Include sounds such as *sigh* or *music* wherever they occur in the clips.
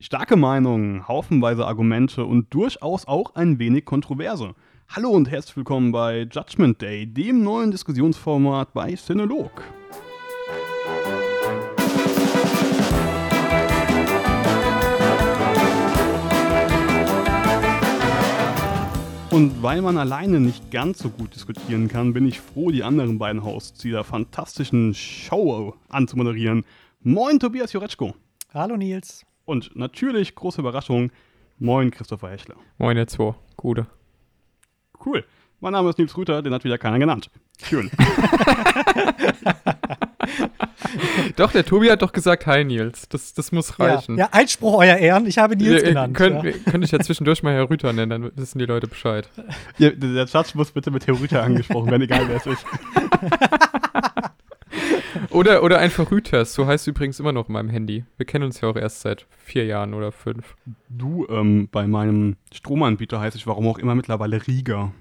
Starke Meinungen, haufenweise Argumente und durchaus auch ein wenig Kontroverse. Hallo und herzlich willkommen bei Judgment Day, dem neuen Diskussionsformat bei Cinelog. Und weil man alleine nicht ganz so gut diskutieren kann, bin ich froh, die anderen beiden Hosts dieser fantastischen Show anzumoderieren. Moin, Tobias Jureczko. Hallo, Nils. Und natürlich, große Überraschung, moin, Christopher Hechler. Moin, ihr zwei. Gute. Cool. Mein Name ist Nils Rüther, den hat wieder keiner genannt. Schön. *laughs* doch, der Tobi hat doch gesagt, hi Nils. Das, das muss reichen. Ja, ja Einspruch, euer Ehren. Ich habe Nils ja, genannt. Könnt, ja. Könnte ich ja zwischendurch mal Herr Rüther nennen, dann wissen die Leute Bescheid. Ja, der Judge muss bitte mit Herr Rüther angesprochen werden, egal wer es ist. *laughs* oder, oder einfach Rüthers, so heißt es übrigens immer noch in meinem Handy. Wir kennen uns ja auch erst seit vier Jahren oder fünf. Du, ähm, bei meinem Stromanbieter heiße ich warum auch immer mittlerweile Rieger.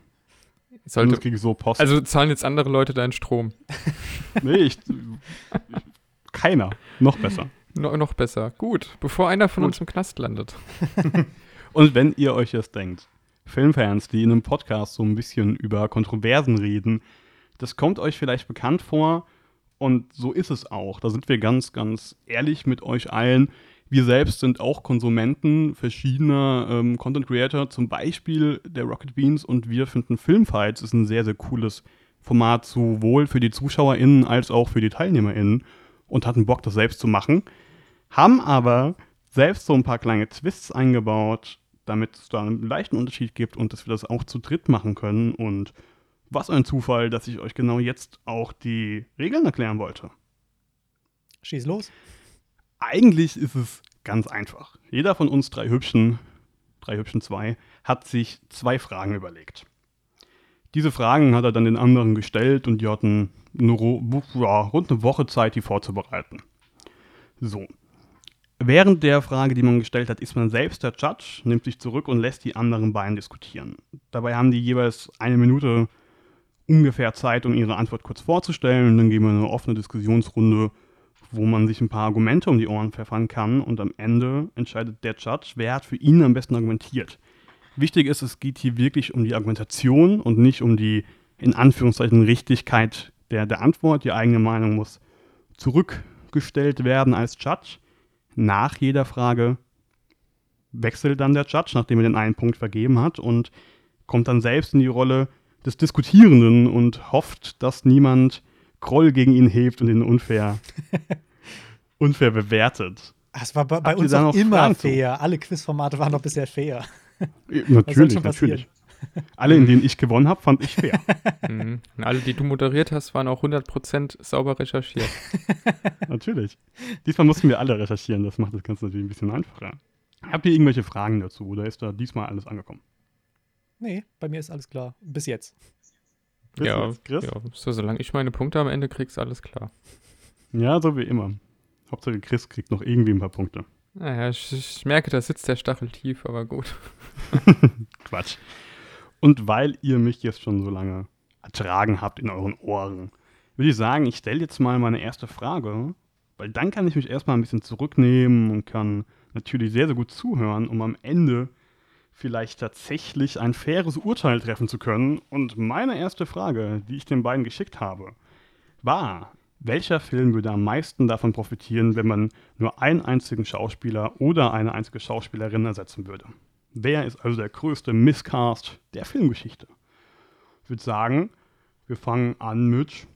Sollte, das kriege ich so Post. Also zahlen jetzt andere Leute deinen Strom? *laughs* nee, ich, keiner. Noch besser. No, noch besser. Gut, bevor einer von Gut. uns im Knast landet. *laughs* Und wenn ihr euch jetzt denkt, Filmfans, die in einem Podcast so ein bisschen über Kontroversen reden, das kommt euch vielleicht bekannt vor und so ist es auch. Da sind wir ganz, ganz ehrlich mit euch allen. Wir selbst sind auch Konsumenten verschiedener ähm, Content Creator, zum Beispiel der Rocket Beans und wir finden Filmfights ist ein sehr, sehr cooles Format, sowohl für die ZuschauerInnen als auch für die TeilnehmerInnen und hatten Bock, das selbst zu machen. Haben aber selbst so ein paar kleine Twists eingebaut, damit es da einen leichten Unterschied gibt und dass wir das auch zu dritt machen können und was ein Zufall, dass ich euch genau jetzt auch die Regeln erklären wollte. Schieß los. Eigentlich ist es ganz einfach. Jeder von uns drei Hübschen, drei Hübschen zwei, hat sich zwei Fragen überlegt. Diese Fragen hat er dann den anderen gestellt und die hatten nur ja, rund eine Woche Zeit, die vorzubereiten. So. Während der Frage, die man gestellt hat, ist man selbst der Judge, nimmt sich zurück und lässt die anderen beiden diskutieren. Dabei haben die jeweils eine Minute ungefähr Zeit, um ihre Antwort kurz vorzustellen. Und dann gehen wir in eine offene Diskussionsrunde, wo man sich ein paar Argumente um die Ohren pfeffern kann. Und am Ende entscheidet der Judge, wer hat für ihn am besten argumentiert. Wichtig ist, es geht hier wirklich um die Argumentation und nicht um die, in Anführungszeichen, Richtigkeit der, der Antwort. Die eigene Meinung muss zurückgestellt werden als Judge. Nach jeder Frage wechselt dann der Judge, nachdem er den einen Punkt vergeben hat und kommt dann selbst in die Rolle, des Diskutierenden und hofft, dass niemand Groll gegen ihn hebt und ihn unfair, *laughs* unfair bewertet. Das war bei, bei uns auch immer Fragen fair. Zu? Alle Quizformate waren doch bisher fair. Natürlich, natürlich. Alle, in denen ich gewonnen habe, fand ich fair. *laughs* Mhm. Alle, die du moderiert hast, waren auch 100% sauber recherchiert. *laughs* natürlich. Diesmal mussten wir alle recherchieren, das macht das Ganze natürlich ein bisschen einfacher. Habt ihr irgendwelche Fragen dazu oder ist da diesmal alles angekommen? Nee, bei mir ist alles klar. Bis jetzt. Bis ja, jetzt, Chris? ja, so, solange ich meine Punkte am Ende kriege, ist alles klar. Ja, so wie immer. Hauptsache Chris kriegt noch irgendwie ein paar Punkte. Naja, ich, ich merke, da sitzt der Stachel tief, aber gut. *laughs* Quatsch. Und weil ihr mich jetzt schon so lange ertragen habt in euren Ohren, würde ich sagen, ich stelle jetzt mal meine erste Frage, weil dann kann ich mich erstmal ein bisschen zurücknehmen und kann natürlich sehr, sehr gut zuhören, um am Ende vielleicht tatsächlich ein faires Urteil treffen zu können. Und meine erste Frage, die ich den beiden geschickt habe, war, welcher Film würde am meisten davon profitieren, wenn man nur einen einzigen Schauspieler oder eine einzige Schauspielerin ersetzen würde? Wer ist also der größte Misscast der Filmgeschichte? Ich würde sagen, wir fangen an mit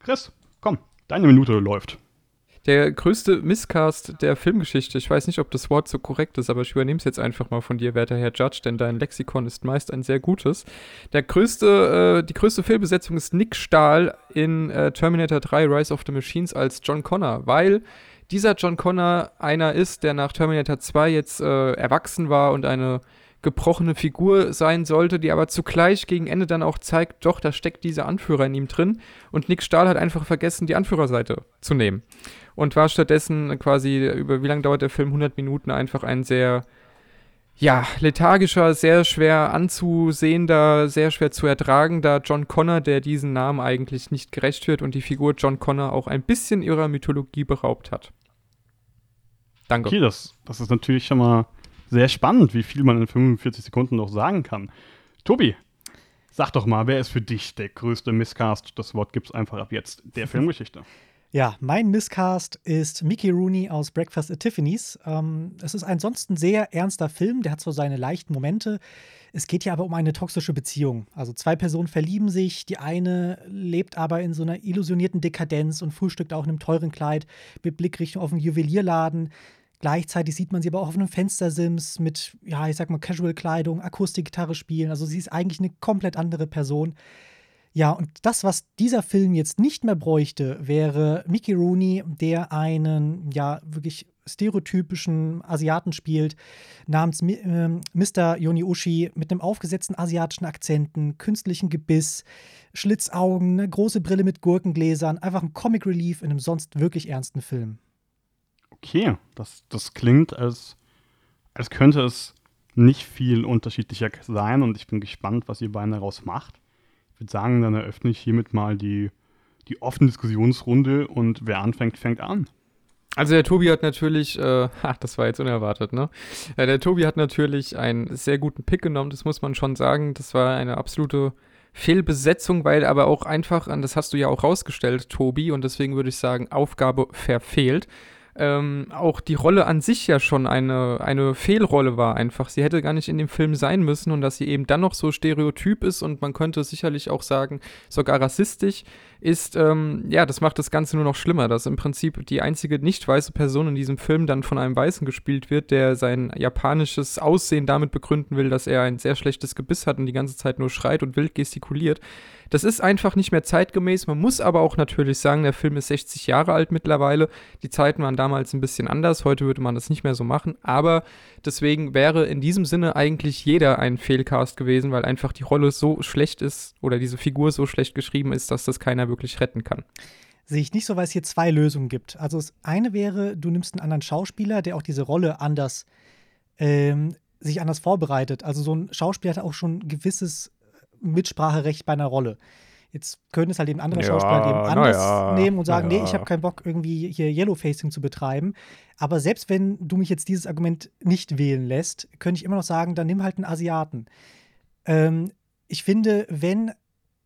Chris. Komm, deine Minute läuft der größte Misscast der Filmgeschichte. Ich weiß nicht, ob das Wort so korrekt ist, aber ich übernehme es jetzt einfach mal von dir, werter Herr Judge, denn dein Lexikon ist meist ein sehr gutes. Der größte, äh, die größte Filmbesetzung ist Nick Stahl in äh, Terminator 3 Rise of the Machines als John Connor, weil dieser John Connor einer ist, der nach Terminator 2 jetzt äh, erwachsen war und eine gebrochene Figur sein sollte, die aber zugleich gegen Ende dann auch zeigt, doch, da steckt dieser Anführer in ihm drin. Und Nick Stahl hat einfach vergessen, die Anführerseite zu nehmen. Und war stattdessen quasi, über wie lange dauert der Film? 100 Minuten, einfach ein sehr, ja, lethargischer, sehr schwer anzusehender, sehr schwer zu ertragender John Connor, der diesen Namen eigentlich nicht gerecht wird und die Figur John Connor auch ein bisschen ihrer Mythologie beraubt hat. Danke. Okay, das, das ist natürlich schon mal sehr spannend, wie viel man in 45 Sekunden noch sagen kann. Tobi, sag doch mal, wer ist für dich der größte Misscast? Das Wort gibt es einfach ab jetzt der *laughs* Filmgeschichte. Ja, mein Misscast ist Mickey Rooney aus Breakfast at Tiffany's. Ähm, es ist ansonsten sehr ernster Film, der hat so seine leichten Momente. Es geht ja aber um eine toxische Beziehung. Also zwei Personen verlieben sich, die eine lebt aber in so einer illusionierten Dekadenz und frühstückt auch in einem teuren Kleid mit Blickrichtung auf einen Juwelierladen. Gleichzeitig sieht man sie aber auch auf einem Fenstersims mit, ja, ich sag mal, Casual-Kleidung, Akustikgitarre spielen. Also sie ist eigentlich eine komplett andere Person. Ja, und das, was dieser Film jetzt nicht mehr bräuchte, wäre Mickey Rooney, der einen, ja, wirklich stereotypischen Asiaten spielt, namens äh, Mr. Yoniushi, mit einem aufgesetzten asiatischen Akzenten, künstlichen Gebiss, Schlitzaugen, eine große Brille mit Gurkengläsern, einfach ein Comic Relief in einem sonst wirklich ernsten Film. Okay, das, das klingt, als, als könnte es nicht viel unterschiedlicher sein und ich bin gespannt, was ihr beiden daraus macht. Ich würde sagen, dann eröffne ich hiermit mal die, die offene Diskussionsrunde und wer anfängt, fängt an. Also der Tobi hat natürlich, äh, *laughs* ach, das war jetzt unerwartet, ne? Ja, der Tobi hat natürlich einen sehr guten Pick genommen, das muss man schon sagen. Das war eine absolute Fehlbesetzung, weil aber auch einfach, das hast du ja auch rausgestellt, Tobi, und deswegen würde ich sagen, Aufgabe verfehlt ähm, auch die Rolle an sich ja schon eine, eine Fehlrolle war einfach. Sie hätte gar nicht in dem Film sein müssen und dass sie eben dann noch so stereotyp ist und man könnte sicherlich auch sagen, sogar rassistisch ist, ähm, ja, das macht das Ganze nur noch schlimmer, dass im Prinzip die einzige nicht weiße Person in diesem Film dann von einem Weißen gespielt wird, der sein japanisches Aussehen damit begründen will, dass er ein sehr schlechtes Gebiss hat und die ganze Zeit nur schreit und wild gestikuliert. Das ist einfach nicht mehr zeitgemäß. Man muss aber auch natürlich sagen, der Film ist 60 Jahre alt mittlerweile. Die Zeiten waren damals ein bisschen anders. Heute würde man das nicht mehr so machen. Aber deswegen wäre in diesem Sinne eigentlich jeder ein Fehlcast gewesen, weil einfach die Rolle so schlecht ist oder diese Figur so schlecht geschrieben ist, dass das keiner wirklich retten kann sehe ich nicht so, weil es hier zwei Lösungen gibt. Also das eine wäre, du nimmst einen anderen Schauspieler, der auch diese Rolle anders ähm, sich anders vorbereitet. Also so ein Schauspieler hat auch schon ein gewisses Mitspracherecht bei einer Rolle. Jetzt können es halt eben andere ja, Schauspieler eben anders ja, nehmen und sagen, ja. nee, ich habe keinen Bock, irgendwie hier Yellowfacing zu betreiben. Aber selbst wenn du mich jetzt dieses Argument nicht wählen lässt, könnte ich immer noch sagen, dann nimm halt einen Asiaten. Ähm, ich finde, wenn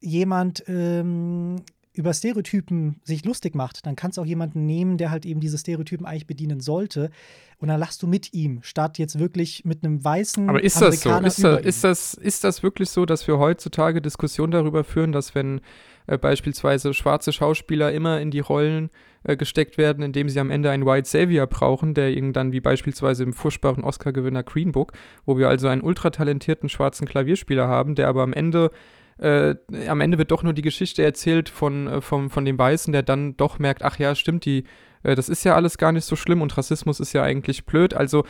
jemand ähm, über Stereotypen sich lustig macht, dann kannst du auch jemanden nehmen, der halt eben diese Stereotypen eigentlich bedienen sollte. Und dann lachst du mit ihm, statt jetzt wirklich mit einem weißen. Aber ist das so? Ist, da, ist, das, ist das wirklich so, dass wir heutzutage Diskussionen darüber führen, dass wenn äh, beispielsweise schwarze Schauspieler immer in die Rollen äh, gesteckt werden, indem sie am Ende einen White Savior brauchen, der ihnen dann wie beispielsweise im furchtbaren Oscar-Gewinner Green Book, wo wir also einen ultratalentierten schwarzen Klavierspieler haben, der aber am Ende äh, am Ende wird doch nur die Geschichte erzählt von, äh, von dem Weißen, der dann doch merkt, ach ja, stimmt, die, äh, das ist ja alles gar nicht so schlimm und Rassismus ist ja eigentlich blöd. Also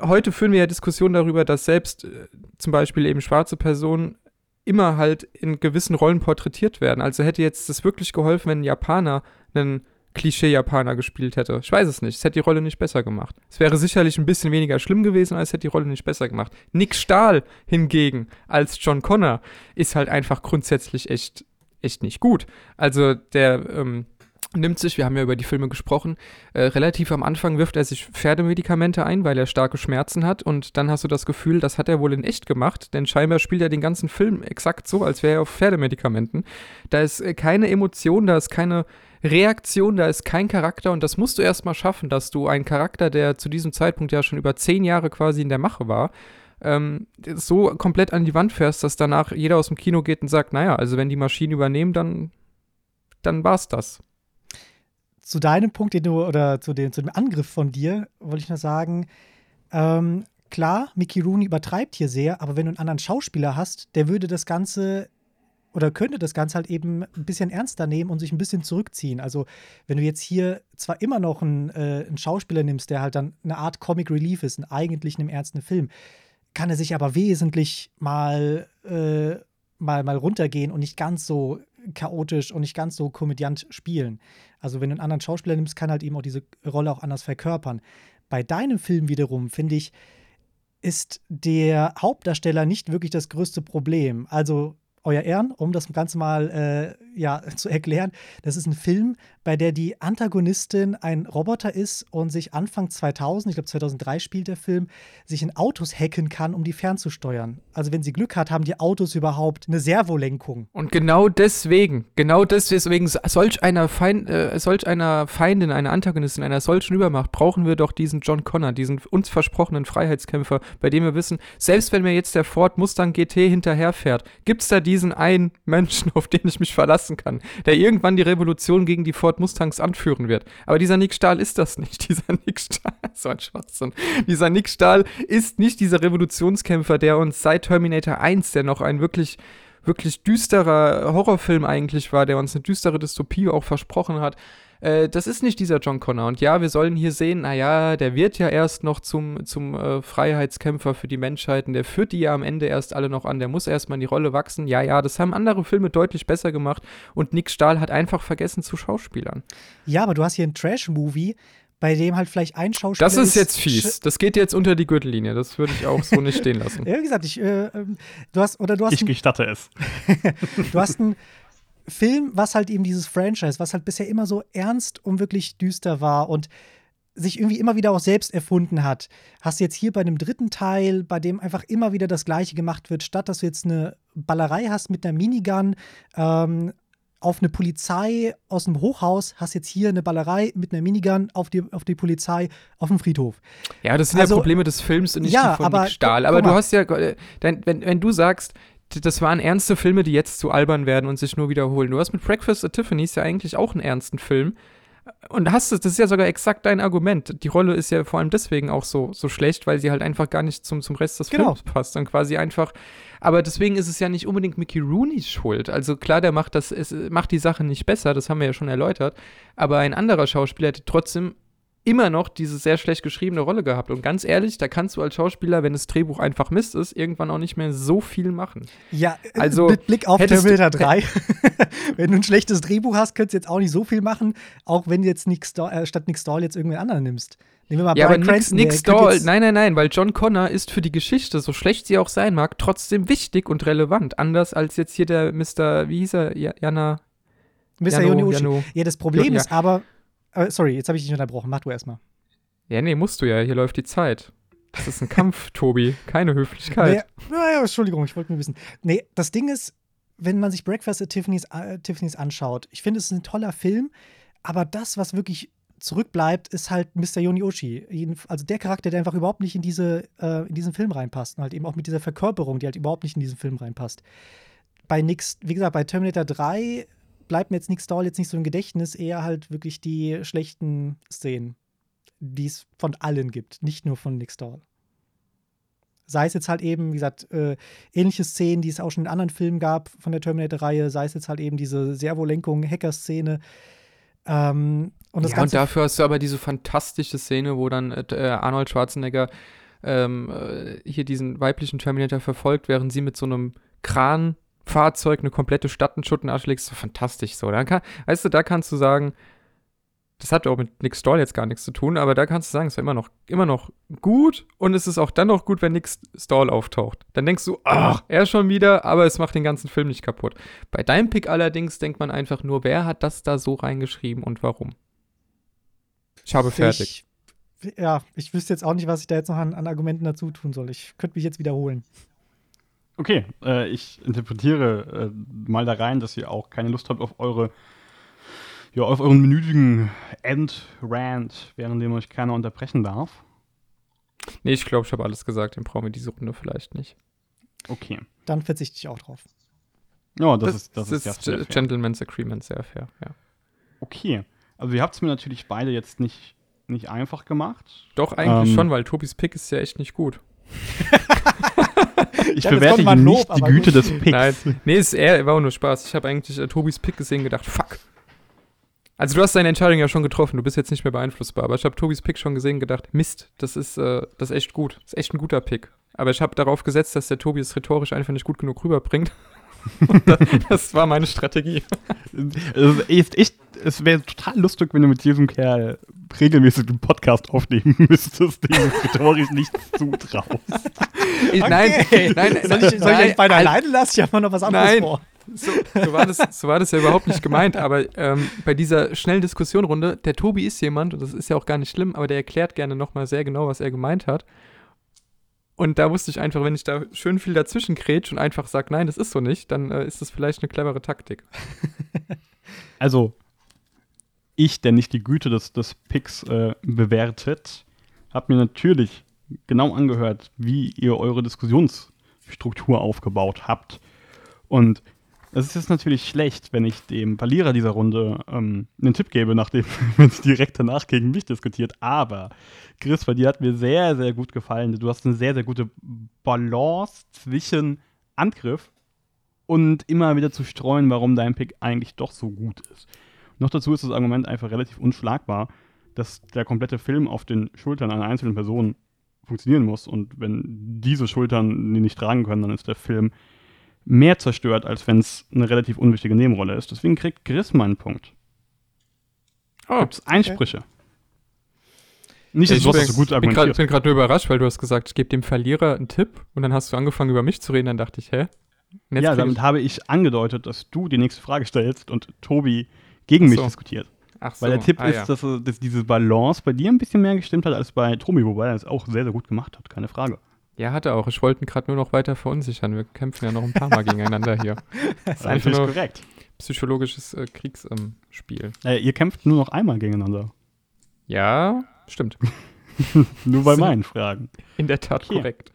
heute führen wir ja Diskussionen darüber, dass selbst äh, zum Beispiel eben schwarze Personen immer halt in gewissen Rollen porträtiert werden. Also hätte jetzt das wirklich geholfen, wenn ein Japaner einen Klischee-Japaner gespielt hätte. Ich weiß es nicht. Es hätte die Rolle nicht besser gemacht. Es wäre sicherlich ein bisschen weniger schlimm gewesen, als hätte die Rolle nicht besser gemacht. Nick Stahl hingegen als John Connor ist halt einfach grundsätzlich echt, echt nicht gut. Also der ähm, nimmt sich, wir haben ja über die Filme gesprochen, äh, relativ am Anfang wirft er sich Pferdemedikamente ein, weil er starke Schmerzen hat und dann hast du das Gefühl, das hat er wohl in echt gemacht, denn scheinbar spielt er den ganzen Film exakt so, als wäre er auf Pferdemedikamenten. Da ist äh, keine Emotion, da ist keine Reaktion, da ist kein Charakter und das musst du erstmal schaffen, dass du einen Charakter, der zu diesem Zeitpunkt ja schon über zehn Jahre quasi in der Mache war, ähm, so komplett an die Wand fährst, dass danach jeder aus dem Kino geht und sagt, naja, also wenn die Maschinen übernehmen, dann, dann war's das. Zu deinem Punkt, den du, oder zu dem, zu dem Angriff von dir, wollte ich nur sagen, ähm, klar, Mickey Rooney übertreibt hier sehr, aber wenn du einen anderen Schauspieler hast, der würde das Ganze oder könnte das Ganze halt eben ein bisschen ernster nehmen und sich ein bisschen zurückziehen. Also, wenn du jetzt hier zwar immer noch einen, äh, einen Schauspieler nimmst, der halt dann eine Art Comic Relief ist, eigentlich in einem ernsten Film, kann er sich aber wesentlich mal, äh, mal, mal runtergehen und nicht ganz so chaotisch und nicht ganz so komödiant spielen. Also, wenn du einen anderen Schauspieler nimmst, kann halt eben auch diese Rolle auch anders verkörpern. Bei deinem Film wiederum, finde ich, ist der Hauptdarsteller nicht wirklich das größte Problem. Also euer Ehren, um das Ganze mal äh, ja, *laughs* zu erklären. Das ist ein Film, bei der die Antagonistin ein Roboter ist und sich Anfang 2000, ich glaube 2003 spielt der Film, sich in Autos hacken kann, um die fernzusteuern. Also wenn sie Glück hat, haben die Autos überhaupt eine Servolenkung. Und genau deswegen, genau deswegen, solch einer, Feind, äh, solch einer Feindin, einer Antagonistin, einer solchen Übermacht, brauchen wir doch diesen John Connor, diesen uns versprochenen Freiheitskämpfer, bei dem wir wissen, selbst wenn mir jetzt der Ford Mustang GT hinterherfährt, gibt es da diesen einen Menschen, *laughs* auf den ich mich verlassen kann, der irgendwann die Revolution gegen die Ford Mustangs anführen wird. Aber dieser Nick Stahl ist das nicht. *laughs* Dieser Nick Stahl, *laughs* so ein Schwachsinn. Dieser Nick Stahl ist nicht dieser Revolutionskämpfer, der uns seit Terminator 1, der noch ein wirklich wirklich düsterer Horrorfilm eigentlich war, der uns eine düstere Dystopie auch versprochen hat, äh, das ist nicht dieser John Connor. Und ja, wir sollen hier sehen, naja, der wird ja erst noch zum, zum äh, Freiheitskämpfer für die Menschheiten, der führt die ja am Ende erst alle noch an, der muss erstmal in die Rolle wachsen. Ja, ja, das haben andere Filme deutlich besser gemacht und Nick Stahl hat einfach vergessen zu Schauspielern. Ja, aber du hast hier einen Trash-Movie, bei dem halt vielleicht ein Schauspieler. Das ist, ist jetzt fies. Das geht jetzt unter die Gürtellinie. Das würde ich auch so nicht stehen lassen. *laughs* ja, wie gesagt, ich, äh, ähm, du hast oder du hast. Ich gestatte es. *laughs* du hast einen Film, was halt eben dieses Franchise, was halt bisher immer so ernst und wirklich düster war und sich irgendwie immer wieder auch selbst erfunden hat, hast du jetzt hier bei einem dritten Teil, bei dem einfach immer wieder das Gleiche gemacht wird, statt dass du jetzt eine Ballerei hast mit einer Minigun, ähm, auf eine Polizei aus dem Hochhaus, hast jetzt hier eine Ballerei mit einer Minigun auf die, auf die Polizei auf dem Friedhof. Ja, das sind also, ja Probleme des Films und nicht ja, die von aber, Stahl. Aber du hast ja, äh, wenn, wenn du sagst, das waren ernste Filme, die jetzt zu albern werden und sich nur wiederholen. Du hast mit Breakfast at Tiffany's ja eigentlich auch einen ernsten Film. Und hast es, das ist ja sogar exakt dein Argument. Die Rolle ist ja vor allem deswegen auch so, so schlecht, weil sie halt einfach gar nicht zum, zum Rest des genau. Films passt. Und quasi einfach. Aber deswegen ist es ja nicht unbedingt Mickey Rooneys Schuld. Also klar, der macht das, es macht die Sache nicht besser, das haben wir ja schon erläutert. Aber ein anderer Schauspieler hätte trotzdem immer noch diese sehr schlecht geschriebene Rolle gehabt. Und ganz ehrlich, da kannst du als Schauspieler, wenn das Drehbuch einfach Mist ist, irgendwann auch nicht mehr so viel machen. Ja, also mit Blick auf Terminator 3. *laughs* wenn du ein schlechtes Drehbuch hast, könntest du jetzt auch nicht so viel machen, auch wenn du jetzt Nick Stahl, äh, statt Nick Stahl jetzt irgendwen anderen nimmst. Nehmen wir mal ja, Brian aber Cranston, Nick, Nick Stahl, nein, nein, nein, weil John Connor ist für die Geschichte, so schlecht sie auch sein mag, trotzdem wichtig und relevant. Anders als jetzt hier der Mr., wie hieß er, Jana? Mr. Jano, Jano. Ja, das Problem ja. ist aber, äh, sorry, jetzt habe ich dich unterbrochen. Mach du erstmal. Ja, nee, musst du ja. Hier läuft die Zeit. Das ist ein Kampf, *laughs* Tobi. Keine Höflichkeit. Nee, naja, Entschuldigung, ich wollte nur wissen. Nee, das Ding ist, wenn man sich Breakfast at Tiffany's, äh, Tiffany's anschaut, ich finde, es ist ein toller Film, aber das, was wirklich zurückbleibt, ist halt Mr. Yonioshi. Also der Charakter, der einfach überhaupt nicht in, diese, äh, in diesen Film reinpasst. Und halt eben auch mit dieser Verkörperung, die halt überhaupt nicht in diesen Film reinpasst. Bei nix, wie gesagt, bei Terminator 3 bleibt mir jetzt Nick Stahl jetzt nicht so im Gedächtnis, eher halt wirklich die schlechten Szenen, die es von allen gibt, nicht nur von Nick Stahl. Sei es jetzt halt eben, wie gesagt, äh, ähnliche Szenen, die es auch schon in anderen Filmen gab von der Terminator-Reihe, sei es jetzt halt eben diese Servolenkung, Hacker-Szene. Ähm, und das ja, Ganze und dafür hast du aber diese fantastische Szene, wo dann äh, Arnold Schwarzenegger ähm, äh, hier diesen weiblichen Terminator verfolgt, während sie mit so einem Kran Fahrzeug eine komplette Stadt in Schutt und Asche legst, so fantastisch so. Dann kann, weißt du, da kannst du sagen, das hat auch mit Nick Stahl jetzt gar nichts zu tun, aber da kannst du sagen, es war immer noch, immer noch gut und es ist auch dann noch gut, wenn Nick Stahl auftaucht. Dann denkst du, ach, er schon wieder, aber es macht den ganzen Film nicht kaputt. Bei deinem Pick allerdings denkt man einfach nur, wer hat das da so reingeschrieben und warum? Ich habe fertig. Ich, ja, ich wüsste jetzt auch nicht, was ich da jetzt noch an, an Argumenten dazu tun soll. Ich könnte mich jetzt wiederholen. Okay, äh, ich interpretiere äh, mal da rein, dass ihr auch keine Lust habt auf eure ja, auf euren minütigen End-Rant, während dem euch keiner unterbrechen darf. Nee, ich glaube, ich habe alles gesagt, den brauchen wir diese Runde vielleicht nicht. Okay. Dann verzichte ich auch drauf. Ja, das, das ist das, ist, ist Gentleman's Agreement, sehr fair, ja. Okay. Also ihr habt es mir natürlich beide jetzt nicht, nicht einfach gemacht. Doch, eigentlich ähm, schon, weil Tobis Pick ist ja echt nicht gut. *laughs* ich ja, bewerte nicht Lob, die Güte des Picks. Nein, nee, ist eher, war auch nur Spaß. Ich habe eigentlich äh, Tobis Pick gesehen und gedacht, fuck. Also du hast deine Entscheidung ja schon getroffen, du bist jetzt nicht mehr beeinflussbar, aber ich habe Tobis Pick schon gesehen und gedacht, Mist, das ist, äh, das ist echt gut. Das ist echt ein guter Pick. Aber ich habe darauf gesetzt, dass der Tobi es rhetorisch einfach nicht gut genug rüberbringt. *laughs* das, das war meine Strategie. *laughs* es, es wäre total lustig, wenn du mit diesem Kerl regelmäßig einen Podcast aufnehmen *laughs* müsstest, dem du rhetorisch nichts zutraust. Ich, Nein, nein, nein. Soll ich, soll ich euch beide alleine lassen? Ich habe mal noch was anderes Nein. vor. So, so, war das, so war das ja überhaupt nicht gemeint, aber ähm, bei dieser schnellen Diskussionrunde, der Tobi ist jemand, und das ist ja auch gar nicht schlimm, aber der erklärt gerne nochmal sehr genau, was er gemeint hat. Und da wusste ich einfach, wenn ich da schön viel dazwischen kretsch und einfach sage, nein, das ist so nicht, dann äh, ist das vielleicht eine clevere Taktik. *laughs* Also, ich, der nicht die Güte des, des Picks äh, bewertet, habe mir natürlich genau angehört, wie ihr eure Diskussionsstruktur aufgebaut habt. Und es ist jetzt natürlich schlecht, wenn ich dem Verlierer dieser Runde ähm, einen Tipp gebe, nachdem *laughs* man direkt danach gegen mich diskutiert. Aber Chris, bei dir hat mir sehr, sehr gut gefallen. Du hast eine sehr, sehr gute Balance zwischen Angriff und immer wieder zu streuen, warum dein Pick eigentlich doch so gut ist. Noch dazu ist das Argument einfach relativ unschlagbar, dass der komplette Film auf den Schultern einer einzelnen Person funktionieren muss. Und wenn diese Schultern die nicht tragen können, dann ist der Film mehr zerstört, als wenn es eine relativ unwichtige Nebenrolle ist. Deswegen kriegt Chris mal einen Punkt. Oh, Gibt es Einsprüche? Nicht, dass ich das so gut argumentiert. bin gerade nur überrascht, weil du hast gesagt, ich gebe dem Verlierer einen Tipp und dann hast du angefangen, über mich zu reden, dann dachte ich, hä? Und jetzt Ja, damit ich, habe ich angedeutet, dass du die nächste Frage stellst und Tobi gegen Ach mich so. diskutiert. ach so, Weil der Tipp ah, ist, ja. dass, dass diese Balance bei dir ein bisschen mehr gestimmt hat als bei Tobi, wobei er es auch sehr, sehr gut gemacht hat, keine Frage. Ja, hat er auch. Ich wollte ihn gerade nur noch weiter verunsichern. Wir kämpfen ja noch ein paar Mal *laughs* gegeneinander hier. Das ist einfach nur korrekt. psychologisches äh, Kriegsspiel. Äh, ihr kämpft nur noch einmal gegeneinander. ja, stimmt. *laughs* Nur bei meinen Fragen. In der Tat Okay. korrekt.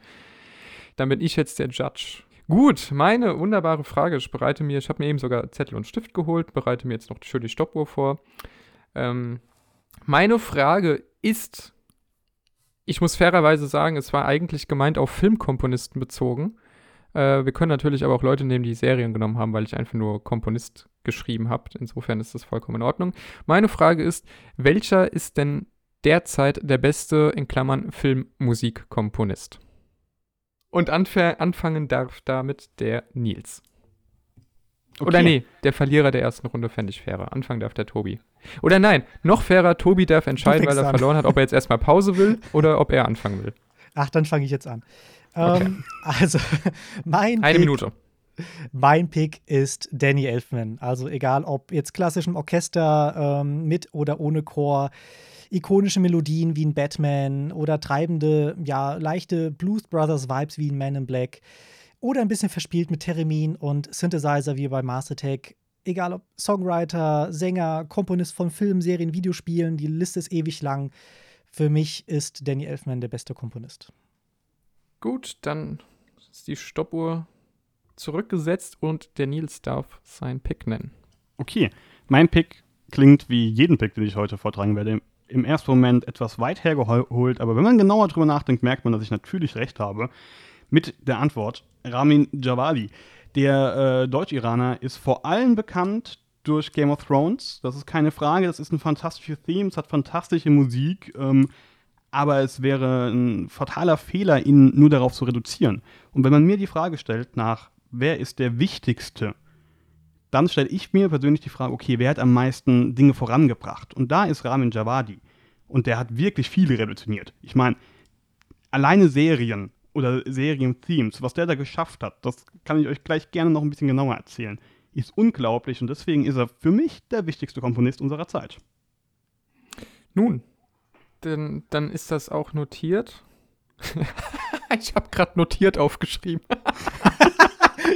Dann bin ich jetzt der Judge. Gut, meine wunderbare Frage. Ich bereite mir, ich habe mir eben sogar Zettel und Stift geholt, bereite mir jetzt noch schön die Stoppuhr vor. Ähm, meine Frage ist, ich muss fairerweise sagen, es war eigentlich gemeint auf Filmkomponisten bezogen. Äh, wir können natürlich aber auch Leute nehmen, die Serien genommen haben, weil ich einfach nur Komponist geschrieben habe. Insofern ist das vollkommen in Ordnung. Meine Frage ist, welcher ist denn derzeit der beste, in Klammern, Filmmusikkomponist? Und anf- anfangen darf damit der Nils. Oder Okay. nee, der Verlierer der ersten Runde fände ich fairer. Anfangen darf der Tobi. Oder nein, noch fairer, Tobi darf entscheiden, weil er an. verloren hat, ob er jetzt erstmal Pause will *laughs* oder ob er anfangen will. Ach, dann fange ich jetzt an. Okay. Ähm, also, *laughs* mein Eine Pick, Minute. Mein Pick ist Danny Elfman. Also egal ob jetzt klassischem Orchester ähm, mit oder ohne Chor, ikonische Melodien wie in Batman oder treibende, ja, leichte Blues Brothers Vibes wie in Man in Black oder ein bisschen verspielt mit Theremin und Synthesizer wie bei Mars Attack. Egal ob Songwriter, Sänger, Komponist von Filmen, Serien, Videospielen, die Liste ist ewig lang. Für mich ist Danny Elfman der beste Komponist. Gut, dann ist die Stoppuhr zurückgesetzt und der Nils darf seinen Pick nennen. Okay, mein Pick klingt wie jeden Pick, den ich heute vortragen werde. Im ersten Moment etwas weit hergeholt, aber wenn man genauer drüber nachdenkt, merkt man, dass ich natürlich recht habe. Mit der Antwort Ramin Djawadi. Der äh, Deutsch-Iraner ist vor allem bekannt durch Game of Thrones. Das ist keine Frage, das ist ein fantastisches Theme, es hat fantastische Musik, ähm, aber es wäre ein fataler Fehler, ihn nur darauf zu reduzieren. Und wenn man mir die Frage stellt nach, wer ist der Wichtigste dann stelle ich mir persönlich die Frage, okay, wer hat am meisten Dinge vorangebracht? Und da ist Ramin Javadi. Und der hat wirklich viele revolutioniert. Ich meine, alleine Serien oder Serien-Themes, was der da geschafft hat, das kann ich euch gleich gerne noch ein bisschen genauer erzählen, ist unglaublich und deswegen ist er für mich der wichtigste Komponist unserer Zeit. Nun, denn, dann ist das auch notiert. *laughs* ich habe gerade notiert aufgeschrieben. *laughs*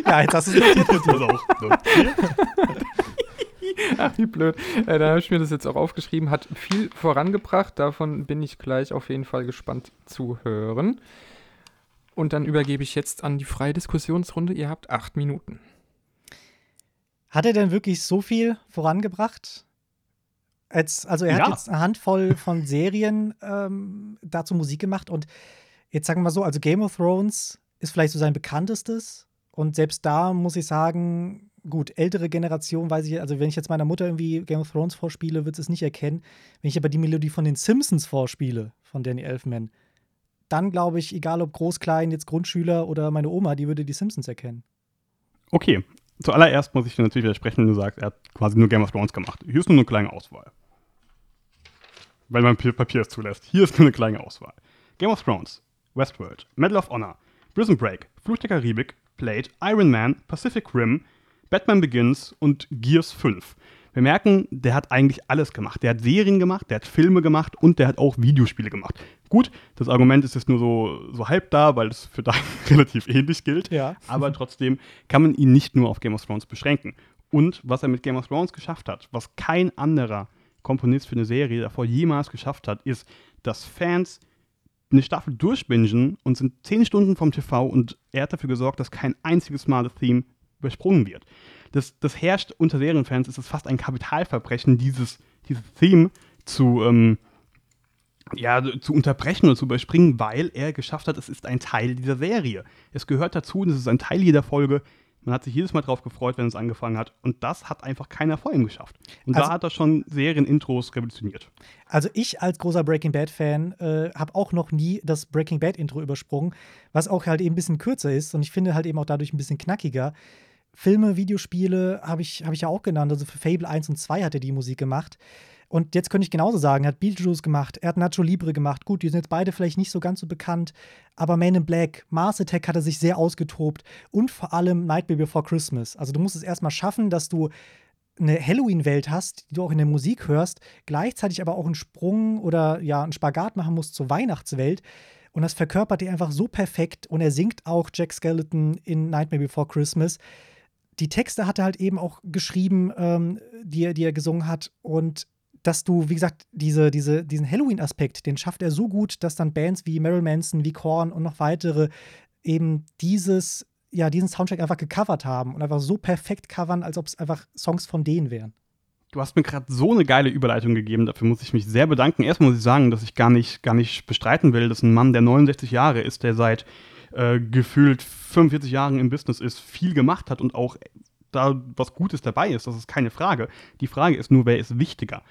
Ja, jetzt hast du es notiert. Das auch notiert. *laughs* Ach, wie blöd. Äh, da habe ich mir das jetzt auch aufgeschrieben. Hat viel vorangebracht. Davon bin ich gleich auf jeden Fall gespannt zu hören. Und dann übergebe ich jetzt an die freie Diskussionsrunde. Ihr habt acht Minuten. Hat er denn wirklich so viel vorangebracht? Jetzt, also er hat Ja. jetzt eine Handvoll von Serien ähm, dazu Musik gemacht und jetzt sagen wir mal so, also Game of Thrones ist vielleicht so sein bekanntestes und selbst da muss ich sagen, gut, ältere Generation weiß ich, also wenn ich jetzt meiner Mutter irgendwie Game of Thrones vorspiele, wird sie es nicht erkennen. Wenn ich aber die Melodie von den Simpsons vorspiele, von Danny Elfman, dann glaube ich, egal ob groß, klein, jetzt Grundschüler oder meine Oma, die würde die Simpsons erkennen. Okay, zuallererst muss ich dir natürlich widersprechen, wenn du sagst, er hat quasi nur Game of Thrones gemacht. Hier ist nur eine kleine Auswahl. Weil mein Papier es zulässt. Hier ist nur eine kleine Auswahl. Game of Thrones, Westworld, Medal of Honor, Prison Break, Fluch der Karibik, Blade, Iron Man, Pacific Rim, Batman Begins und Gears 5. Wir merken, der hat eigentlich alles gemacht. Der hat Serien gemacht, der hat Filme gemacht und der hat auch Videospiele gemacht. Gut, das Argument ist jetzt nur so, so halb da, weil es für Dein *laughs* relativ ähnlich gilt. Ja. Aber trotzdem kann man ihn nicht nur auf Game of Thrones beschränken. Und was er mit Game of Thrones geschafft hat, was kein anderer Komponist für eine Serie davor jemals geschafft hat, ist, dass Fans eine Staffel durchbingen und sind zehn Stunden vom TV und er hat dafür gesorgt, dass kein einziges Mal das Theme übersprungen wird. Das, das herrscht unter Serienfans, ist es fast ein Kapitalverbrechen, dieses, dieses Theme zu, ähm, ja, zu unterbrechen oder zu überspringen, weil er geschafft hat, es ist ein Teil dieser Serie. Es gehört dazu und es ist ein Teil jeder Folge. Man hat sich jedes Mal drauf gefreut, wenn es angefangen hat. Und das hat einfach keiner vor ihm geschafft. Und Also- da hat er schon Serienintros revolutioniert. Also ich als großer Breaking Bad-Fan äh, habe auch noch nie das Breaking Bad-Intro übersprungen, was auch halt eben ein bisschen kürzer ist und ich finde halt eben auch dadurch ein bisschen knackiger. Filme, Videospiele habe ich, hab ich ja auch genannt. Also für Fable 1 und 2 hat er die Musik gemacht. Und jetzt könnte ich genauso sagen, er hat Beetlejuice gemacht, er hat Nacho Libre gemacht. Gut, die sind jetzt beide vielleicht nicht so ganz so bekannt, aber Man in Black, Mars Attack hat er sich sehr ausgetobt und vor allem Nightmare Before Christmas. Also du musst es erstmal schaffen, dass du eine Halloween-Welt hast, die du auch in der Musik hörst, gleichzeitig aber auch einen Sprung oder ja, einen Spagat machen musst zur Weihnachtswelt. Und das verkörpert er einfach so perfekt. Und er singt auch Jack Skeleton in Nightmare Before Christmas. Die Texte hat er halt eben auch geschrieben, ähm, die, er, die er gesungen hat. Und dass du, wie gesagt, diese, diese, diesen Halloween-Aspekt, den schafft er so gut, dass dann Bands wie Meryl Manson, wie Korn und noch weitere eben dieses, ja, diesen Soundtrack einfach gecovert haben und einfach so perfekt covern, als ob es einfach Songs von denen wären. Du hast mir gerade so eine geile Überleitung gegeben, dafür muss ich mich sehr bedanken. Erstmal muss ich sagen, dass ich gar nicht, gar nicht bestreiten will, dass ein Mann, der 69 Jahre ist, der seit äh, gefühlt 45 Jahren im Business ist, viel gemacht hat und auch da was Gutes dabei ist, das ist keine Frage. Die Frage ist nur, wer ist wichtiger?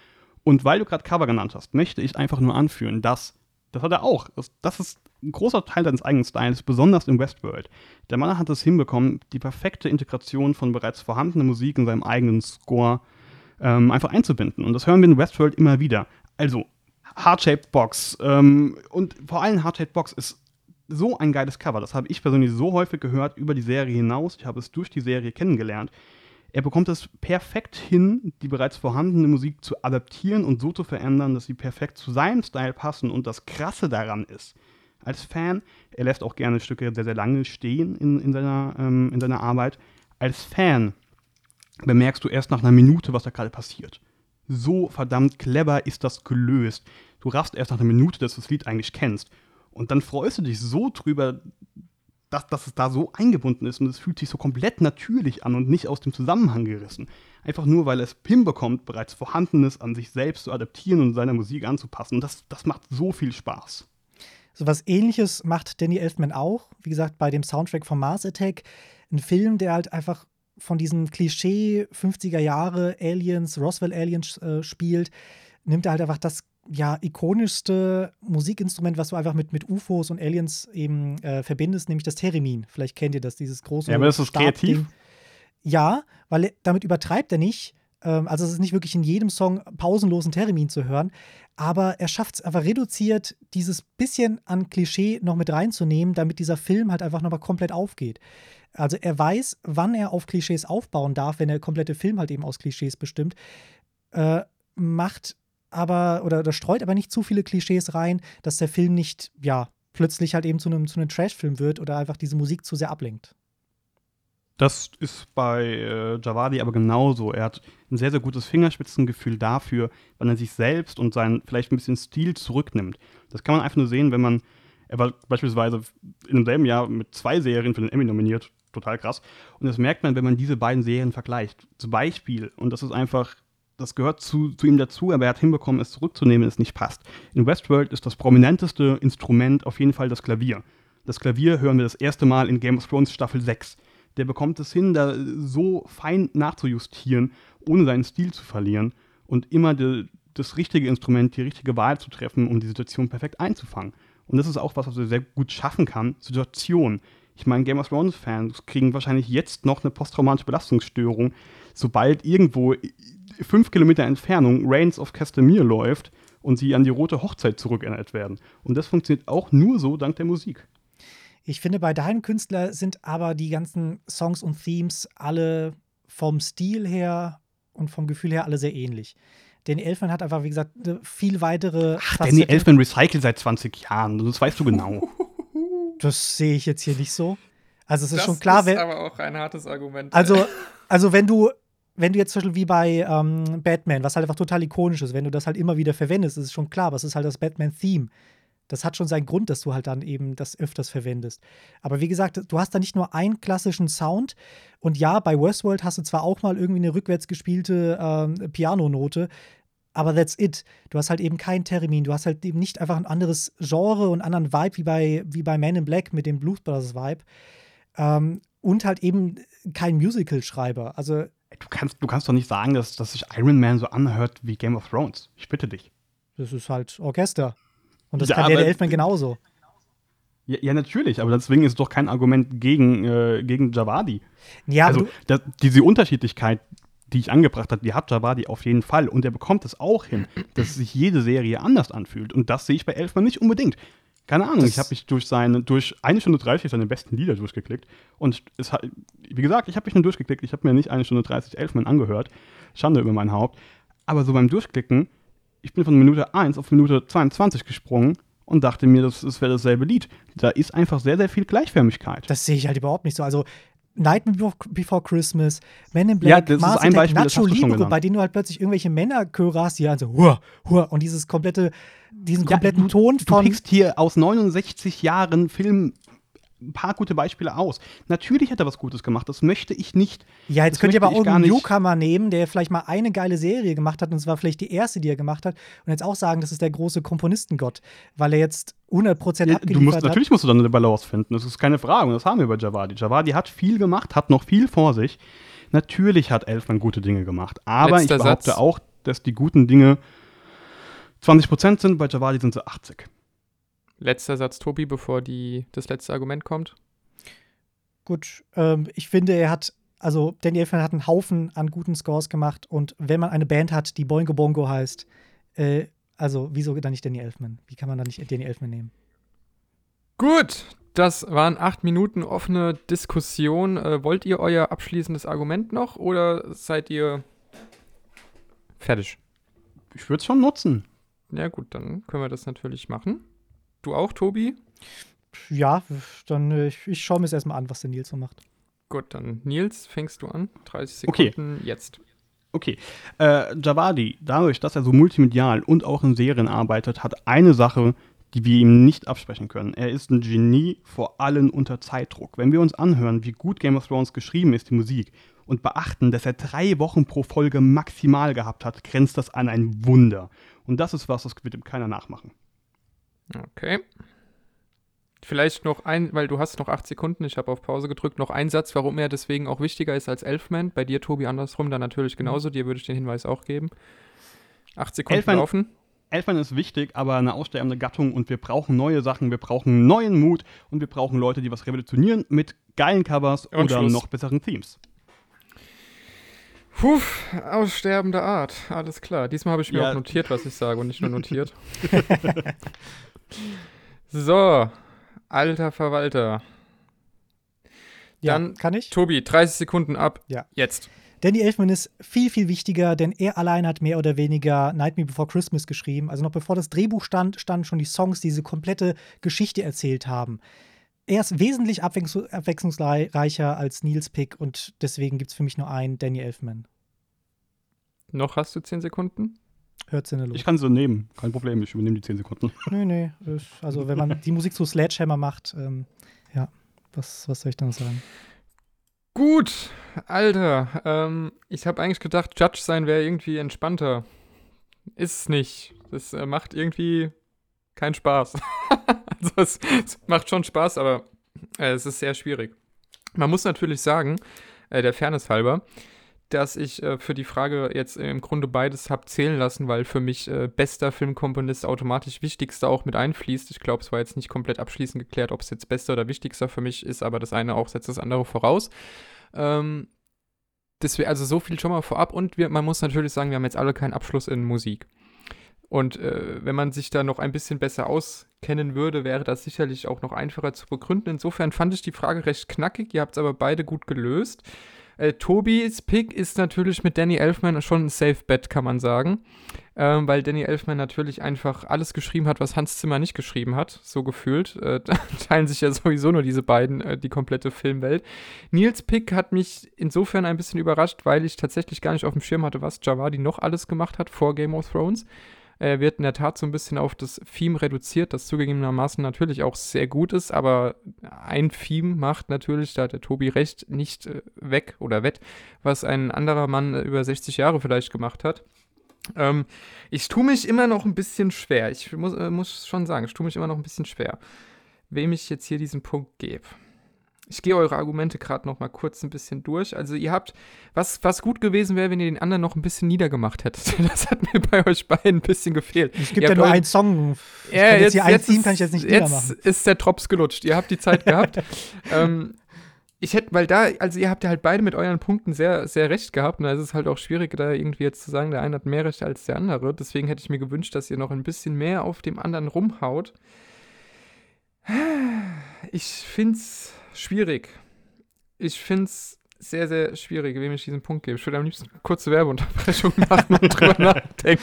Und weil du gerade Cover genannt hast, möchte ich einfach nur anführen, dass, das hat er auch, das, das ist ein großer Teil seines eigenen Styles, besonders im Westworld. Der Mann hat es hinbekommen, die perfekte Integration von bereits vorhandener Musik in seinem eigenen Score ähm, einfach einzubinden. Und das hören wir in Westworld immer wieder. Also, Heart-Shaped Box ähm, und vor allem Heart-Shaped Box ist so ein geiles Cover. Das habe ich persönlich so häufig gehört über die Serie hinaus. Ich habe es durch die Serie kennengelernt. Er bekommt es perfekt hin, die bereits vorhandene Musik zu adaptieren und so zu verändern, dass sie perfekt zu seinem Style passen. Und das Krasse daran ist, als Fan, er lässt auch gerne Stücke sehr, sehr lange stehen in, in, seiner, ähm, in seiner Arbeit. Als Fan bemerkst du erst nach einer Minute, was da gerade passiert. So verdammt clever ist das gelöst. Du raffst erst nach einer Minute, dass du das Lied eigentlich kennst. Und dann freust du dich so drüber, dass, dass es da so eingebunden ist und es fühlt sich so komplett natürlich an und nicht aus dem Zusammenhang gerissen. Einfach nur, weil es hinbekommt, bereits Vorhandenes an sich selbst zu adaptieren und seiner Musik anzupassen. Und das, das macht so viel Spaß. So was ähnliches macht Danny Elfman auch. Wie gesagt, bei dem Soundtrack von Mars Attack. Ein Film, der halt einfach von diesem Klischee 50er Jahre Aliens, Roswell Aliens äh, spielt, nimmt er halt einfach das ja, ikonischste Musikinstrument, was du einfach mit, mit UFOs und Aliens eben äh, verbindest, nämlich das Theremin. Vielleicht kennt ihr das, dieses große. Ja, aber ist das Stabding. kreativ? Ja, weil damit übertreibt er nicht. Ähm, also es ist nicht wirklich in jedem Song pausenlosen Theremin zu hören, aber er schafft es einfach reduziert, dieses bisschen an Klischee noch mit reinzunehmen, damit dieser Film halt einfach nochmal komplett aufgeht. Also er weiß, wann er auf Klischees aufbauen darf, wenn der komplette Film halt eben aus Klischees bestimmt. Äh, macht aber oder, oder streut aber nicht zu viele Klischees rein, dass der Film nicht, ja, plötzlich halt eben zu einem, zu einem Trash-Film wird oder einfach diese Musik zu sehr ablenkt. Das ist bei äh, Javadi aber genauso. Er hat ein sehr, sehr gutes Fingerspitzengefühl dafür, wann er sich selbst und seinen vielleicht ein bisschen Stil zurücknimmt. Das kann man einfach nur sehen, wenn man, er war beispielsweise in demselben Jahr mit zwei Serien für den Emmy nominiert, total krass. Und das merkt man, wenn man diese beiden Serien vergleicht. Zum Beispiel, und das ist einfach, das gehört zu, zu ihm dazu, aber er hat hinbekommen, es zurückzunehmen, es nicht passt. In Westworld ist das prominenteste Instrument auf jeden Fall das Klavier. Das Klavier hören wir das erste Mal in Game of Thrones Staffel 6 der bekommt es hin, da so fein nachzujustieren, ohne seinen Stil zu verlieren und immer de, das richtige Instrument, die richtige Wahl zu treffen, um die Situation perfekt einzufangen. Und das ist auch was, was er sehr gut schaffen kann, Situation. Ich meine, Game of Thrones-Fans kriegen wahrscheinlich jetzt noch eine posttraumatische Belastungsstörung, sobald irgendwo fünf Kilometer Entfernung Reigns of Castamere läuft und sie an die rote Hochzeit zurückerinnert werden. Und das funktioniert auch nur so dank der Musik. Ich finde, bei deinem Künstler sind aber die ganzen Songs und Themes alle vom Stil her und vom Gefühl her alle sehr ähnlich. Danny Elfman hat einfach, wie gesagt, eine viel weitere. Ach, Danny Elfman recycelt seit 20 Jahren. Das weißt du genau. *laughs* Das sehe ich jetzt hier nicht so. Also es ist das schon klar, ist wenn. aber auch ein hartes Argument. Also, also wenn du, wenn du jetzt zum Beispiel wie bei ähm, Batman, was halt einfach total ikonisch ist, wenn du das halt immer wieder verwendest, ist es schon klar, was ist halt das Batman-Theme. Das hat schon seinen Grund, dass du halt dann eben das öfters verwendest. Aber wie gesagt, du hast da nicht nur einen klassischen Sound. Und ja, bei Westworld hast du zwar auch mal irgendwie eine rückwärts gespielte ähm, Pianonote, aber that's it. Du hast halt eben keinen Termin. Du hast halt eben nicht einfach ein anderes Genre und anderen Vibe wie bei, wie bei Man in Black mit dem Blues Brothers Vibe. Ähm, und halt eben kein Musical-Schreiber. Also. Du kannst, du kannst doch nicht sagen, dass, dass sich Iron Man so anhört wie Game of Thrones. Ich bitte dich. Das ist halt Orchester. Und das Ja, kann der, Elfman genauso. Ja, ja, natürlich, aber deswegen ist es doch kein Argument gegen, äh, gegen Javadi. Ja, also das, diese Unterschiedlichkeit, die ich angebracht habe, die hat Javadi auf jeden Fall. Und er bekommt es auch hin, dass sich jede Serie anders anfühlt. Und das sehe ich bei Elfman nicht unbedingt. Keine Ahnung, Das- ich habe mich durch seine, durch eine Stunde 30 seine besten Lieder durchgeklickt. Und es hat, wie gesagt, ich habe mich nur durchgeklickt. Ich habe mir nicht eine Stunde 30 Elfman angehört. Schande über mein Haupt. Aber so beim Durchklicken, ich bin von Minute 1 auf Minute 22 gesprungen und dachte mir, das, das wäre dasselbe Lied. Da ist einfach sehr, sehr viel Gleichförmigkeit. das sehe ich halt überhaupt nicht so. Also, Nightmare Before- Christmas, Men in Black, Ja, Mars Attack, Nacho Libre, bei denen du halt plötzlich irgendwelche Männerchöre hast, die dann so, hua, hua, und dieses komplette, diesen Ja, kompletten du- Ton Du von. pickst hier aus 69 Jahren Film ein paar gute Beispiele aus. Natürlich hat er was Gutes gemacht, das möchte ich nicht. Ja, jetzt könnt ihr aber irgendeinen nicht- Newcomer nehmen, der vielleicht mal eine geile Serie gemacht hat und es war vielleicht die erste, die er gemacht hat und jetzt auch sagen, das ist der große Komponistengott, weil er jetzt 100% Ja, abgeliefert du musst, hat. natürlich musst du dann eine Balance finden, das ist keine Frage und das haben wir bei Javadi. Javadi hat viel gemacht, hat noch viel vor sich. Natürlich hat Elfman gute Dinge gemacht, aber Letzter ich behaupte Satz. auch, dass die guten Dinge 20% sind, bei Javadi sind sie 80. Letzter Satz, Tobi, bevor die, das letzte Argument kommt. Gut, ähm, ich finde, er hat, also Danny Elfman hat einen Haufen an guten Scores gemacht und wenn man eine Band hat, die Boingo Bongo heißt, äh, also wieso dann nicht Danny Elfman? Wie kann man dann nicht Danny Elfman nehmen? Gut, das waren acht Minuten offene Diskussion. Äh, wollt ihr euer abschließendes Argument noch oder seid ihr fertig? Ich würde es schon nutzen. Ja, gut, dann können wir das natürlich machen. Du auch, Tobi? Ja, dann äh, ich, ich schaue mir es erstmal an, was der Nils so macht. Gut, dann Nils, fängst du an. 30 Okay. Sekunden jetzt. Okay. Äh, Javadi, dadurch, dass er so multimedial und auch in Serien arbeitet, hat eine Sache, die wir ihm nicht absprechen können. Er ist ein Genie, vor allem unter Zeitdruck. Wenn wir uns anhören, wie gut Game of Thrones geschrieben ist, die Musik, und beachten, dass er drei Wochen pro Folge maximal gehabt hat, grenzt das an ein Wunder. Und das ist was, das wird ihm keiner nachmachen. Okay. Vielleicht noch ein, weil du hast noch acht Sekunden, ich habe auf Pause gedrückt, noch ein Satz, warum er deswegen auch wichtiger ist als Elfman. Bei dir, Tobi, andersrum, dann natürlich genauso. Dir würde ich den Hinweis auch geben. Acht Sekunden Elfman- laufen. Elfman ist wichtig, aber eine aussterbende Gattung und wir brauchen neue Sachen, wir brauchen neuen Mut und wir brauchen Leute, die was revolutionieren mit geilen Covers Und oder Schluss. noch besseren Themes. Puh, aussterbende Art. Alles klar. Diesmal habe ich mir Ja. auch notiert, was ich sage und nicht nur notiert. *laughs* so, alter Verwalter. Ja, Dann- kann ich? Tobi, 30 Sekunden ab. Ja. Jetzt. Danny Elfman ist viel, viel wichtiger, denn er allein hat mehr oder weniger Nightmare Before Christmas geschrieben. Also noch bevor das Drehbuch stand, standen schon die Songs, die diese komplette Geschichte erzählt haben. Er ist wesentlich abwechslungs abwechslungsreicher als Nils Pick und deswegen gibt es für mich nur einen Danny Elfman. Noch hast du 10 Sekunden? Hört Sinne los. Ich kann sie nehmen, kein Problem, ich übernehme die 10 Sekunden. *laughs* Nö, nö. ist- Also wenn man die Musik zu Sledgehammer macht, ähm, ja, was, was soll ich dann sagen? Gut, Alter. Ähm, ich habe eigentlich gedacht, Judge sein wäre irgendwie entspannter. Ist es nicht. Das äh, macht irgendwie keinen Spaß. *laughs* *laughs* es, es macht schon Spaß, aber äh, es ist sehr schwierig. Man muss natürlich sagen, äh, der Fairness halber, dass ich äh, für die Frage jetzt im Grunde beides habe zählen lassen, weil für mich äh, bester Filmkomponist automatisch wichtigster auch mit einfließt. Ich glaube, es war jetzt nicht komplett abschließend geklärt, ob es jetzt bester oder wichtigster für mich ist, aber das eine auch setzt das andere voraus. Ähm, deswegen, also so viel schon mal vorab und wir, man muss natürlich sagen, wir haben jetzt alle keinen Abschluss in Musik. Und äh, wenn man sich da noch ein bisschen besser auskennen würde, wäre das sicherlich auch noch einfacher zu begründen. Insofern fand ich die Frage recht knackig. Ihr habt es aber beide gut gelöst. Äh, Tobis Pick ist natürlich mit Danny Elfman schon ein Safe Bet, kann man sagen. Ähm, weil Danny Elfman natürlich einfach alles geschrieben hat, was Hans Zimmer nicht geschrieben hat, so gefühlt. Äh, *laughs* da teilen sich ja sowieso nur diese beiden äh, die komplette Filmwelt. Nils Pick hat mich insofern ein bisschen überrascht, weil ich tatsächlich gar nicht auf dem Schirm hatte, was Javadi noch alles gemacht hat vor Game of Thrones. Er wird in der Tat so ein bisschen auf das Theme reduziert, das zugegebenermaßen natürlich auch sehr gut ist, aber ein Theme macht natürlich, da hat der Tobi recht, nicht äh, weg oder wett, was ein anderer Mann äh, über 60 Jahre vielleicht gemacht hat. Ähm, ich tue mich immer noch ein bisschen schwer. Ich muss, äh, muss schon sagen, ich tue mich immer noch ein bisschen schwer, wem ich jetzt hier diesen Punkt gebe. Ich gehe eure Argumente gerade noch mal kurz ein bisschen durch. Also ihr habt, was, was gut gewesen wäre, wenn ihr den anderen noch ein bisschen niedergemacht hättet. *laughs* Das hat mir bei euch beiden ein bisschen gefehlt. Es gibt ja nur einen Song. Ich ja, jetzt, jetzt hier ein Team kann ich jetzt nicht niedermachen. Jetzt ist der Drops gelutscht. Ihr habt die Zeit gehabt. *laughs* ähm, ich hätte, weil da, also ihr habt ja halt beide mit euren Punkten sehr, sehr recht gehabt. Und da ist es halt auch schwierig, da irgendwie jetzt zu sagen, der eine hat mehr Recht als der andere. Deswegen hätte ich mir gewünscht, dass ihr noch ein bisschen mehr auf dem anderen rumhaut. Ich finde es schwierig. Ich finde es sehr, sehr schwierig, wem ich diesen Punkt gebe. Ich würde am liebsten eine kurze Werbeunterbrechung *laughs* machen und drüber *laughs* nachdenken.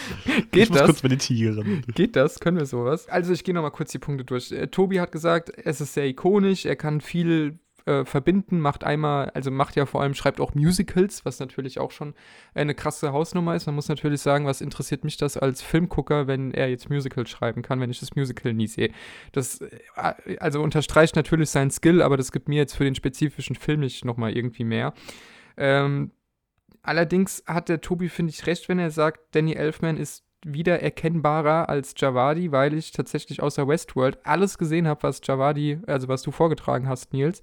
Geht ich muss das? kurz meditieren. Geht das? Können wir sowas? Also ich gehe nochmal kurz die Punkte durch. Äh, Tobi hat gesagt, es ist sehr ikonisch, er kann viel äh, verbinden, macht einmal, also macht ja vor allem, schreibt auch Musicals, was natürlich auch schon eine krasse Hausnummer ist. Man muss natürlich sagen, was interessiert mich das als Filmgucker, wenn er jetzt Musicals schreiben kann, wenn ich das Musical nie sehe. Das, äh, also unterstreicht natürlich seinen Skill, aber das gibt mir jetzt für den spezifischen Film nicht nochmal irgendwie mehr. Ähm, allerdings hat der Tobi, finde ich, recht, wenn er sagt, Danny Elfman ist wieder erkennbarer als Javadi, weil ich tatsächlich außer Westworld alles gesehen habe, was Javadi, also was du vorgetragen hast, Nils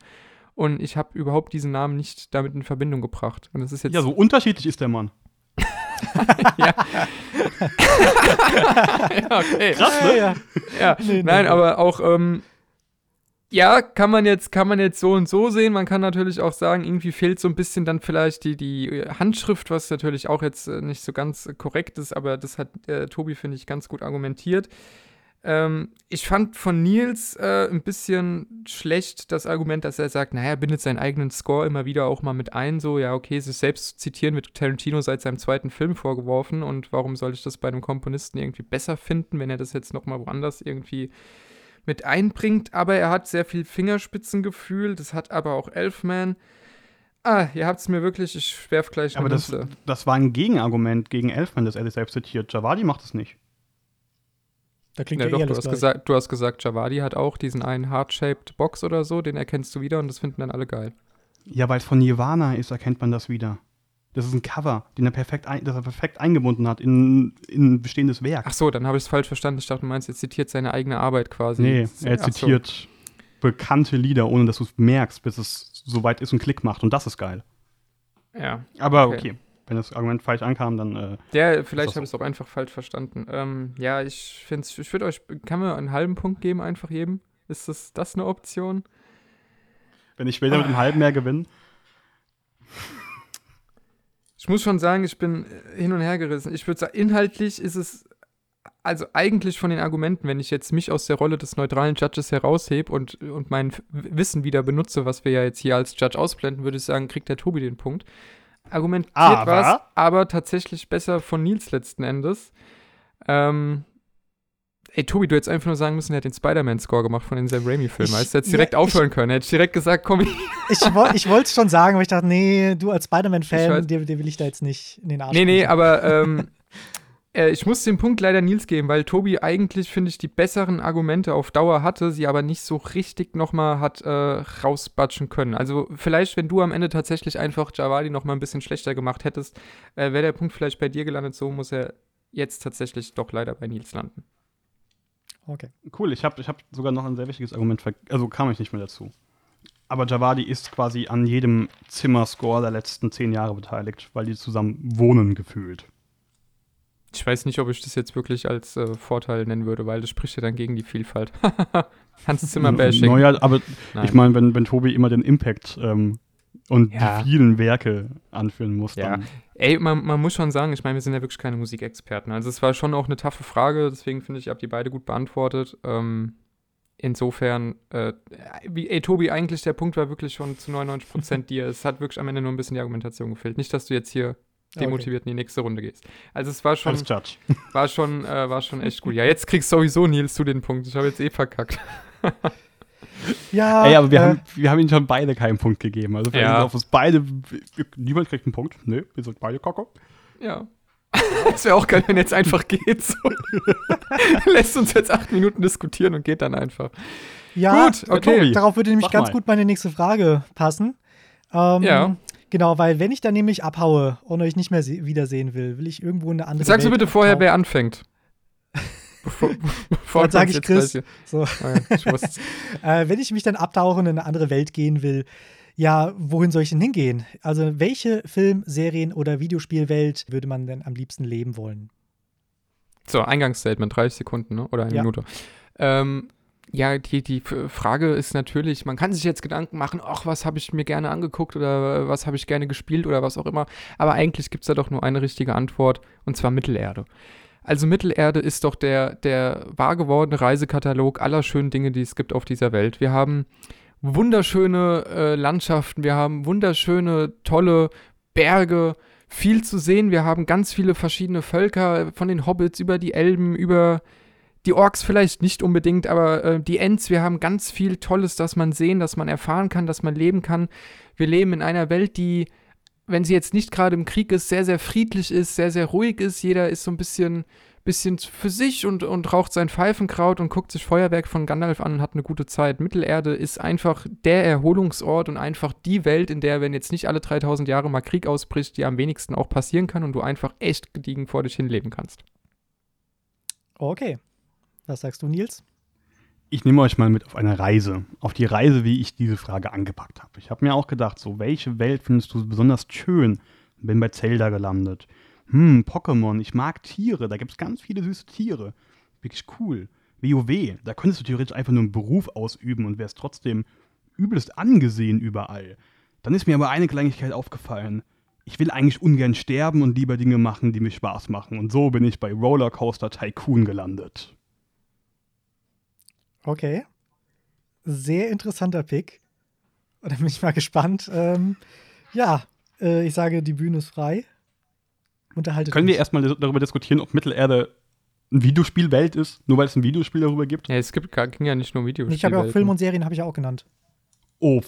und ich habe überhaupt diesen Namen nicht damit in Verbindung gebracht. Und das ist jetzt ja, so unterschiedlich ist der Mann. *laughs* *laughs* ja. ja, okay. Krass, ne? Ja, ja. Nee, Nein, nee. aber auch, ähm, ja, kann man jetzt, kann man jetzt so und so sehen. Man kann natürlich auch sagen, irgendwie fehlt so ein bisschen dann vielleicht die, die Handschrift, was natürlich auch jetzt äh, nicht so ganz korrekt ist, aber das hat äh, Tobi, finde ich, ganz gut argumentiert. Ähm, ich fand von Nils äh, ein bisschen schlecht das Argument, dass er sagt, naja, er bindet seinen eigenen Score immer wieder auch mal mit ein. So, ja, okay, sich selbst zu zitieren wird Tarantino seit seinem zweiten Film vorgeworfen. Und warum soll ich das bei einem Komponisten irgendwie besser finden, wenn er das jetzt nochmal woanders irgendwie mit einbringt? Aber er hat sehr viel Fingerspitzengefühl. Das hat aber auch Elfman. Ah, ihr habt es mir wirklich, ich werf gleich eine Aber das, das war ein Gegenargument gegen Elfman, dass er das selbst zitiert. Javadi macht es nicht. Da klingt ja, ja doch, du, hast gesagt, du hast gesagt, Javadi hat auch diesen einen Heart-Shaped Box oder so, den erkennst du wieder und das finden dann alle geil. Ja, weil es von Nirvana ist, erkennt man das wieder. Das ist ein Cover, den er perfekt, ein, das er perfekt eingebunden hat in, in ein bestehendes Werk. Ach so, dann habe ich es falsch verstanden. Ich dachte, du meinst, er zitiert seine eigene Arbeit quasi. Nee, er zitiert so. bekannte Lieder, ohne dass du es merkst, bis es soweit ist und Klick macht. Und das ist geil. Ja. Aber okay. okay wenn das Argument falsch ankam, dann. Äh, ja, vielleicht habe ich es auch einfach falsch verstanden. Ähm, ja, ich finde ich würde euch, kann mir einen halben Punkt geben, einfach jedem? Ist das, das eine Option? Wenn ich später oh. mit einem halben mehr gewinne. Ich muss schon sagen, ich bin hin und her gerissen. Ich würde sagen, inhaltlich ist es, also eigentlich von den Argumenten, wenn ich jetzt mich aus der Rolle des neutralen Judges heraushebe und, und mein Wissen wieder benutze, was wir ja jetzt hier als Judge ausblenden, würde ich sagen, kriegt der Tobi den Punkt argumentiert aber, was, aber tatsächlich besser von Nils letzten Endes. Ähm, ey, Tobi, du hättest einfach nur sagen müssen, er hat den Spider-Man-Score gemacht von den Sam Raimi-Filmen. Hättest jetzt direkt ja, aufhören ich, können. Hättest direkt gesagt, komm. Ich, ich, ich wollte es schon sagen, aber ich dachte, nee, du als Spider-Man-Fan, dir, dir, will ich da jetzt nicht in den Arsch Nee, nee, aber ähm, *laughs* Äh, ich muss den Punkt leider Nils geben, weil Tobi eigentlich, finde ich, die besseren Argumente auf Dauer hatte, sie aber nicht so richtig nochmal hat äh, rausbatschen können. Also vielleicht, wenn du am Ende tatsächlich einfach Javadi nochmal ein bisschen schlechter gemacht hättest, äh, wäre der Punkt vielleicht bei dir gelandet. So muss er jetzt tatsächlich doch leider bei Nils landen. Okay. Cool, ich habe ich hab sogar noch ein sehr wichtiges Argument, also kam ich nicht mehr dazu. Aber Javadi ist quasi an jedem Zimmerscore der letzten zehn Jahre beteiligt, weil die zusammen wohnen gefühlt. Ich weiß nicht, ob ich das jetzt wirklich als äh, Vorteil nennen würde, weil das spricht ja dann gegen die Vielfalt. *laughs* Hans Zimmer Bashing. Naja, aber Nein. ich meine, wenn, wenn Tobi immer den Impact ähm, und Ja. die vielen Werke anführen muss. Ja. Dann. Ey, man, man muss schon sagen, ich meine, wir sind ja wirklich keine Musikexperten. Also es war schon auch eine taffe Frage, deswegen finde ich, ihr habt die beide gut beantwortet. Ähm, insofern, äh, wie, ey, Tobi, eigentlich der Punkt war wirklich schon zu 99 Prozent *laughs* dir. Es hat wirklich am Ende nur ein bisschen die Argumentation gefehlt. Nicht, dass du jetzt hier demotiviert in die nächste Runde gehst. Also es war schon, *laughs* war schon, äh, war schon echt gut. Ja, jetzt kriegst sowieso Nils du den Punkt. Ich habe jetzt eh verkackt. *laughs* Ja, Ey, aber wir, äh, haben, wir haben ihnen schon beide keinen Punkt gegeben. Also vielleicht Ja. auf uns beide. Niemand kriegt einen Punkt. Nö, wir sind beide Kacke. Ja. *laughs* Es wäre auch geil, wenn jetzt einfach geht. So. Lässt uns jetzt acht Minuten diskutieren und geht dann einfach. ja, Gut, okay. Tobi. Darauf würde nämlich ganz mal. gut meine nächste Frage passen. Ähm, Ja. Genau, weil wenn ich dann nämlich abhaue und euch nicht mehr se- wiedersehen will, will ich irgendwo in eine andere Sagst du bitte vorher, abtauchen. wer anfängt? *laughs* Bevor, *laughs* bevor Dann sag wir ich Chris. So. Ah ja, *laughs* Äh, wenn ich mich dann abtauchen in eine andere Welt gehen will, ja, wohin soll ich denn hingehen? Also, welche Film-, Serien- oder Videospielwelt würde man denn am liebsten leben wollen? So, Eingangsstatement, 30 Sekunden, ne? Oder eine Ja. Minute. Ähm, ja, die, die Frage ist natürlich, man kann sich jetzt Gedanken machen, ach, was habe ich mir gerne angeguckt oder was habe ich gerne gespielt oder was auch immer. Aber eigentlich gibt es da doch nur eine richtige Antwort, und zwar Mittelerde. Also Mittelerde ist doch der, der wahr gewordene Reisekatalog aller schönen Dinge, die es gibt auf dieser Welt. Wir haben wunderschöne äh, Landschaften, wir haben wunderschöne, tolle Berge, viel zu sehen. Wir haben ganz viele verschiedene Völker, von den Hobbits über die Elben, über die Orks vielleicht nicht unbedingt, aber äh, die Ents, wir haben ganz viel Tolles, das man sehen, das man erfahren kann, das man leben kann. Wir leben in einer Welt, die, wenn sie jetzt nicht gerade im Krieg ist, sehr, sehr friedlich ist, sehr, sehr ruhig ist. Jeder ist so ein bisschen, bisschen für sich und, und raucht sein Pfeifenkraut und guckt sich Feuerwerk von Gandalf an und hat eine gute Zeit. Mittelerde ist einfach der Erholungsort und einfach die Welt, in der, wenn jetzt nicht alle 3000 Jahre mal Krieg ausbricht, die am wenigsten auch passieren kann und du einfach echt gediegen vor dich hin leben kannst. Okay. Was sagst du, Nils? Ich nehme euch mal mit auf eine Reise. Auf die Reise, wie ich diese Frage angepackt habe. Ich habe mir auch gedacht, so, welche Welt findest du besonders schön? Bin bei Zelda gelandet. Hm, Pokémon, ich mag Tiere. Da gibt es ganz viele süße Tiere. Wirklich cool. WoW, da könntest du theoretisch einfach nur einen Beruf ausüben und wärst trotzdem übelst angesehen überall. Dann ist mir aber eine Kleinigkeit aufgefallen. Ich will eigentlich ungern sterben und lieber Dinge machen, die mir Spaß machen. Und so bin ich bei Rollercoaster Tycoon gelandet. Okay. Sehr interessanter Pick. Und da bin ich mal gespannt. Ähm, ja, äh, ich sage, die Bühne ist frei. Unterhaltet Können wir mich. erstmal darüber diskutieren, ob Mittelerde ein Videospielwelt ist, nur weil es ein Videospiel darüber gibt? Ja, es gibt, gar- ging ja nicht nur Videospiele. Ich habe ja auch Film und Serien, habe ich ja auch genannt. Oh,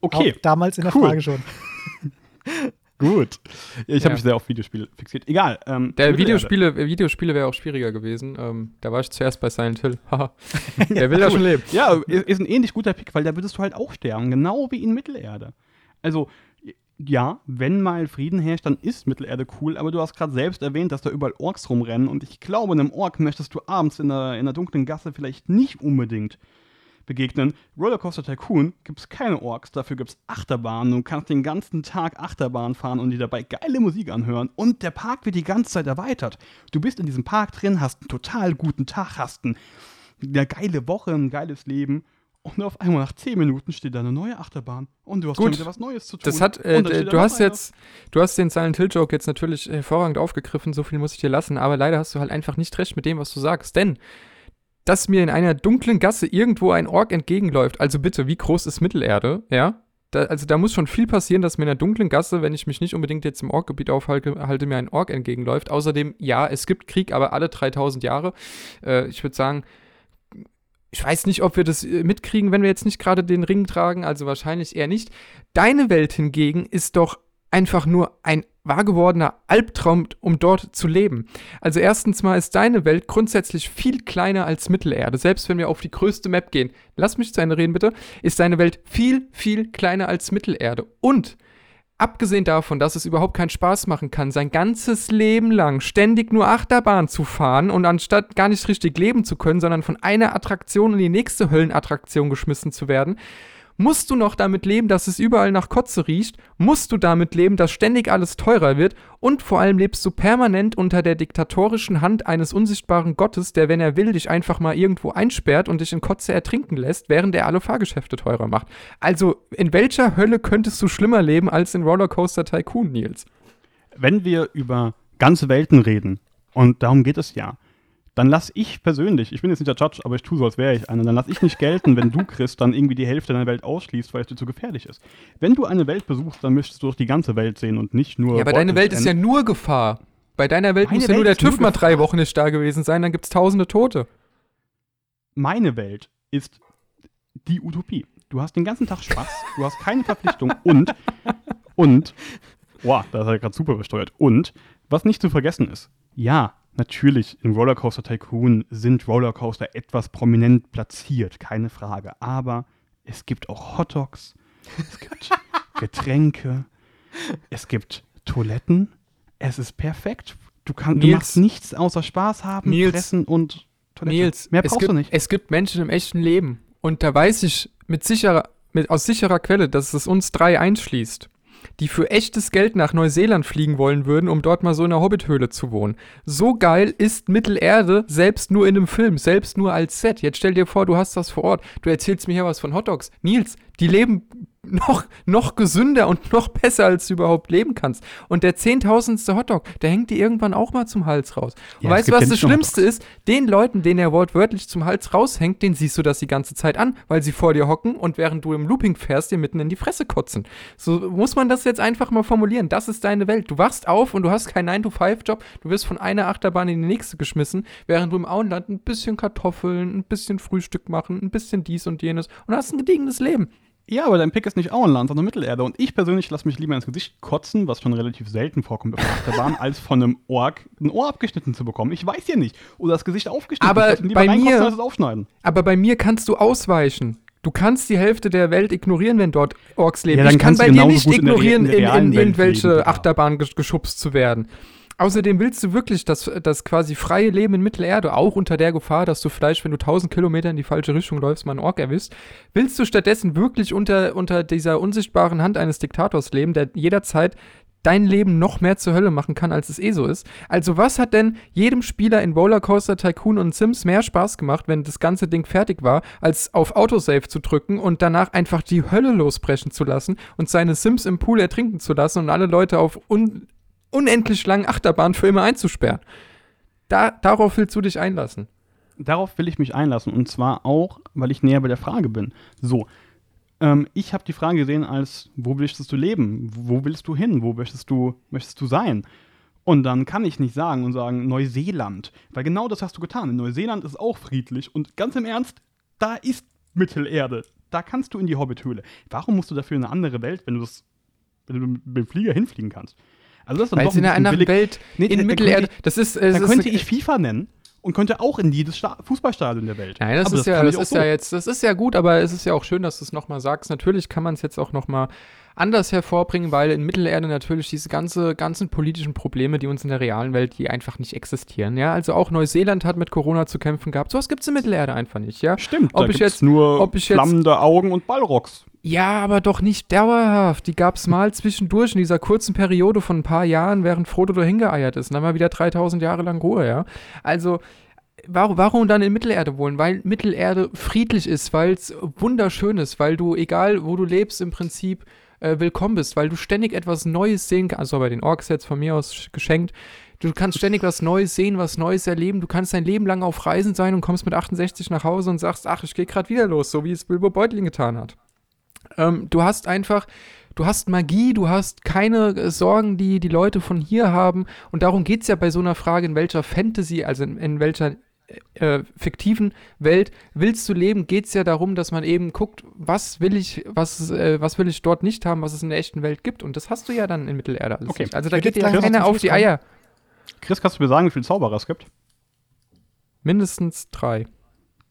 okay, Auch damals in der cool. Frage schon. *laughs* gut. Ich habe Ja. mich sehr auf Videospiele fixiert. Egal. Ähm, Der. Videospiele, Videospiele wäre auch schwieriger gewesen. Ähm, da war ich zuerst bei Silent Hill. *laughs* Haha. Wer will *laughs* da schon leben? Ja, ist, ist ein ähnlich guter Pick, weil da würdest du halt auch sterben, genau wie in Mittelerde. Also, ja, wenn mal Frieden herrscht, dann ist Mittelerde cool, aber du hast gerade selbst erwähnt, dass da überall Orks rumrennen und ich glaube, einem Ork möchtest du abends in einer, in einer dunklen Gasse vielleicht nicht unbedingt begegnen. Rollercoaster Tycoon gibt es keine Orks, dafür gibt es Achterbahnen. Du kannst den ganzen Tag Achterbahn fahren und dir dabei geile Musik anhören. Und der Park wird die ganze Zeit erweitert. Du bist in diesem Park drin, hast einen total guten Tag, hast ein, eine geile Woche, ein geiles Leben. Und auf einmal nach 10 Minuten steht da eine neue Achterbahn und du hast Gut. wieder was Neues zu tun. Das hat, äh, du hast eine. jetzt, du hast den Silent Hill Joke jetzt natürlich hervorragend aufgegriffen, so viel muss ich dir lassen, aber leider hast du halt einfach nicht recht mit dem, was du sagst, denn dass mir in einer dunklen Gasse irgendwo ein Ork entgegenläuft, also bitte, wie groß ist Mittelerde, ja? Da, also da muss schon viel passieren, dass mir in einer dunklen Gasse, wenn ich mich nicht unbedingt jetzt im Orkgebiet aufhalte, halte, mir ein Ork entgegenläuft. Außerdem, ja, es gibt Krieg, aber alle 3000 Jahre. Äh, ich würde sagen, ich weiß nicht, ob wir das äh, mitkriegen, wenn wir jetzt nicht gerade den Ring tragen, also wahrscheinlich eher nicht. Deine Welt hingegen ist doch einfach nur ein wahr gewordener Albtraum, um dort zu leben. Also erstens mal ist deine Welt grundsätzlich viel kleiner als Mittelerde. Selbst wenn wir auf die größte Map gehen, lass mich zu Ende reden bitte, ist deine Welt viel, viel kleiner als Mittelerde. Und abgesehen davon, dass es überhaupt keinen Spaß machen kann, sein ganzes Leben lang ständig nur Achterbahn zu fahren und anstatt gar nicht richtig leben zu können, sondern von einer Attraktion in die nächste Höllenattraktion geschmissen zu werden, Musst du noch damit leben, dass es überall nach Kotze riecht? Musst du damit leben, dass ständig alles teurer wird? Und vor allem lebst du permanent unter der diktatorischen Hand eines unsichtbaren Gottes, der, wenn er will, dich einfach mal irgendwo einsperrt und dich in Kotze ertrinken lässt, während er alle Fahrgeschäfte teurer macht. Also, in welcher Hölle könntest du schlimmer leben als in Rollercoaster Tycoon, Nils? Wenn wir über ganze Welten reden, und darum geht es ja, dann lass ich persönlich, ich bin jetzt nicht der Judge, aber ich tue so, als wäre ich einer, dann lass ich nicht gelten, wenn du, Chris, dann irgendwie die Hälfte deiner Welt ausschließt, weil es dir zu gefährlich ist. Wenn du eine Welt besuchst, dann möchtest du doch die ganze Welt sehen und nicht nur. Ja, aber deine Welt ist ja nur Gefahr. Bei deiner Welt Meine muss ja nur der TÜV nur mal drei. Wochen nicht da gewesen sein, dann gibt es tausende Tote. Meine Welt ist die Utopie. Du hast den ganzen Tag Spaß, du hast keine Verpflichtung und, und, boah, da ist er gerade super besteuert. Und, was nicht zu vergessen ist, ja, natürlich, im Rollercoaster Tycoon sind Rollercoaster etwas prominent platziert, keine Frage. Aber es gibt auch Hotdogs, es gibt *laughs* Getränke, es gibt Toiletten. Es ist perfekt. Du, kann, du machst nichts außer Spaß haben, Nils. fressen und Toilette. Nils, Mehr brauchst gibt, du nicht. Es gibt Menschen im echten Leben. Und da weiß ich mit sicherer, mit, aus sicherer Quelle, dass es uns drei einschließt, die für echtes Geld nach Neuseeland fliegen wollen würden, um dort mal so in einer Hobbithöhle zu wohnen. So geil ist Mittelerde selbst nur in einem Film, selbst nur als Set. Jetzt stell dir vor, du hast das vor Ort. Du erzählst mir hier was von Hotdogs. Nils, die leben noch, noch gesünder und noch besser, als du überhaupt leben kannst. Und der zehntausendste Hotdog, der hängt dir irgendwann auch mal zum Hals raus. Und Ja, es weißt du, was das Schlimmste ist? Den Leuten, denen er wortwörtlich zum Hals raushängt, den siehst du das die ganze Zeit an, weil sie vor dir hocken und während du im Looping fährst, dir mitten in die Fresse kotzen. So muss man das jetzt einfach mal formulieren. Das ist deine Welt. Du wachst auf und du hast keinen 9-to-5-Job. Du wirst von einer Achterbahn in die nächste geschmissen, während du im Auenland ein bisschen Kartoffeln, ein bisschen Frühstück machen, ein bisschen dies und jenes und hast ein gediegenes Leben. Ja, aber dein Pick ist nicht Auenland, sondern Mittelerde. Und ich persönlich lasse mich lieber ins Gesicht kotzen, was schon relativ selten vorkommt auf der Achterbahn, als von einem Ork ein Ohr abgeschnitten zu bekommen. Ich weiß ja nicht. Oder das Gesicht aufgeschnitten. Aber bei mir- als es aufschneiden. Aber bei mir kannst du ausweichen. Du kannst die Hälfte der Welt ignorieren, wenn dort Orks leben. Ja, dann ich kann bei dir nicht gut in der ignorieren, in, in in irgendwelche. Achterbahnen gesch- geschubst zu werden. Außerdem willst du wirklich das, das quasi freie Leben in Mittelerde, auch unter der Gefahr, dass du vielleicht, wenn du 1000 Kilometer in die falsche Richtung läufst, mal einen Ork erwischst, willst du stattdessen wirklich unter, unter dieser unsichtbaren Hand eines Diktators leben, der jederzeit dein Leben noch mehr zur Hölle machen kann, als es eh so ist. Also was hat denn jedem Spieler in Rollercoaster Tycoon und Sims mehr Spaß gemacht, wenn das ganze Ding fertig war, als auf Autosave zu drücken und danach einfach die Hölle losbrechen zu lassen und seine Sims im Pool ertrinken zu lassen und alle Leute auf un unendlich langen Achterbahnen für immer einzusperren? Da, darauf willst du dich einlassen. Darauf will ich mich einlassen. Und zwar auch, weil ich näher bei der Frage bin. So. Ähm, ich habe die Frage gesehen als, wo willst du leben? Wo willst du hin? Wo möchtest du, möchtest du sein? Und dann kann ich nicht sagen und sagen Neuseeland. Weil genau das hast du getan. In Neuseeland ist auch friedlich. Und ganz im Ernst, da ist Mittelerde. Da kannst du in die Hobbithöhle. Warum musst du dafür in eine andere Welt, wenn du das, wenn du mit dem Flieger hinfliegen kannst? Also das ist Weil es in ein einer anderen billig. Welt, Nee, da- in da Mittelerde, könnte das ist, es Da könnte ich FIFA nennen und könnte auch in jedes Sta Fußballstadion der Welt. Nein, das Aber ist ja, das ich auch ist so. ja jetzt, das ist ja gut, aber es ist ja auch schön, dass du es nochmal sagst. Natürlich kann man es jetzt auch nochmal anders hervorbringen, weil in Mittelerde natürlich diese ganze, ganzen politischen Probleme, die uns in der realen Welt, die einfach nicht existieren. Ja, also auch Neuseeland hat mit Corona zu kämpfen gehabt. Sowas gibt es in Mittelerde einfach nicht, ja. Stimmt, Ob da ich jetzt- nur ob ich jetzt- flammende Augen und Ballrocks. Ja, aber doch nicht dauerhaft. Die gab es mal zwischendurch in dieser kurzen Periode von ein paar Jahren, während Frodo da hingeeiert ist. Und dann mal wieder 3000 Jahre lang Ruhe, ja. Also, warum, warum dann in Mittelerde wohnen? Weil Mittelerde friedlich ist, weil es wunderschön ist, weil du, egal wo du lebst, im Prinzip äh, willkommen bist, weil du ständig etwas Neues sehen kannst. Also bei den Orks jetzt von mir aus sch- geschenkt. Du kannst ständig was Neues sehen, was Neues erleben. Du kannst dein Leben lang auf Reisen sein und kommst mit 68 nach Hause und sagst, ach, ich gehe gerade wieder los, so wie es Bilbo Beutlin getan hat. Ähm, du hast einfach, du hast Magie, du hast keine äh, Sorgen, die die Leute von hier haben. Und darum geht es ja bei so einer Frage, in welcher Fantasy, also in, in welcher äh, fiktiven Welt willst du leben, geht es ja darum, dass man eben guckt, was will ich, was, äh, was will ich dort nicht haben, was es in der echten Welt gibt. Und das hast du ja dann in Mittelerde alles Okay. nicht. Also da geht dir langsam keiner auf die kommen. Eier. Chris, kannst du mir sagen, wie viele Zauberer es gibt? Mindestens drei.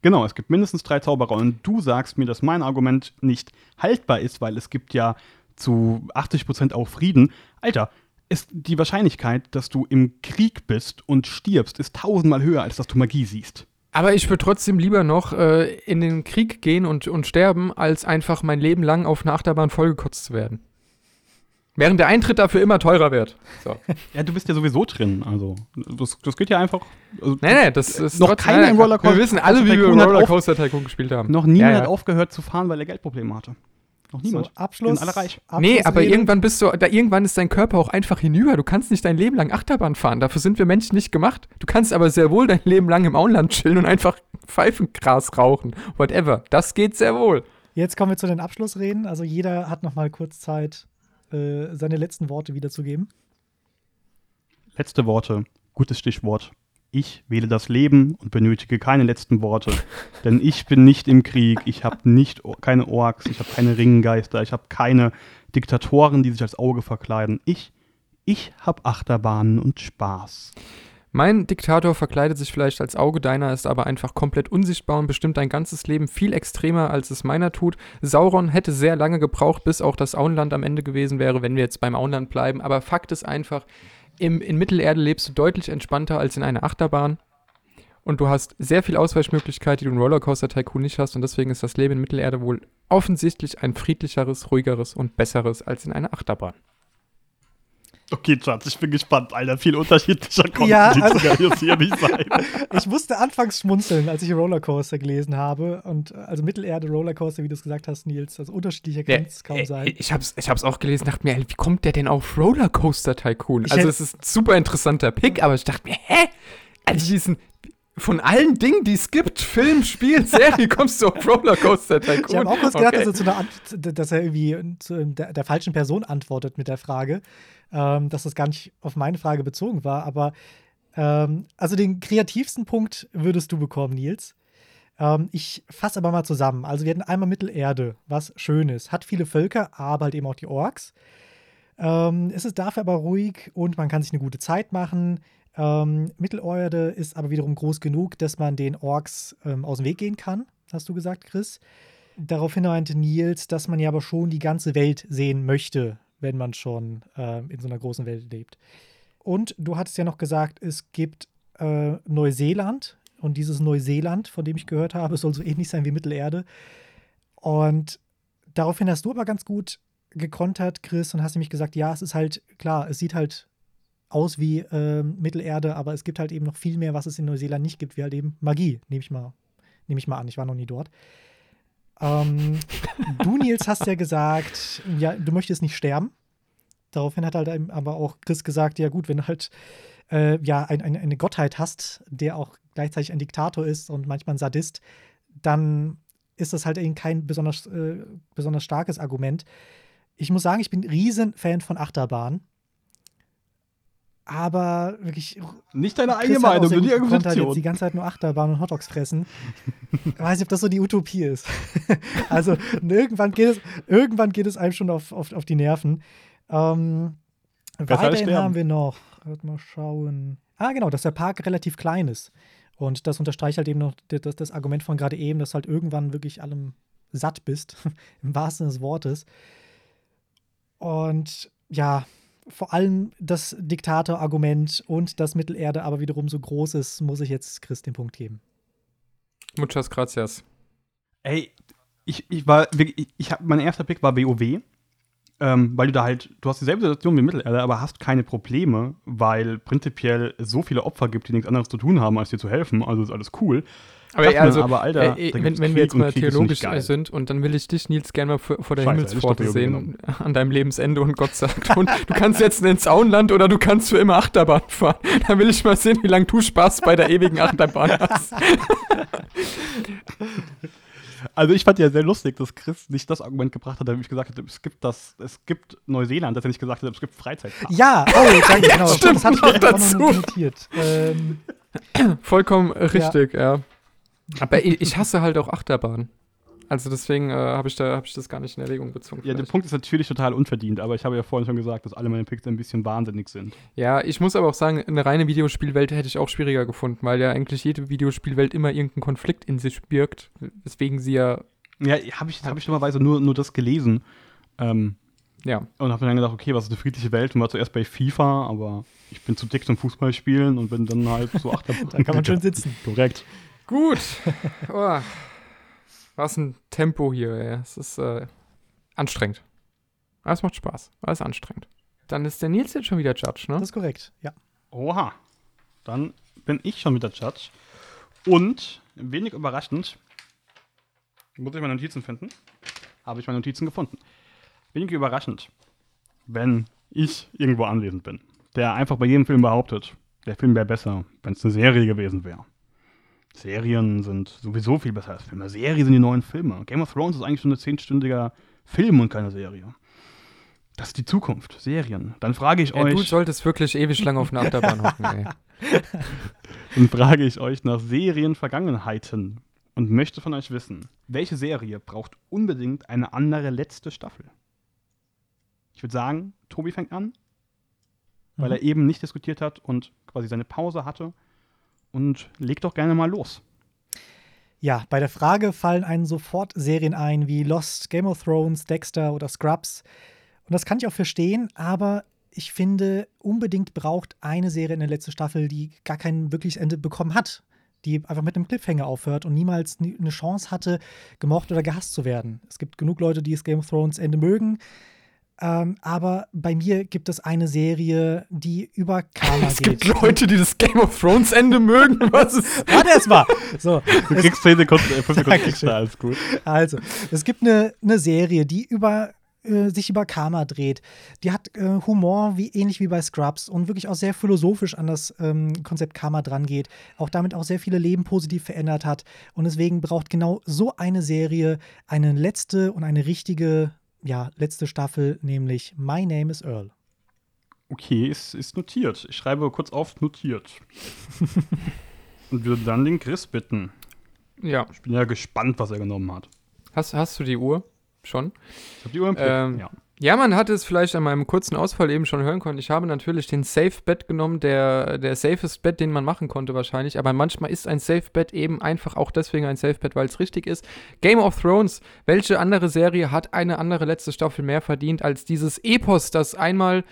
Genau, es gibt mindestens drei Zauberer. Und du sagst mir, dass mein Argument nicht haltbar ist, weil es gibt ja zu 80% auch Frieden. Alter, ist die Wahrscheinlichkeit, dass du im Krieg bist und stirbst, ist tausendmal höher, als dass du Magie siehst. Aber ich würde trotzdem lieber noch äh, in den Krieg gehen und, und sterben, als einfach mein Leben lang auf einer Achterbahn vollgekotzt zu werden. Während der Eintritt dafür immer teurer wird. So. *laughs* Ja, du bist ja sowieso drin. Also, das, das geht ja einfach. Also, Nee, nee, das ist Noch trotzdem- keiner im Rollercoaster- Wir wissen alle, wie wir hat Rollercoaster Tycoon gespielt haben. Noch niemand Ja, hat ja. aufgehört zu fahren, weil er Geldprobleme hatte. Noch niemand. So, Abschluss. sind alle reich. Nee, aber Abschlussrede. irgendwann bist du, da irgendwann ist dein Körper auch einfach hinüber. Du kannst nicht dein Leben lang Achterbahn fahren. Dafür sind wir Menschen nicht gemacht. Du kannst aber sehr wohl dein Leben lang im Auenland chillen und einfach Pfeifengras rauchen. Whatever. Das geht sehr wohl. Jetzt kommen wir zu den Abschlussreden. Also jeder hat noch mal kurz Zeit, äh, seine letzten Worte wiederzugeben. Letzte Worte. Gutes Stichwort. Ich wähle das Leben und benötige keine letzten Worte. Denn ich bin nicht im Krieg. Ich habe nicht keine Orks, ich habe keine Ringgeister, ich habe keine Diktatoren, die sich als Auge verkleiden. Ich, ich habe Achterbahnen und Spaß. Mein Diktator verkleidet sich vielleicht als Auge, deiner ist aber einfach komplett unsichtbar und bestimmt dein ganzes Leben viel extremer, als es meiner tut. Sauron hätte sehr lange gebraucht, bis auch das Auenland am Ende gewesen wäre, wenn wir jetzt beim Auenland bleiben. Aber Fakt ist einfach, im, in Mittelerde lebst du deutlich entspannter als in einer Achterbahn. Und du hast sehr viel Ausweichmöglichkeit, die du in Rollercoaster Tycoon nicht hast. Und deswegen ist das Leben in Mittelerde wohl offensichtlich ein friedlicheres, ruhigeres und besseres als in einer Achterbahn. Okay, Schatz, ich bin gespannt, Alter. Viel unterschiedlicher Content Ja, ja, also- hier nicht sein. *laughs* Ich musste anfangs schmunzeln, als ich Rollercoaster gelesen habe. Und also Mittelerde Rollercoaster, wie du es gesagt hast, Nils, also unterschiedlicher kann es kaum äh, sein. Ich hab's, ich hab's auch gelesen, dachte mir, ey, wie kommt der denn auf Rollercoaster Tycoon? Ich also es ist ein super interessanter Pick, aber ich dachte mir, hä? Also diesen, von allen Dingen, die es gibt, Film, Spiel, *laughs* Serie, kommst du auf Rollercoaster Tycoon? Ich habe auch kurz gedacht, Okay. dass, er zu einer Ant dass er irgendwie zu der, der falschen Person antwortet mit der Frage, ähm, dass das gar nicht auf meine Frage bezogen war. Aber ähm, also den kreativsten Punkt würdest du bekommen, Nils. Ähm, ich fasse aber mal zusammen. Also wir hatten einmal Mittelerde, was schön ist. Hat viele Völker, aber halt eben auch die Orks. Ähm, es ist dafür aber ruhig und man kann sich eine gute Zeit machen. Ähm, Mittelerde ist aber wiederum groß genug, dass man den Orks ähm, aus dem Weg gehen kann, hast du gesagt, Chris. Daraufhin meinte Nils, dass man ja aber schon die ganze Welt sehen möchte, wenn man schon ähm, in so einer großen Welt lebt. Und du hattest ja noch gesagt, es gibt äh, Neuseeland. Und dieses Neuseeland, von dem ich gehört habe, *laughs* soll so ähnlich sein wie Mittelerde. Und daraufhin hast du aber ganz gut gekontert, Chris, und hast nämlich gesagt, ja, es ist halt, klar, es sieht halt aus wie ähm, Mittelerde, aber es gibt halt eben noch viel mehr, was es in Neuseeland nicht gibt, wie halt eben Magie, nehme ich mal, nehme ich mal an. Ich war noch nie dort. Ähm, du, Nils, hast ja gesagt, ja, du möchtest nicht sterben. Daraufhin hat halt aber auch Chris gesagt, ja gut, wenn du halt äh, ja ein, ein, eine Gottheit hast, der auch gleichzeitig ein Diktator ist und manchmal ein Sadist, dann ist das halt eben kein besonders, äh, besonders starkes Argument. Ich muss sagen, ich bin riesen Fan von Achterbahn. Aber wirklich, Nicht deine Chris eigene auch Meinung, nur die gut gekontert, jetzt die Argumentation. ganze Zeit nur Achterbahn und Hotdogs fressen. Ich weiß nicht, ob das so die Utopie ist. *laughs* also irgendwann geht es, irgendwann geht es einem schon auf, auf, auf die Nerven. Ähm, weiterhin haben wir noch, Warte mal schauen. Ah, genau, dass der Park relativ klein ist. Und das unterstreicht halt eben noch das, das Argument von gerade eben, dass halt irgendwann wirklich allem satt bist, *laughs* im wahrsten Sinne des Wortes. Und ja, vor allem das Diktator-Argument und das Mittelerde aber wiederum so groß ist, muss ich jetzt Chris den Punkt geben. Muchas gracias. Ey, ich, ich war wirklich, ich, ich hab, mein erster Pick war WoW. Ähm, weil du da halt, du hast dieselbe Situation wie Mittelerde, aber hast keine Probleme, weil prinzipiell es so viele Opfer gibt, die nichts anderes zu tun haben, als dir zu helfen. Also ist alles cool. Aber, mir, also, aber, Alter, äh, wenn, wenn wir jetzt mal theologisch sind und dann will ich dich, Nils, gerne mal vor, vor der Scheiße, Himmelspforte sehen, *laughs* an deinem Lebensende und Gott sagt, und du kannst jetzt ins Auenland oder du kannst für immer Achterbahn fahren. *laughs* Dann will ich mal sehen, wie lange du Spaß bei der ewigen Achterbahn *laughs* hast. Also ich fand ja sehr lustig, dass Chris nicht das Argument gebracht hat, damit ich gesagt hatte, es gibt das, es gibt Neuseeland, dass er nicht gesagt hat, es gibt Freizeitparks. Ja, oh, danke, genau. stimmt, das hatte ich noch mir auch dazu. noch notiert. Ähm, Vollkommen richtig, ja. Aber ich, ich hasse halt auch Achterbahn. Also deswegen äh, habe ich, da- hab ich das gar nicht in Erwägung bezogen. Ja, der vielleicht. Punkt ist natürlich total unverdient, aber ich habe ja vorhin schon gesagt, dass alle meine Picks ein bisschen wahnsinnig sind. Ja, ich muss aber auch sagen, eine reine Videospielwelt hätte ich auch schwieriger gefunden, weil ja eigentlich jede Videospielwelt immer irgendeinen Konflikt in sich birgt, weswegen sie ja, Ja, habe ich, hab ich dummerweise nur, nur das gelesen. Ähm, ja, und habe mir dann gedacht, okay, was ist eine friedliche Welt? Und war zuerst bei FIFA, aber ich bin zu dick zum Fußball spielen und bin dann halt so *laughs* Achterbahn. da kann man schön sitzen. Korrekt. Gut. Oh. Was ein Tempo hier, ey. Es ist äh, anstrengend. Aber es macht Spaß. Aber es ist anstrengend. Dann ist der Nils jetzt schon wieder Judge, ne? Das ist korrekt, ja. Oha. Dann bin ich schon wieder Judge. Und, wenig überraschend, muss ich meine Notizen finden. Habe ich meine Notizen gefunden. Wenig überraschend, wenn ich irgendwo anwesend bin, der einfach bei jedem Film behauptet, der Film wäre besser, wenn es eine Serie gewesen wäre. Serien sind sowieso viel besser als Filme. Serien sind die neuen Filme. Game of Thrones ist eigentlich schon ein zehnstündiger Film und keine Serie. Das ist die Zukunft, Serien. Dann frage ich Ja, euch. du solltest wirklich ewig lang auf einer *laughs* Achterbahn hocken, ey. *laughs* Dann frage ich euch nach Serienvergangenheiten und möchte von euch wissen, welche Serie braucht unbedingt eine andere letzte Staffel? Ich würde sagen, Tobi fängt an, weil Mhm. er eben nicht diskutiert hat und quasi seine Pause hatte. Und legt doch gerne mal los. Ja, bei der Frage fallen einen sofort Serien ein wie Lost, Game of Thrones, Dexter oder Scrubs. Und das kann ich auch verstehen, aber ich finde, unbedingt braucht eine Serie in der letzten Staffel, die gar kein wirkliches Ende bekommen hat. Die einfach mit einem Cliffhanger aufhört und niemals nie- eine Chance hatte, gemocht oder gehasst zu werden. Es gibt genug Leute, die das Game of Thrones Ende mögen. Ähm, aber bei mir gibt es eine Serie, die über Karma *laughs* Es geht. gibt Leute, die das Game of Thrones Ende mögen. Was ist. *laughs* Warte erst mal. So, Du kriegst 10 Sekunden, äh, 5 Sekunden Dankeschön. extra, alles gut. Also, es gibt eine, eine Serie, die über äh, sich über Karma dreht. Die hat äh, Humor, wie, ähnlich wie bei Scrubs und wirklich auch sehr philosophisch an das ähm, Konzept Karma dran geht. Auch damit auch sehr viele Leben positiv verändert hat. Und deswegen braucht genau so eine Serie eine letzte und eine richtige, ja, letzte Staffel, nämlich My Name is Earl. Okay, ist, ist notiert. Ich schreibe kurz auf notiert. und würde dann den Chris bitten. Ja. Ich bin ja gespannt, was er genommen hat. Hast, hast du die Uhr? Schon? Ich habe die Uhr im Blick. Ähm, ja. Ja, man hat es vielleicht an meinem kurzen Ausfall eben schon hören können. Ich habe natürlich den Safe Bet genommen, der, der safest Bet, den man machen konnte wahrscheinlich. Aber manchmal ist ein Safe Bet eben einfach auch deswegen ein Safe Bet, weil es richtig ist. Game of Thrones, welche andere Serie hat eine andere letzte Staffel mehr verdient als dieses Epos, das einmal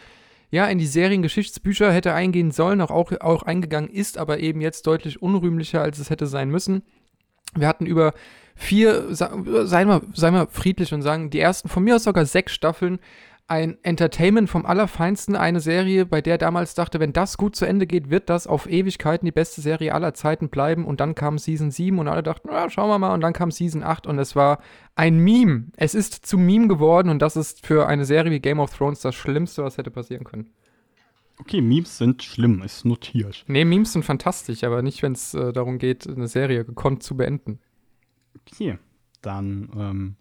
ja in die Seriengeschichtsbücher hätte eingehen sollen, auch, auch, auch eingegangen ist, aber eben jetzt deutlich unrühmlicher, als es hätte sein müssen. Wir hatten über vier, seien wir, seien wir friedlich und sagen, die ersten, von mir aus sogar sechs Staffeln, ein Entertainment vom Allerfeinsten, eine Serie, bei der damals dachte, wenn das gut zu Ende geht, wird das auf Ewigkeiten die beste Serie aller Zeiten bleiben. Und dann kam Season 7 und alle dachten, ja, schauen wir mal. Und dann kam Season 8 und es war ein Meme. Es ist zu Meme geworden und das ist für eine Serie wie Game of Thrones das Schlimmste, was hätte passieren können. Okay, Memes sind schlimm, ist notiert. Nee, Memes sind fantastisch, aber nicht, wenn es äh, darum geht, eine Serie gekonnt zu beenden. Okay, dann ähm,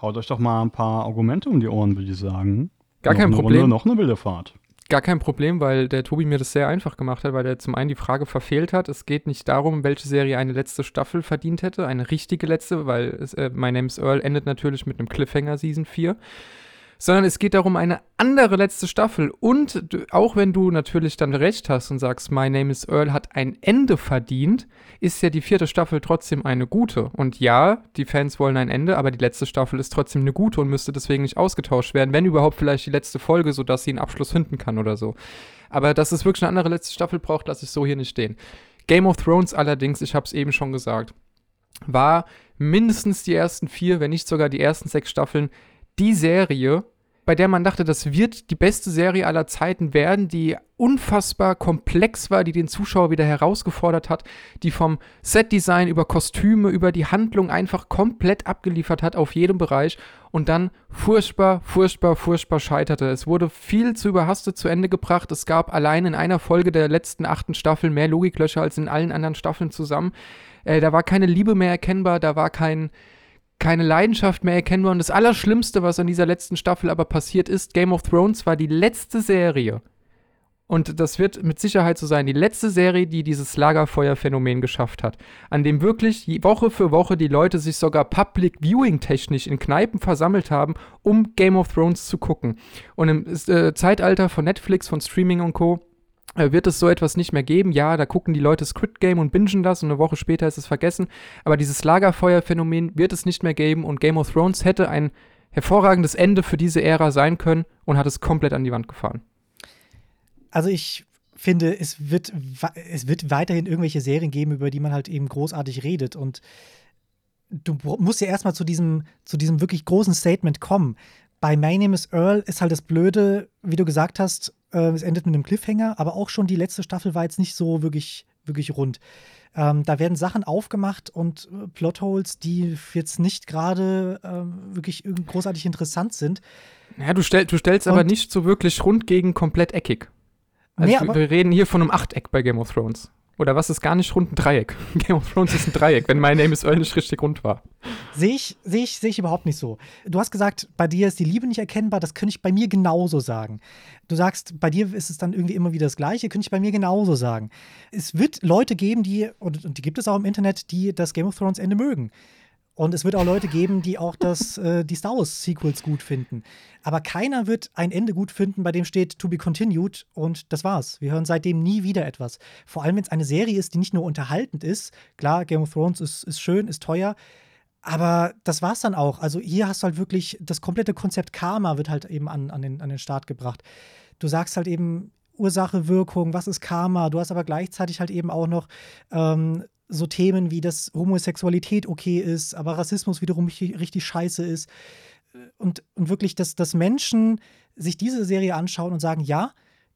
haut euch doch mal ein paar Argumente um die Ohren, würde ich sagen. Gar noch kein Problem. Runde, noch eine wilde Fahrt. Gar kein Problem, weil der Tobi mir das sehr einfach gemacht hat, weil er zum einen die Frage verfehlt hat. Es geht nicht darum, welche Serie eine letzte Staffel verdient hätte, eine richtige letzte, weil es, äh, My Name's Earl endet natürlich mit einem Cliffhanger Season 4. Sondern es geht darum, eine andere letzte Staffel. Und auch wenn du natürlich dann recht hast und sagst, My Name is Earl hat ein Ende verdient, ist ja die vierte Staffel trotzdem eine gute. Und ja, die Fans wollen ein Ende, aber die letzte Staffel ist trotzdem eine gute und müsste deswegen nicht ausgetauscht werden, wenn überhaupt vielleicht die letzte Folge, sodass sie einen Abschluss finden kann oder so. Aber dass es wirklich eine andere letzte Staffel braucht, lasse ich so hier nicht stehen. Game of Thrones allerdings, ich habe es eben schon gesagt, war mindestens die ersten vier, wenn nicht sogar die ersten sechs Staffeln die Serie, bei der man dachte, das wird die beste Serie aller Zeiten werden, die unfassbar komplex war, die den Zuschauer wieder herausgefordert hat, die vom Setdesign über Kostüme, über die Handlung einfach komplett abgeliefert hat auf jedem Bereich und dann furchtbar, furchtbar, furchtbar scheiterte. Es wurde viel zu überhastet zu Ende gebracht. Es gab allein in einer Folge der letzten achten Staffel mehr Logiklöcher als in allen anderen Staffeln zusammen. Äh, da war keine Liebe mehr erkennbar, da war kein, keine Leidenschaft mehr erkennbar. Und das Allerschlimmste, was an dieser letzten Staffel aber passiert ist, Game of Thrones war die letzte Serie. Und das wird mit Sicherheit so sein, die letzte Serie, die dieses Lagerfeuer-Phänomen geschafft hat. An dem wirklich Woche für Woche die Leute sich sogar Public Viewing technisch in Kneipen versammelt haben, um Game of Thrones zu gucken. Und im äh, Zeitalter von Netflix, von Streaming und Co wird es so etwas nicht mehr geben. Ja, da gucken die Leute Squid Game und bingen das und eine Woche später ist es vergessen. Aber dieses Lagerfeuer-Phänomen wird es nicht mehr geben und Game of Thrones hätte ein hervorragendes Ende für diese Ära sein können und hat es komplett an die Wand gefahren. Also ich finde, es wird, es wird weiterhin irgendwelche Serien geben, über die man halt eben großartig redet. Und du musst ja erstmal zu diesem, zu diesem wirklich großen Statement kommen. Bei My Name is Earl ist halt das Blöde, wie du gesagt hast, äh, es endet mit einem Cliffhanger, aber auch schon die letzte Staffel war jetzt nicht so wirklich, wirklich rund. Ähm, da werden Sachen aufgemacht und äh, Plotholes, die jetzt nicht gerade äh, wirklich großartig interessant sind. Ja, du, stell, du stellst und aber nicht so wirklich rund gegen komplett eckig. Also nee, wir, wir reden hier von einem Achteck bei Game of Thrones. Oder was ist gar nicht rund ein Dreieck? *laughs* Game of Thrones ist ein Dreieck, wenn My Name is Earl nicht richtig rund war. Sehe ich, seh ich, seh ich überhaupt nicht so. Du hast gesagt, bei dir ist die Liebe nicht erkennbar, das könnte ich bei mir genauso sagen. Du sagst, bei dir ist es dann irgendwie immer wieder das Gleiche, könnte ich bei mir genauso sagen. Es wird Leute geben, die, und die gibt es auch im Internet, die das Game of Thrones Ende mögen. Und es wird auch Leute geben, die auch das, äh, die Star Wars Sequels gut finden. Aber keiner wird ein Ende gut finden, bei dem steht To be continued und das war's. Wir hören seitdem nie wieder etwas. Vor allem, wenn es eine Serie ist, die nicht nur unterhaltend ist. Klar, Game of Thrones ist, ist schön, ist teuer. Aber das war's dann auch. Also hier hast du halt wirklich, das komplette Konzept Karma wird halt eben an, an, den, an den Start gebracht. Du sagst halt eben, Ursache, Wirkung, was ist Karma? Du hast aber gleichzeitig halt eben auch noch ähm, so Themen wie, dass Homosexualität okay ist, aber Rassismus wiederum richtig scheiße ist. Und, und wirklich, dass, dass Menschen sich diese Serie anschauen und sagen, ja,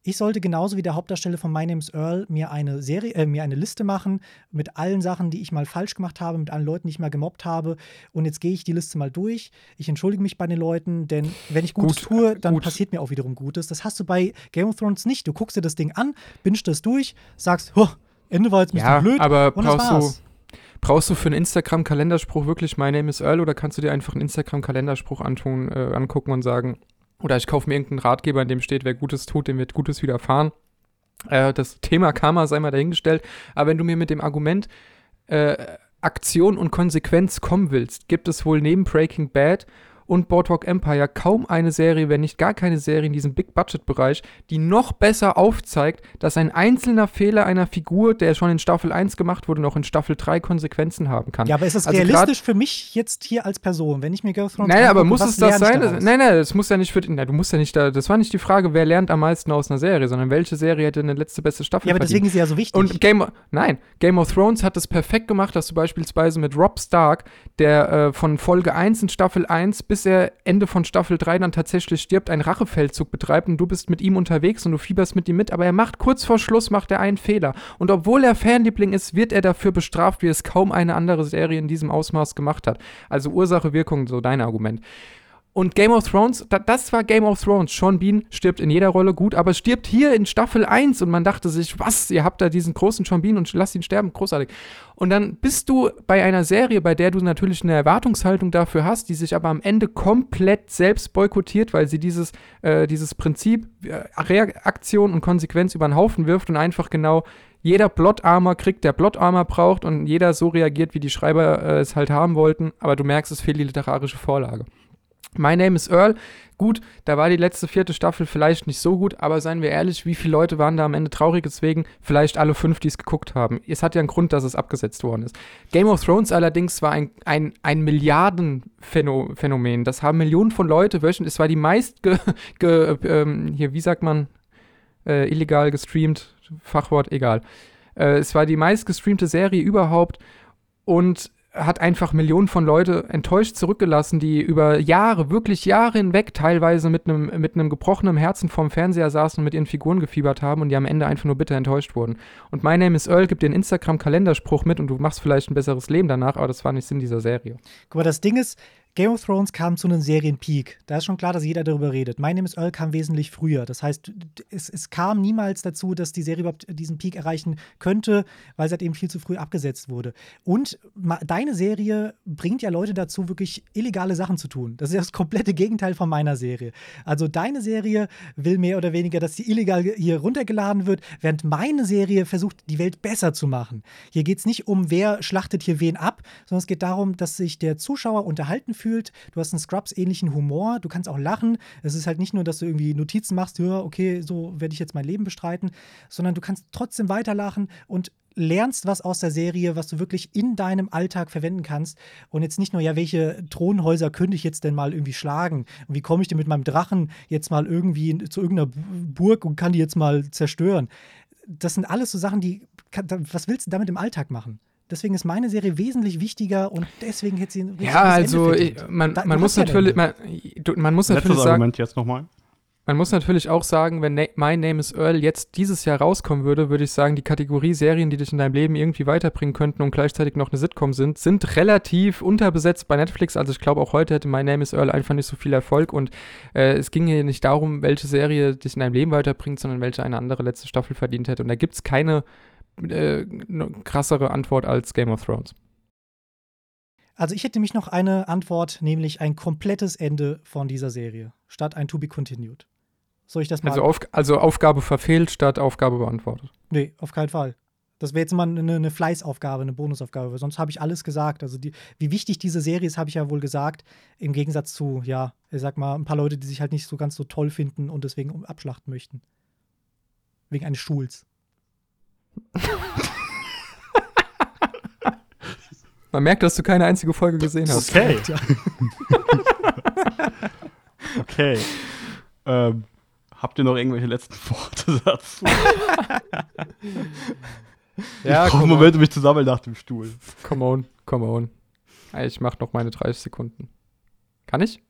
ich sollte genauso wie der Hauptdarsteller von My Name's Earl mir eine Serie, äh, mir eine Liste machen mit allen Sachen, die ich mal falsch gemacht habe, mit allen Leuten, die ich mal gemobbt habe. Und jetzt gehe ich die Liste mal durch. Ich entschuldige mich bei den Leuten, denn wenn ich Gutes Gut, tue, dann gut. passiert mir auch wiederum Gutes. Das hast du bei Game of Thrones nicht. Du guckst dir das Ding an, bingst das durch, sagst, Ende war jetzt ein bisschen ja, blöd. Aber brauchst du, brauchst du für einen Instagram-Kalenderspruch wirklich My Name is Earl oder kannst du dir einfach einen Instagram-Kalenderspruch äh, angucken und sagen, oder ich kaufe mir irgendeinen Ratgeber, in dem steht, wer Gutes tut, dem wird Gutes widerfahren. Äh, das Thema Karma sei mal dahingestellt. Aber wenn du mir mit dem Argument äh, Aktion und Konsequenz kommen willst, gibt es wohl neben Breaking Bad und Boardwalk Empire kaum eine Serie, wenn nicht gar keine Serie in diesem Big-Budget-Bereich, die noch besser aufzeigt, dass ein einzelner Fehler einer Figur, der schon in Staffel 1 gemacht wurde, noch in Staffel 3 Konsequenzen haben kann. Ja, aber ist das also realistisch für mich jetzt hier als Person, wenn ich mir Game of Thrones Nein, aber muss es das sein? Das, nein, nein, das muss ja nicht für na, du musst ja nicht da, das war nicht die Frage, wer lernt am meisten aus einer Serie, sondern welche Serie hätte eine letzte beste Staffel Ja, aber verdient. deswegen ist sie ja so wichtig. Und Game nein, Game of Thrones hat es perfekt gemacht, dass du beispielsweise mit Rob Stark, der äh, von Folge 1 in Staffel 1 bis er Ende von Staffel 3 dann tatsächlich stirbt, einen Rachefeldzug betreibt und du bist mit ihm unterwegs und du fieberst mit ihm mit, aber er macht kurz vor Schluss macht er einen Fehler. Und obwohl er Fanliebling ist, wird er dafür bestraft, wie es kaum eine andere Serie in diesem Ausmaß gemacht hat. Also Ursache, Wirkung, so dein Argument. Und Game of Thrones, da, das war Game of Thrones. Sean Bean stirbt in jeder Rolle gut, aber stirbt hier in Staffel 1 und man dachte sich, was, ihr habt da diesen großen Sean Bean und lasst ihn sterben, großartig. Und dann bist du bei einer Serie, bei der du natürlich eine Erwartungshaltung dafür hast, die sich aber am Ende komplett selbst boykottiert, weil sie dieses, äh, dieses Prinzip äh, Reaktion und Konsequenz über den Haufen wirft und einfach genau jeder Plot-Armor kriegt, der Plot-Armor braucht und jeder so reagiert, wie die Schreiber äh, es halt haben wollten, aber du merkst, es fehlt die literarische Vorlage. My Name is Earl. Gut, da war die letzte vierte Staffel vielleicht nicht so gut, aber seien wir ehrlich, wie viele Leute waren da am Ende traurig deswegen? Vielleicht alle fünf, die es geguckt haben. Es hat ja einen Grund, dass es abgesetzt worden ist. Game of Thrones allerdings war ein, ein, ein Milliardenphänomen. Das haben Millionen von Leute wöchentlich. Es war die meist, ge, *laughs* ge, ähm, hier, wie sagt man, äh, illegal gestreamt, Fachwort, egal. Äh, es war die meist gestreamte Serie überhaupt und hat einfach Millionen von Leute enttäuscht zurückgelassen, die über Jahre, wirklich Jahre hinweg teilweise mit einem mit einem gebrochenen Herzen vorm Fernseher saßen und mit ihren Figuren gefiebert haben und die am Ende einfach nur bitter enttäuscht wurden. Und My Name is Earl gibt dir einen Instagram-Kalenderspruch mit und du machst vielleicht ein besseres Leben danach, aber das war nicht Sinn dieser Serie. Guck mal, das Ding ist, Game of Thrones kam zu einem Serienpeak. Da ist schon klar, dass jeder darüber redet. My Name is Earl kam wesentlich früher. Das heißt, es, es, kam niemals dazu, dass die Serie überhaupt diesen Peak erreichen könnte, weil sie halt eben viel zu früh abgesetzt wurde. Und deine Serie bringt ja Leute dazu, wirklich illegale Sachen zu tun. Das ist das komplette Gegenteil von meiner Serie. Also deine Serie will mehr oder weniger, dass sie illegal hier runtergeladen wird, während meine Serie versucht, die Welt besser zu machen. Hier geht es nicht um, wer schlachtet hier wen ab, sondern es geht darum, dass sich der Zuschauer unterhalten fühlt fühlt. Du hast einen Scrubs-ähnlichen Humor. Du kannst auch lachen. Es ist halt nicht nur, dass du irgendwie Notizen machst, ja, okay, so werde ich jetzt mein Leben bestreiten, sondern du kannst trotzdem weiterlachen und lernst was aus der Serie, was du wirklich in deinem Alltag verwenden kannst. Und jetzt nicht nur, ja, welche Thronhäuser könnte ich jetzt denn mal irgendwie schlagen? Und wie komme ich denn mit meinem Drachen jetzt mal irgendwie zu irgendeiner Burg und kann die jetzt mal zerstören? das sind alles so Sachen, die, was willst du damit im Alltag machen? Deswegen ist meine Serie wesentlich wichtiger und deswegen hätte sie ein Ja, also ich, man, da, man muss natürlich, man, man, muss natürlich sagen, Argument jetzt nochmal. Man muss natürlich auch sagen, wenn Na My Name is Earl jetzt dieses Jahr rauskommen würde, würde ich sagen, die Kategorie Serien, die dich in deinem Leben irgendwie weiterbringen könnten und gleichzeitig noch eine Sitcom sind, sind relativ unterbesetzt bei Netflix. Also ich glaube, auch heute hätte My Name is Earl einfach nicht so viel Erfolg und äh, es ging hier nicht darum, welche Serie dich in deinem Leben weiterbringt, sondern welche eine andere letzte Staffel verdient hätte. Und da gibt es keine äh, krassere Antwort als Game of Thrones. Also ich hätte mich noch eine Antwort, nämlich ein komplettes Ende von dieser Serie, statt ein To Be Continued. Soll ich das mal? Also, auf, also Aufgabe verfehlt statt Aufgabe beantwortet. Nee, auf keinen Fall. Das wäre jetzt mal eine, eine, Fleißaufgabe, eine Bonusaufgabe, weil sonst habe ich alles gesagt. Also die, wie wichtig diese Serie ist, habe ich ja wohl gesagt. Im Gegensatz zu, ja, ich sag mal, ein paar Leute, die sich halt nicht so ganz so toll finden und deswegen abschlachten möchten. Wegen eines Stuhls. *laughs* Man merkt, dass du keine einzige Folge gesehen hast. Okay. *laughs* okay. Ähm, Habt ihr noch irgendwelche letzten Worte dazu? *laughs* ja, ich brauche einen Moment, um mich zu sammeln nach dem Stuhl. Come on, come on. Ich mach noch meine 30 Sekunden. Kann ich?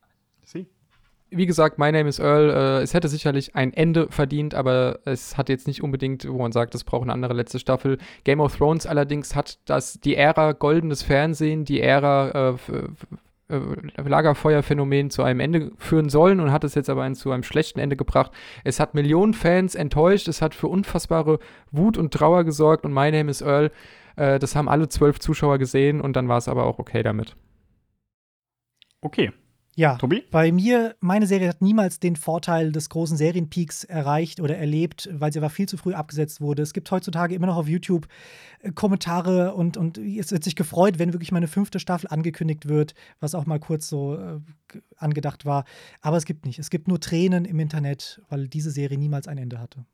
Wie gesagt, My Name is Earl. Äh, es hätte sicherlich ein Ende verdient, aber es hat jetzt nicht unbedingt, wo man sagt, es braucht eine andere letzte Staffel. Game of Thrones allerdings hat das die Ära goldenes Fernsehen, die Ära äh, äh, Lagerfeuerphänomen zu einem Ende führen sollen und hat es jetzt aber zu einem schlechten Ende gebracht. Es hat Millionen Fans enttäuscht, es hat für unfassbare Wut und Trauer gesorgt und My Name is Earl. Äh, das haben alle zwölf Zuschauer gesehen und dann war es aber auch okay damit. Okay. Ja, Tobi? bei mir, meine Serie hat niemals den Vorteil des großen Serienpeaks erreicht oder erlebt, weil sie aber viel zu früh abgesetzt wurde. Es gibt heutzutage immer noch auf YouTube äh, Kommentare und, und es wird sich gefreut, wenn wirklich meine fünfte Staffel angekündigt wird, was auch mal kurz so äh, angedacht war. Aber es gibt nicht. Es gibt nur Tränen im Internet, weil diese Serie niemals ein Ende hatte.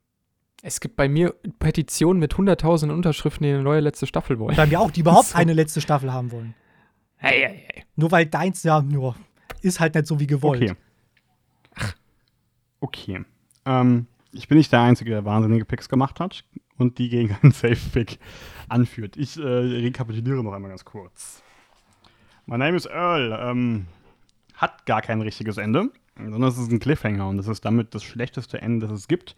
Es gibt bei mir Petitionen mit 100.000 Unterschriften, die eine neue letzte Staffel wollen. Bei mir auch, die überhaupt *laughs* so. eine letzte Staffel haben wollen. Hey, hey, hey. Nur weil deins ja nur ist halt nicht so wie gewollt. Okay. Ach. Okay. Ähm, ich bin nicht der Einzige, der wahnsinnige Picks gemacht hat und die gegen einen Safe-Pick anführt. Ich äh, rekapituliere noch einmal ganz kurz. My name is Earl. Ähm, hat gar kein richtiges Ende, sondern es ist ein Cliffhanger und das ist damit das schlechteste Ende, das es gibt,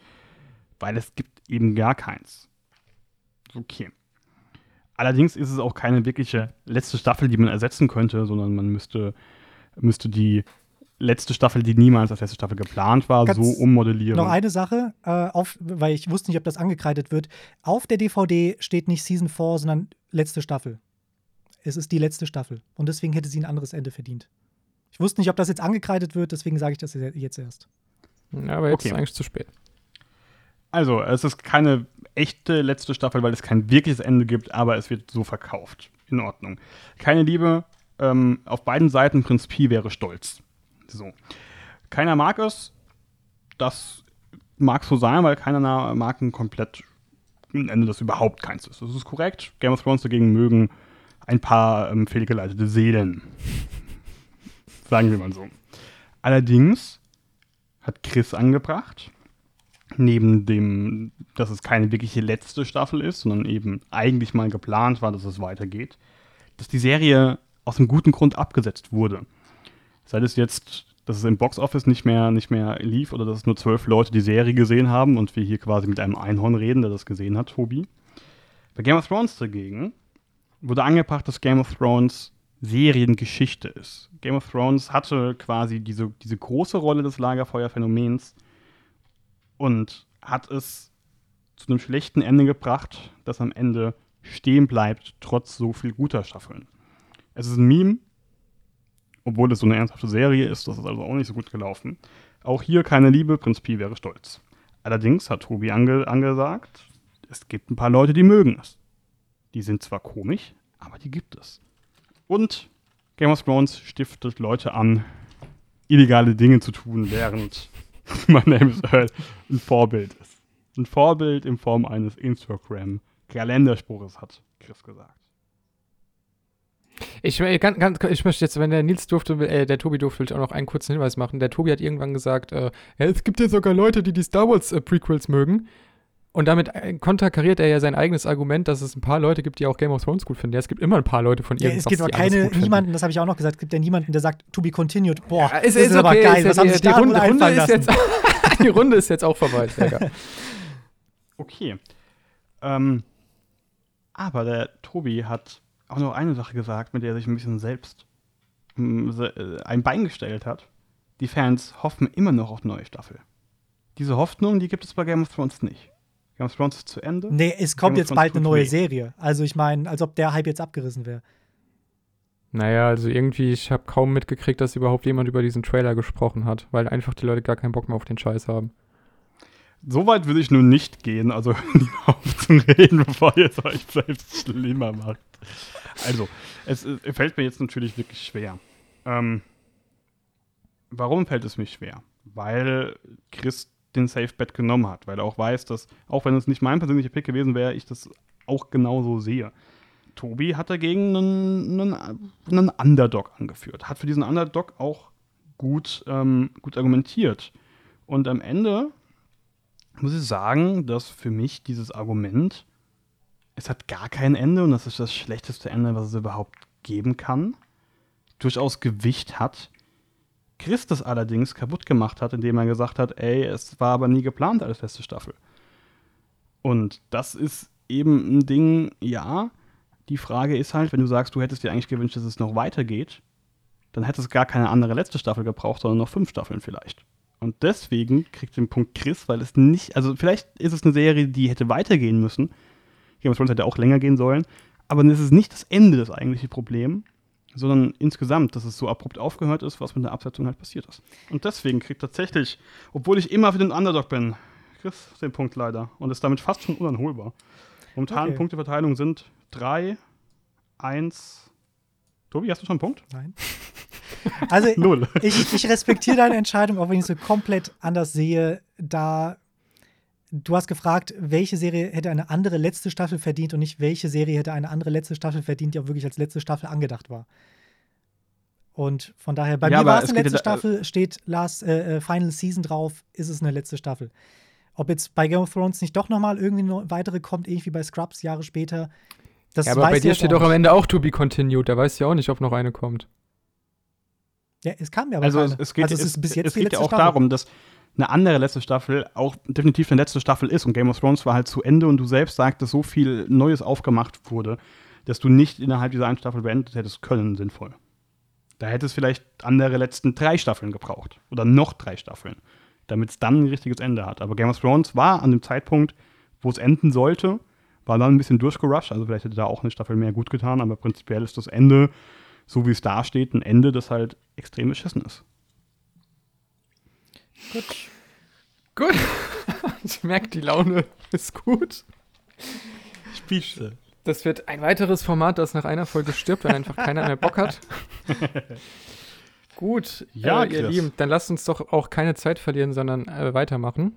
weil es gibt eben gar keins. Okay. Allerdings ist es auch keine wirkliche letzte Staffel, die man ersetzen könnte, sondern man müsste müsste die letzte Staffel, die niemals als letzte Staffel geplant war, Ganz so ummodellieren. Noch eine Sache, äh, auf, weil ich wusste nicht, ob das angekreidet wird. Auf der DVD steht nicht Season 4, sondern letzte Staffel. Es ist die letzte Staffel. Und deswegen hätte sie ein anderes Ende verdient. Ich wusste nicht, ob das jetzt angekreidet wird, deswegen sage ich das jetzt erst. Ja, aber jetzt okay. ist eigentlich zu spät. Also, es ist keine echte letzte Staffel, weil es kein wirkliches Ende gibt, aber es wird so verkauft. In Ordnung. Keine Liebe, ähm, auf beiden Seiten Prinz Pi wäre stolz. So. Keiner mag es. Das mag so sein, weil keiner mag ein komplett ein Ende, das überhaupt keins ist. Das ist korrekt. Game of Thrones dagegen mögen ein paar ähm, fehlgeleitete Seelen. *laughs* Sagen wir mal so. Allerdings hat Chris angebracht, neben dem, dass es keine wirkliche letzte Staffel ist, sondern eben eigentlich mal geplant war, dass es weitergeht, dass die Serie aus einem guten Grund abgesetzt wurde. Sei es jetzt, dass es im Boxoffice nicht mehr, nicht mehr lief oder dass es nur zwölf Leute die Serie gesehen haben und wir hier quasi mit einem Einhorn reden, der das gesehen hat, Tobi. Bei Game of Thrones dagegen wurde angebracht, dass Game of Thrones Seriengeschichte ist. Game of Thrones hatte quasi diese, diese große Rolle des Lagerfeuerphänomens und hat es zu einem schlechten Ende gebracht, das am Ende stehen bleibt, trotz so viel guter Staffeln. Es ist ein Meme, obwohl es so eine ernsthafte Serie ist, das ist also auch nicht so gut gelaufen. Auch hier keine Liebe, Prinz Pi wäre stolz. Allerdings hat Tobi ange angesagt, es gibt ein paar Leute, die mögen es. Die sind zwar komisch, aber die gibt es. Und Game of Thrones stiftet Leute an, illegale Dinge zu tun, während *laughs* My Name is Earl ein Vorbild ist. Ein Vorbild in Form eines Instagram-Kalenderspruches, hat Chris gesagt. Ich, äh, ganz, ganz, ich möchte jetzt, wenn der Nils durfte, äh, der Tobi durfte, auch noch einen kurzen Hinweis machen. Der Tobi hat irgendwann gesagt, äh, ja, es gibt ja sogar Leute, die die Star Wars äh, Prequels mögen. Und damit äh, konterkariert er ja sein eigenes Argument, dass es ein paar Leute gibt, die auch Game of Thrones gut finden. Ja, es gibt immer ein paar Leute von Ja, irgendwas, es gibt aber keine, niemanden, das habe ich auch noch gesagt, es gibt ja niemanden, der sagt, to be continued. Boah, Ja, es das ist, aber okay, geil. ist Was ja- haben die, sich die da Runde, Runde ist lassen? jetzt, *laughs* die Runde ist jetzt auch vorbei. Sehr geil. *laughs* Okay. Ähm, aber der Tobi hat auch noch eine Sache gesagt, mit der er sich ein bisschen selbst se- äh, ein Bein gestellt hat. Die Fans hoffen immer noch auf eine neue Staffel. Diese Hoffnung, die gibt es bei Game of Thrones nicht. Game of Thrones ist zu Ende. Nee, es kommt jetzt bald eine neue. Serie. Also ich meine, als ob der Hype jetzt abgerissen wäre. Naja, also irgendwie, ich habe kaum mitgekriegt, dass überhaupt jemand über diesen Trailer gesprochen hat, weil einfach die Leute gar keinen Bock mehr auf den Scheiß haben. So weit will ich nun nicht gehen, also *laughs* lieber aufzureden, bevor ihr es euch selbst schlimmer macht. Also, es, es fällt mir jetzt natürlich wirklich schwer. Ähm, warum fällt es mich schwer? Weil Chris den Safe Bet genommen hat, weil er auch weiß, dass, auch wenn es nicht mein persönlicher Pick gewesen wäre, ich das auch genauso sehe. Tobi hat dagegen einen, einen, einen Underdog angeführt, hat für diesen Underdog auch gut, ähm, gut argumentiert. Und am Ende muss ich sagen, dass für mich dieses Argument, es hat gar kein Ende und das ist das schlechteste Ende, was es überhaupt geben kann, durchaus Gewicht hat. Chris das allerdings kaputt gemacht hat, indem er gesagt hat, ey, es war aber nie geplant als letzte Staffel. Und das ist eben ein Ding, ja, die Frage ist halt, wenn du sagst, du hättest dir eigentlich gewünscht, dass es noch weitergeht, dann hätte es gar keine andere letzte Staffel gebraucht, sondern noch fünf Staffeln vielleicht. Und deswegen kriegt den Punkt Chris, weil es nicht, also vielleicht ist es eine Serie, die hätte weitergehen müssen. Game of Thrones hätte auch länger gehen sollen, aber das ist nicht das Ende das eigentliche Problem, sondern insgesamt, dass es so abrupt aufgehört ist, was mit der Absetzung halt passiert ist. Und deswegen kriegt tatsächlich, obwohl ich immer für den Underdog bin, Chris den Punkt leider und ist damit fast schon unanholbar. Momentan Okay. Punkteverteilung sind 3, 1. Tobi, hast du schon einen Punkt? Nein. *laughs* Also *laughs* Null. ich, ich respektiere deine Entscheidung, auch wenn ich sie komplett anders sehe, da du hast gefragt, welche Serie hätte eine andere letzte Staffel verdient und nicht welche Serie hätte eine andere letzte Staffel verdient, die auch wirklich als letzte Staffel angedacht war. Und von daher, bei Ja, mir war es es eine letzte da- Staffel, steht Last äh, äh, Final Season drauf, ist es eine letzte Staffel. Ob jetzt bei Game of Thrones nicht doch nochmal irgendwie eine weitere kommt, ähnlich wie bei Scrubs Jahre später. Das ja, aber bei dir steht auch doch am. Ende auch to be continued. Da weißt du ja auch nicht, ob noch eine kommt. Ja, es kam ja aber Also es, keine. es geht, also es ist bis jetzt es geht ja auch Staffel. darum, dass eine andere letzte Staffel auch definitiv eine letzte Staffel ist und Game of Thrones war halt zu Ende und du selbst sagst, dass so viel Neues aufgemacht wurde, dass du nicht innerhalb dieser einen Staffel beendet hättest können, sinnvoll. Da hätte es vielleicht andere letzten drei Staffeln gebraucht oder noch drei Staffeln, damit es dann ein richtiges Ende hat. Aber Game of Thrones war an dem Zeitpunkt, wo es enden sollte, war dann ein bisschen durchgerusht, also vielleicht hätte da auch eine Staffel mehr gut getan, aber prinzipiell ist das Ende, so wie es da steht, ein Ende, das halt extrem beschissen ist. Gut. Gut. *laughs* ich merke, die Laune ist gut. Spitze. Das wird ein weiteres Format, das nach einer Folge stirbt, weil einfach keiner mehr Bock hat. *laughs* Gut, Ja, äh, ihr. Lieben, dann lasst uns doch auch keine Zeit verlieren, sondern äh, weitermachen.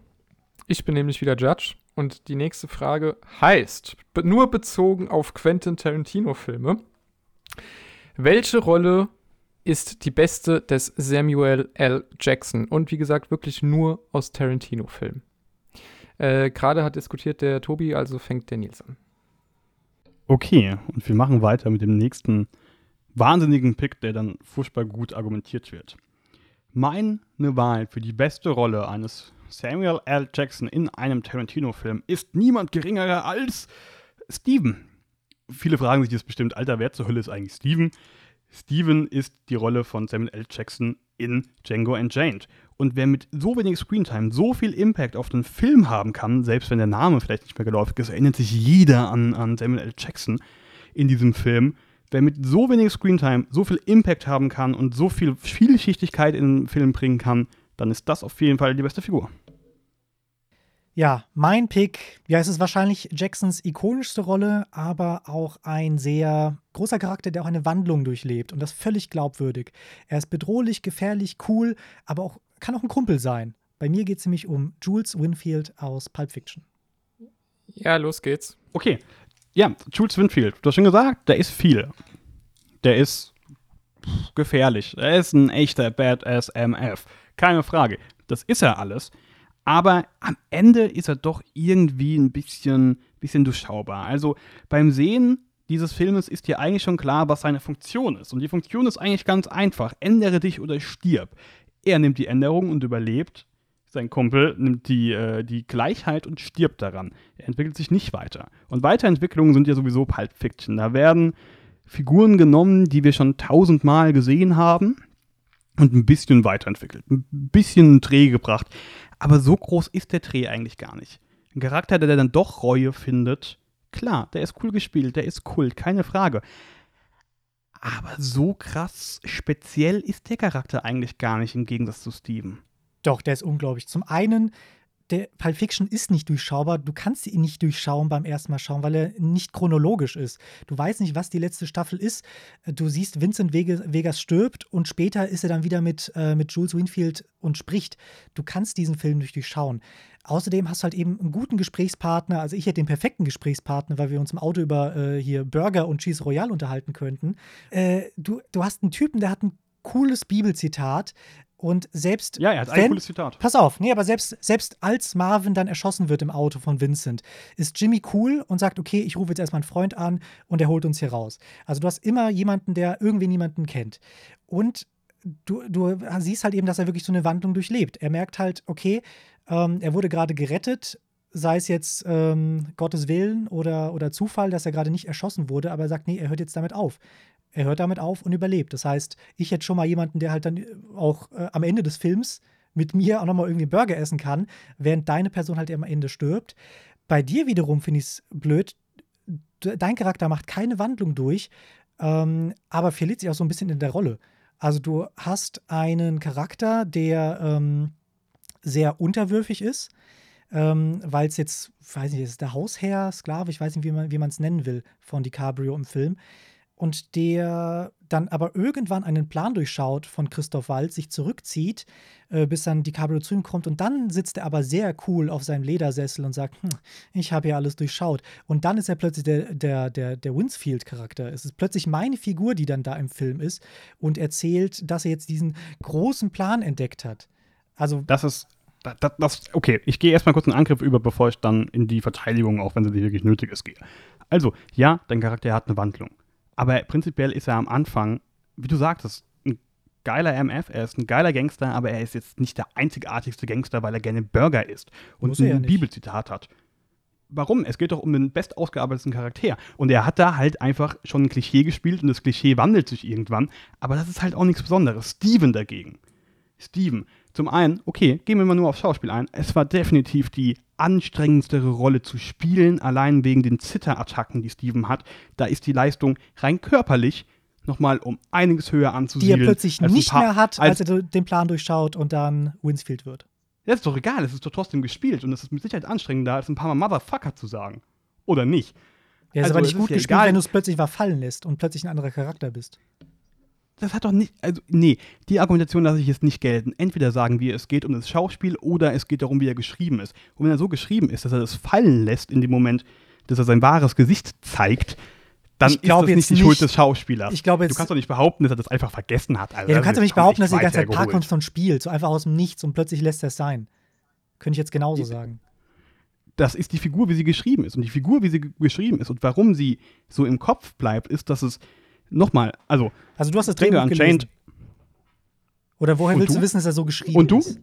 Ich bin nämlich wieder Judge und die nächste Frage heißt, nur bezogen auf Quentin Tarantino-Filme, welche Rolle ist die beste des Samuel L. Jackson? Und wie gesagt, wirklich nur aus Tarantino-Filmen. Äh, Gerade hat diskutiert der Tobi, also fängt der Nils an. Okay, und wir machen weiter mit dem nächsten wahnsinnigen Pick, der dann furchtbar gut argumentiert wird. Meine Wahl für die beste Rolle eines Samuel L. Jackson in einem Tarantino-Film ist niemand geringerer als Steven. Viele fragen sich jetzt bestimmt, Alter, wer zur Hölle ist eigentlich Steven? Steven ist die Rolle von Samuel L. Jackson in Django Unchained. Und wer mit so wenig Screentime so viel Impact auf den Film haben kann, selbst wenn der Name vielleicht nicht mehr geläufig ist, erinnert sich jeder an, an Samuel L. Jackson in diesem Film. Wer mit so wenig Screentime so viel Impact haben kann und so viel Vielschichtigkeit in den Film bringen kann, dann ist das auf jeden Fall die beste Figur. Ja, mein Pick, ja, es ist wahrscheinlich Jacksons ikonischste Rolle, aber auch ein sehr großer Charakter, der auch eine Wandlung durchlebt und das völlig glaubwürdig. Er ist bedrohlich, gefährlich, cool, aber auch kann auch ein Kumpel sein. Bei mir geht es nämlich um Jules Winfield aus Pulp Fiction. Ja, los geht's. Okay, ja, Jules Winfield, du hast schon gesagt, der ist viel. Der ist gefährlich. Er ist ein echter Badass MF. Keine Frage. Das ist er alles. Aber am Ende ist er doch irgendwie ein bisschen, bisschen durchschaubar. Also beim Sehen dieses Filmes ist dir eigentlich schon klar, was seine Funktion ist. Und die Funktion ist eigentlich ganz einfach. Ändere dich oder stirb. Er nimmt die Änderung und überlebt. Sein Kumpel nimmt die, äh, die Gleichheit und stirbt daran. Er entwickelt sich nicht weiter. Und Weiterentwicklungen sind ja sowieso Pulp Fiction. Da werden Figuren genommen, die wir schon tausendmal gesehen haben und ein bisschen weiterentwickelt. Ein bisschen Dreh gebracht. Aber so groß ist der Dreh eigentlich gar nicht. Ein Charakter, der dann doch Reue findet, klar, der ist cool gespielt, der ist Kult, keine Frage. Aber so krass speziell ist der Charakter eigentlich gar nicht im Gegensatz zu Steven. Doch, der ist unglaublich. Zum einen, der Pulp Fiction ist nicht durchschaubar. Du kannst ihn nicht durchschauen beim ersten Mal schauen, weil er nicht chronologisch ist. Du weißt nicht, was die letzte Staffel ist. Du siehst, Vincent Vegas stirbt und später ist er dann wieder mit, äh, mit Jules Winfield und spricht. Du kannst diesen Film nicht durchschauen. Außerdem hast du halt eben einen guten Gesprächspartner. Also ich hätte den perfekten Gesprächspartner, weil wir uns im Auto über äh, hier Burger und Cheese Royale unterhalten könnten. Äh, du, du hast einen Typen, der hat ein cooles Bibelzitat. Und selbst. Ja, er hat wenn, ein cooles Zitat. Pass auf, nee, aber selbst, selbst als Marvin dann erschossen wird im Auto von Vincent, ist Jimmy cool und sagt, okay, ich rufe jetzt erstmal einen Freund an und er holt uns hier raus. Also du hast immer jemanden, der irgendwie niemanden kennt. Und du, du siehst halt eben, dass er wirklich so eine Wandlung durchlebt. Er merkt halt, okay, ähm, er wurde gerade gerettet, sei es jetzt ähm, Gottes Willen oder, oder Zufall, dass er gerade nicht erschossen wurde, aber er sagt, nee, er hört jetzt damit auf. Er hört damit auf und überlebt. Das heißt, ich hätte schon mal jemanden, der halt dann auch äh, am Ende des Films mit mir auch nochmal irgendwie Burger essen kann, während deine Person halt am Ende stirbt. Bei dir wiederum finde ich es blöd. Dein Charakter macht keine Wandlung durch, ähm, aber verliert sich auch so ein bisschen in der Rolle. Also du hast einen Charakter, der ähm, sehr unterwürfig ist, ähm, weil es jetzt, weiß nicht, ist der Hausherr, Sklave, ich weiß nicht, wie man es nennen will, von DiCaprio im Film und der dann aber irgendwann einen Plan durchschaut von Christoph Waltz, sich zurückzieht, äh, bis dann DiCaprio zu ihm kommt und dann sitzt er aber sehr cool auf seinem Ledersessel und sagt, hm, ich habe ja alles durchschaut. Und dann ist er plötzlich der, der, der, der Winsfield-Charakter. Es ist plötzlich meine Figur, die dann da im Film ist und erzählt, dass er jetzt diesen großen Plan entdeckt hat. Also das ist das, das, okay, ich gehe erstmal kurz einen Angriff über, bevor ich dann in die Verteidigung, auch wenn sie wirklich nötig ist, gehe. Also, ja, dein Charakter hat eine Wandlung. Aber prinzipiell ist er am Anfang, wie du sagtest, ein geiler MF, er ist ein geiler Gangster, aber er ist jetzt nicht der einzigartigste Gangster, weil er gerne Burger isst und ein Bibelzitat hat. Warum? Es geht doch um den bestausgearbeiteten Charakter. Und er hat da halt einfach schon ein Klischee gespielt und das Klischee wandelt sich irgendwann. Aber das ist halt auch nichts Besonderes. Steven dagegen. Steven. Zum einen, okay, gehen wir mal nur aufs Schauspiel ein. Es war definitiv die anstrengendste Rolle zu spielen, allein wegen den Zitterattacken, die Steven hat. Da ist die Leistung rein körperlich nochmal um einiges höher anzusiedeln. Die er plötzlich nicht paar, mehr hat, als, als, er den Plan durchschaut und dann Winsfield wird. Das ist doch egal, es ist doch trotzdem gespielt und es ist mit Sicherheit anstrengender, als ein paar Mal Motherfucker zu sagen. Oder nicht? Ja, ist also, aber nicht gut gespielt, egal. wenn du es plötzlich verfallen lässt und plötzlich ein anderer Charakter bist das hat doch nicht, also nee, die Argumentation lasse ich jetzt nicht gelten. Entweder sagen wir, es geht um das Schauspiel oder es geht darum, wie er geschrieben ist. Und wenn er so geschrieben ist, dass er das fallen lässt in dem Moment, dass er sein wahres Gesicht zeigt, dann ist das nicht die Schuld des Schauspielers. Ich glaube jetzt, du kannst doch nicht behaupten, dass er das einfach vergessen hat. Also ja, du kannst doch nicht behaupten, dass er die ganze Zeit Parkinson spielt, so einfach aus dem Nichts und plötzlich lässt er es sein. Könnte ich jetzt genauso die, sagen. Das ist die Figur, wie sie geschrieben ist. Und die Figur, wie sie geschrieben ist und warum sie so im Kopf bleibt, ist, dass es nochmal, also. Also du hast das Drehbuch Unchained. Oder woher willst du? du? wissen, dass er so geschrieben Und du? ist?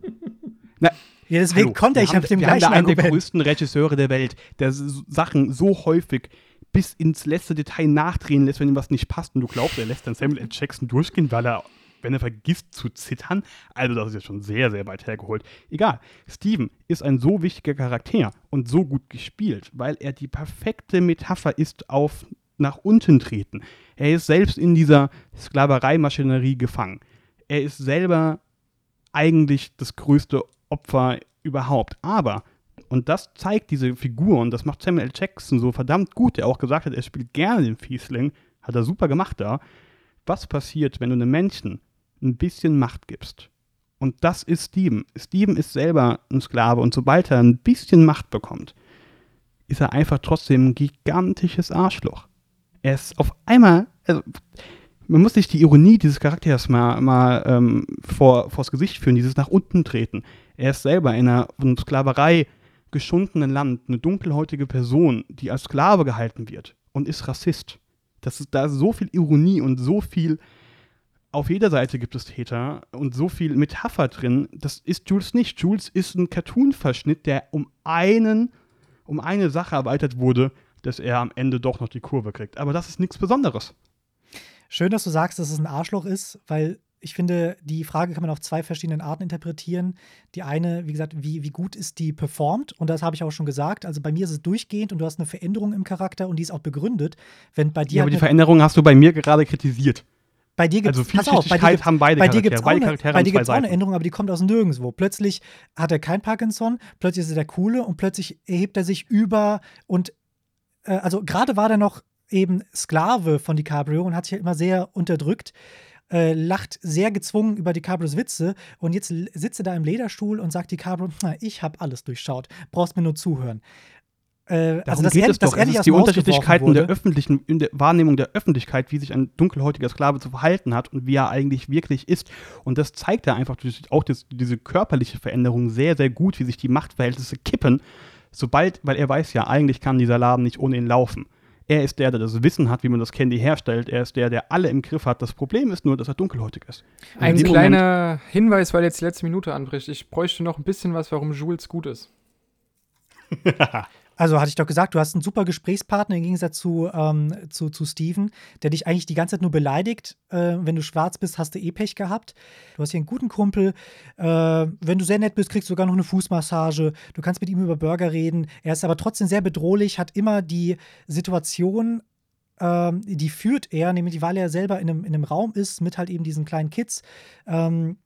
Na, ja, deswegen hallo, konnte ich mit dem wir gleichen haben da einen der größten Regisseure der Welt, der Sachen so häufig bis ins letzte Detail nachdrehen lässt, wenn ihm was nicht passt. Und du glaubst, er lässt dann Samuel L. Jackson durchgehen, weil er, wenn er vergisst zu zittern. Also, das ist jetzt schon sehr, sehr weit hergeholt. Egal. Steven ist ein so wichtiger Charakter und so gut gespielt, weil er die perfekte Metapher ist auf nach unten treten. Er ist selbst in dieser Sklavereimaschinerie gefangen. Er ist selber eigentlich das größte Opfer überhaupt. Aber, und das zeigt diese Figur, und das macht Samuel. Jackson so verdammt gut, der auch gesagt hat, er spielt gerne den Fiesling, hat er super gemacht da. Was passiert, wenn du einem Menschen ein bisschen Macht gibst? Und das ist Steven. Steven ist selber ein Sklave und sobald er ein bisschen Macht bekommt, ist er einfach trotzdem ein gigantisches Arschloch. Er ist auf einmal, also man muss sich die Ironie dieses Charakters mal, mal ähm, vor, vors Gesicht führen, dieses nach unten treten. Er ist selber in einer von Sklaverei geschundenen Land eine dunkelhäutige Person, die als Sklave gehalten wird und ist Rassist. Das ist, da ist so viel Ironie und so viel, auf jeder Seite gibt es Täter und so viel Metapher drin. Das ist Jules nicht. Jules ist ein Cartoon-Verschnitt, der um einen, um eine Sache erweitert wurde, dass er am Ende doch noch die Kurve kriegt. Aber das ist nichts Besonderes. Schön, dass du sagst, dass es ein Arschloch ist, weil ich finde, die Frage kann man auf zwei verschiedenen Arten interpretieren. Die eine, wie gesagt, wie, wie gut ist die performt? Und das habe ich auch schon gesagt. Also bei mir ist es durchgehend und du hast eine Veränderung im Charakter und die ist auch begründet. Wenn bei dir Ja, aber die Veränderung hast du bei mir gerade kritisiert. bei dir gibt's, Also pass auf, bei dir Vielschichtigkeit haben beide bei dir Charaktere. gibt's auch beide eine, Charaktere bei dir zwei gibt's auch eine. Änderung, aber die kommt aus nirgendwo. Plötzlich hat er kein Parkinson, plötzlich ist er der Coole und plötzlich erhebt er sich über und äh, also gerade war der noch eben Sklave von DiCaprio und hat sich ja immer sehr unterdrückt, äh, lacht sehr gezwungen über DiCaprios Witze und jetzt sitzt er da im Lederstuhl und sagt DiCaprio, "Na, ich habe alles durchschaut, brauchst mir nur zuhören. Äh, Darum dass geht er- es doch. er Es ist die Unterschiedlichkeiten der öffentlichen, in der Wahrnehmung der Öffentlichkeit, wie sich ein dunkelhäutiger Sklave zu verhalten hat und wie er eigentlich wirklich ist. Und das zeigt er einfach auch das, diese körperliche Veränderung sehr, sehr gut, wie sich die Machtverhältnisse kippen, sobald, weil er weiß ja, eigentlich kann dieser Laden nicht ohne ihn laufen. Er ist der, der das Wissen hat, wie man das Candy herstellt. Er ist der, der alle im Griff hat. Das Problem ist nur, dass er dunkelhäutig ist. Und Ein in dem Moment- kleiner Hinweis, weil jetzt die letzte Minute anbricht. Ich bräuchte noch ein bisschen was, warum Jules gut ist. *laughs* Also hatte ich doch gesagt, du hast einen super Gesprächspartner im Gegensatz zu, ähm, zu, zu Steven, der dich eigentlich die ganze Zeit nur beleidigt. Äh, wenn du schwarz bist, hast du eh Pech gehabt. Du hast hier einen guten Kumpel. Äh, wenn du sehr nett bist, kriegst du sogar noch eine Fußmassage. Du kannst mit ihm über Burger reden. Er ist aber trotzdem sehr bedrohlich, hat immer die Situation, ähm, die führt er, nämlich weil er selber in einem, in einem Raum ist mit halt eben diesen kleinen Kids, ähm,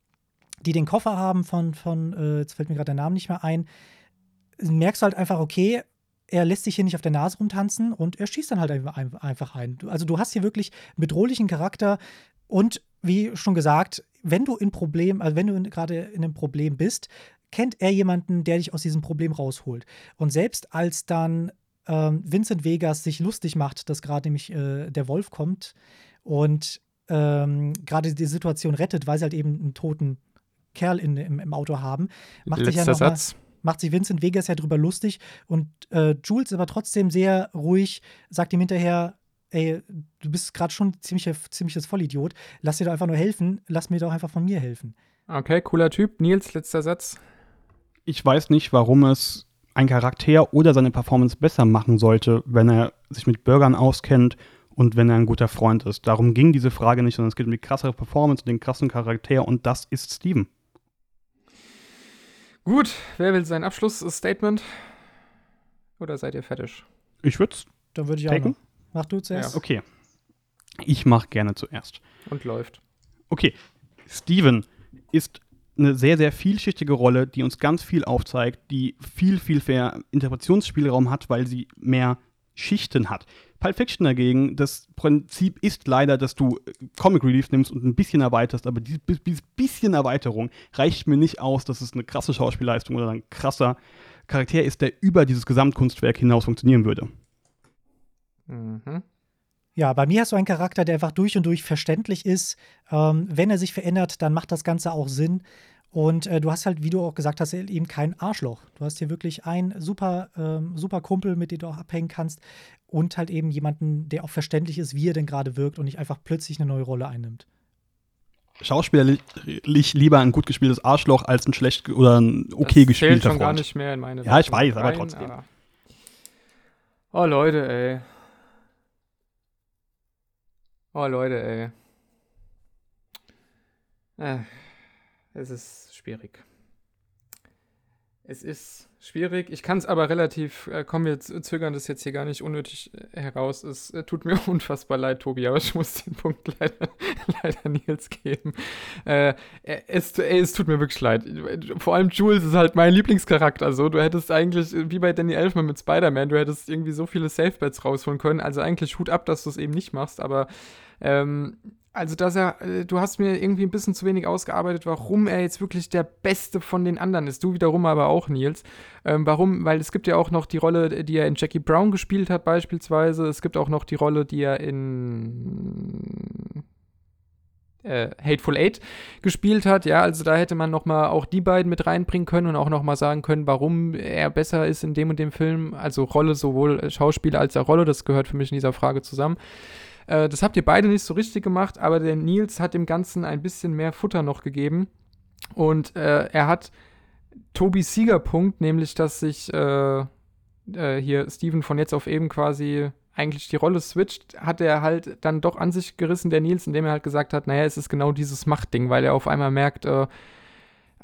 die den Koffer haben von, von äh, jetzt fällt mir gerade der Name nicht mehr ein. Merkst du halt einfach, okay, er lässt sich hier nicht auf der Nase rumtanzen und er schießt dann halt einfach- ein. Also du hast hier wirklich einen bedrohlichen Charakter und wie schon gesagt, wenn du in Problem, also wenn du gerade in einem Problem bist, kennt er jemanden, der dich aus diesem Problem rausholt. Und selbst als dann ähm, Vincent Vegas sich lustig macht, dass gerade nämlich äh, der Wolf kommt und ähm, gerade die Situation rettet, weil sie halt eben einen toten Kerl in, im, im Auto haben, macht sich ja Letzter noch mal, Satz. Macht sich Vincent Vegas ja drüber lustig und äh, Jules aber trotzdem sehr ruhig, sagt ihm hinterher, ey, du bist gerade schon ziemlich, ziemliches Vollidiot, lass dir doch einfach nur helfen, lass mir doch einfach von mir helfen. Okay, cooler Typ. Nils, letzter Satz. ich weiß nicht, warum es ein Charakter oder seine Performance besser machen sollte, wenn er sich mit Bürgern auskennt und wenn er ein guter Freund ist. Darum ging diese Frage nicht, sondern es geht um die krassere Performance und den krassen Charakter und das ist Steven. Gut, wer will sein Abschlussstatement? Oder seid ihr fertig? Ich würde es Dann würde ich auch taken. noch. Mach du zuerst. Okay. Ich mache gerne zuerst. Und läuft. Okay, Steven ist eine sehr, sehr vielschichtige Rolle, die uns ganz viel aufzeigt, die viel, viel mehr Interpretationsspielraum hat, weil sie mehr Schichten hat. Pulp Fiction dagegen, das Prinzip ist leider, dass du äh, Comic Relief nimmst und ein bisschen erweiterst, aber dieses bis- bisschen Erweiterung reicht mir nicht aus, dass es eine krasse Schauspielleistung oder ein krasser Charakter ist, der über dieses Gesamtkunstwerk hinaus funktionieren würde. Mhm. Ja, bei mir hast du einen Charakter, der einfach durch und durch verständlich ist. Ähm, wenn er sich verändert, dann macht das Ganze auch Sinn. Und äh, du hast halt, wie du auch gesagt hast, eben kein Arschloch. Du hast hier wirklich einen super, ähm, super Kumpel, mit dem du auch abhängen kannst. Und halt eben jemanden, der auch verständlich ist, wie er denn gerade wirkt und nicht einfach plötzlich eine neue Rolle einnimmt. Schauspielerlich lieber ein gut gespieltes Arschloch als ein schlecht oder ein okay das zählt gespielter schon gar Freund. nicht mehr in meine Ja, ich weiß, aber trotzdem. Oh, Leute, ey. Oh, Leute, ey. Äh, es ist schwierig. Es ist schwierig. Ich kann es aber relativ, äh, kommen wir zögern das jetzt hier gar nicht unnötig äh, heraus. Es äh, tut mir *laughs* unfassbar leid, Tobi, aber ich muss den Punkt *laughs* leider, leider Nils geben. Äh, äh, es, ey, es tut mir wirklich leid. Vor allem Jules ist halt mein Lieblingscharakter. So, du hättest eigentlich, äh, wie bei Danny Elfman mit Spider-Man, du hättest irgendwie so viele Safe-Bets rausholen können. Also eigentlich Hut ab, dass du es eben nicht machst, aber ähm, also, dass er, äh, du hast mir irgendwie ein bisschen zu wenig ausgearbeitet, warum er jetzt wirklich der Beste von den anderen ist. Du wiederum aber auch, Nils. Ähm, warum? Weil es gibt ja auch noch die Rolle, die er in Jackie Brown gespielt hat, beispielsweise. Es gibt auch noch die Rolle, die er in äh, Hateful Eight gespielt hat. Ja, also da hätte man noch mal auch die beiden mit reinbringen können und auch noch mal sagen können, warum er besser ist in dem und dem Film. Also Rolle, sowohl Schauspieler als auch Rolle, das gehört für mich in dieser Frage zusammen. Äh, das habt ihr beide nicht so richtig gemacht, aber der Nils hat dem Ganzen ein bisschen mehr Futter noch gegeben. Und äh, er hat Tobis Siegerpunkt, nämlich dass sich äh, äh, hier Steven von jetzt auf eben quasi eigentlich die Rolle switcht, hat er halt dann doch an sich gerissen, der Nils, indem er halt gesagt hat, naja, es ist genau dieses Machtding, weil er auf einmal merkt, äh,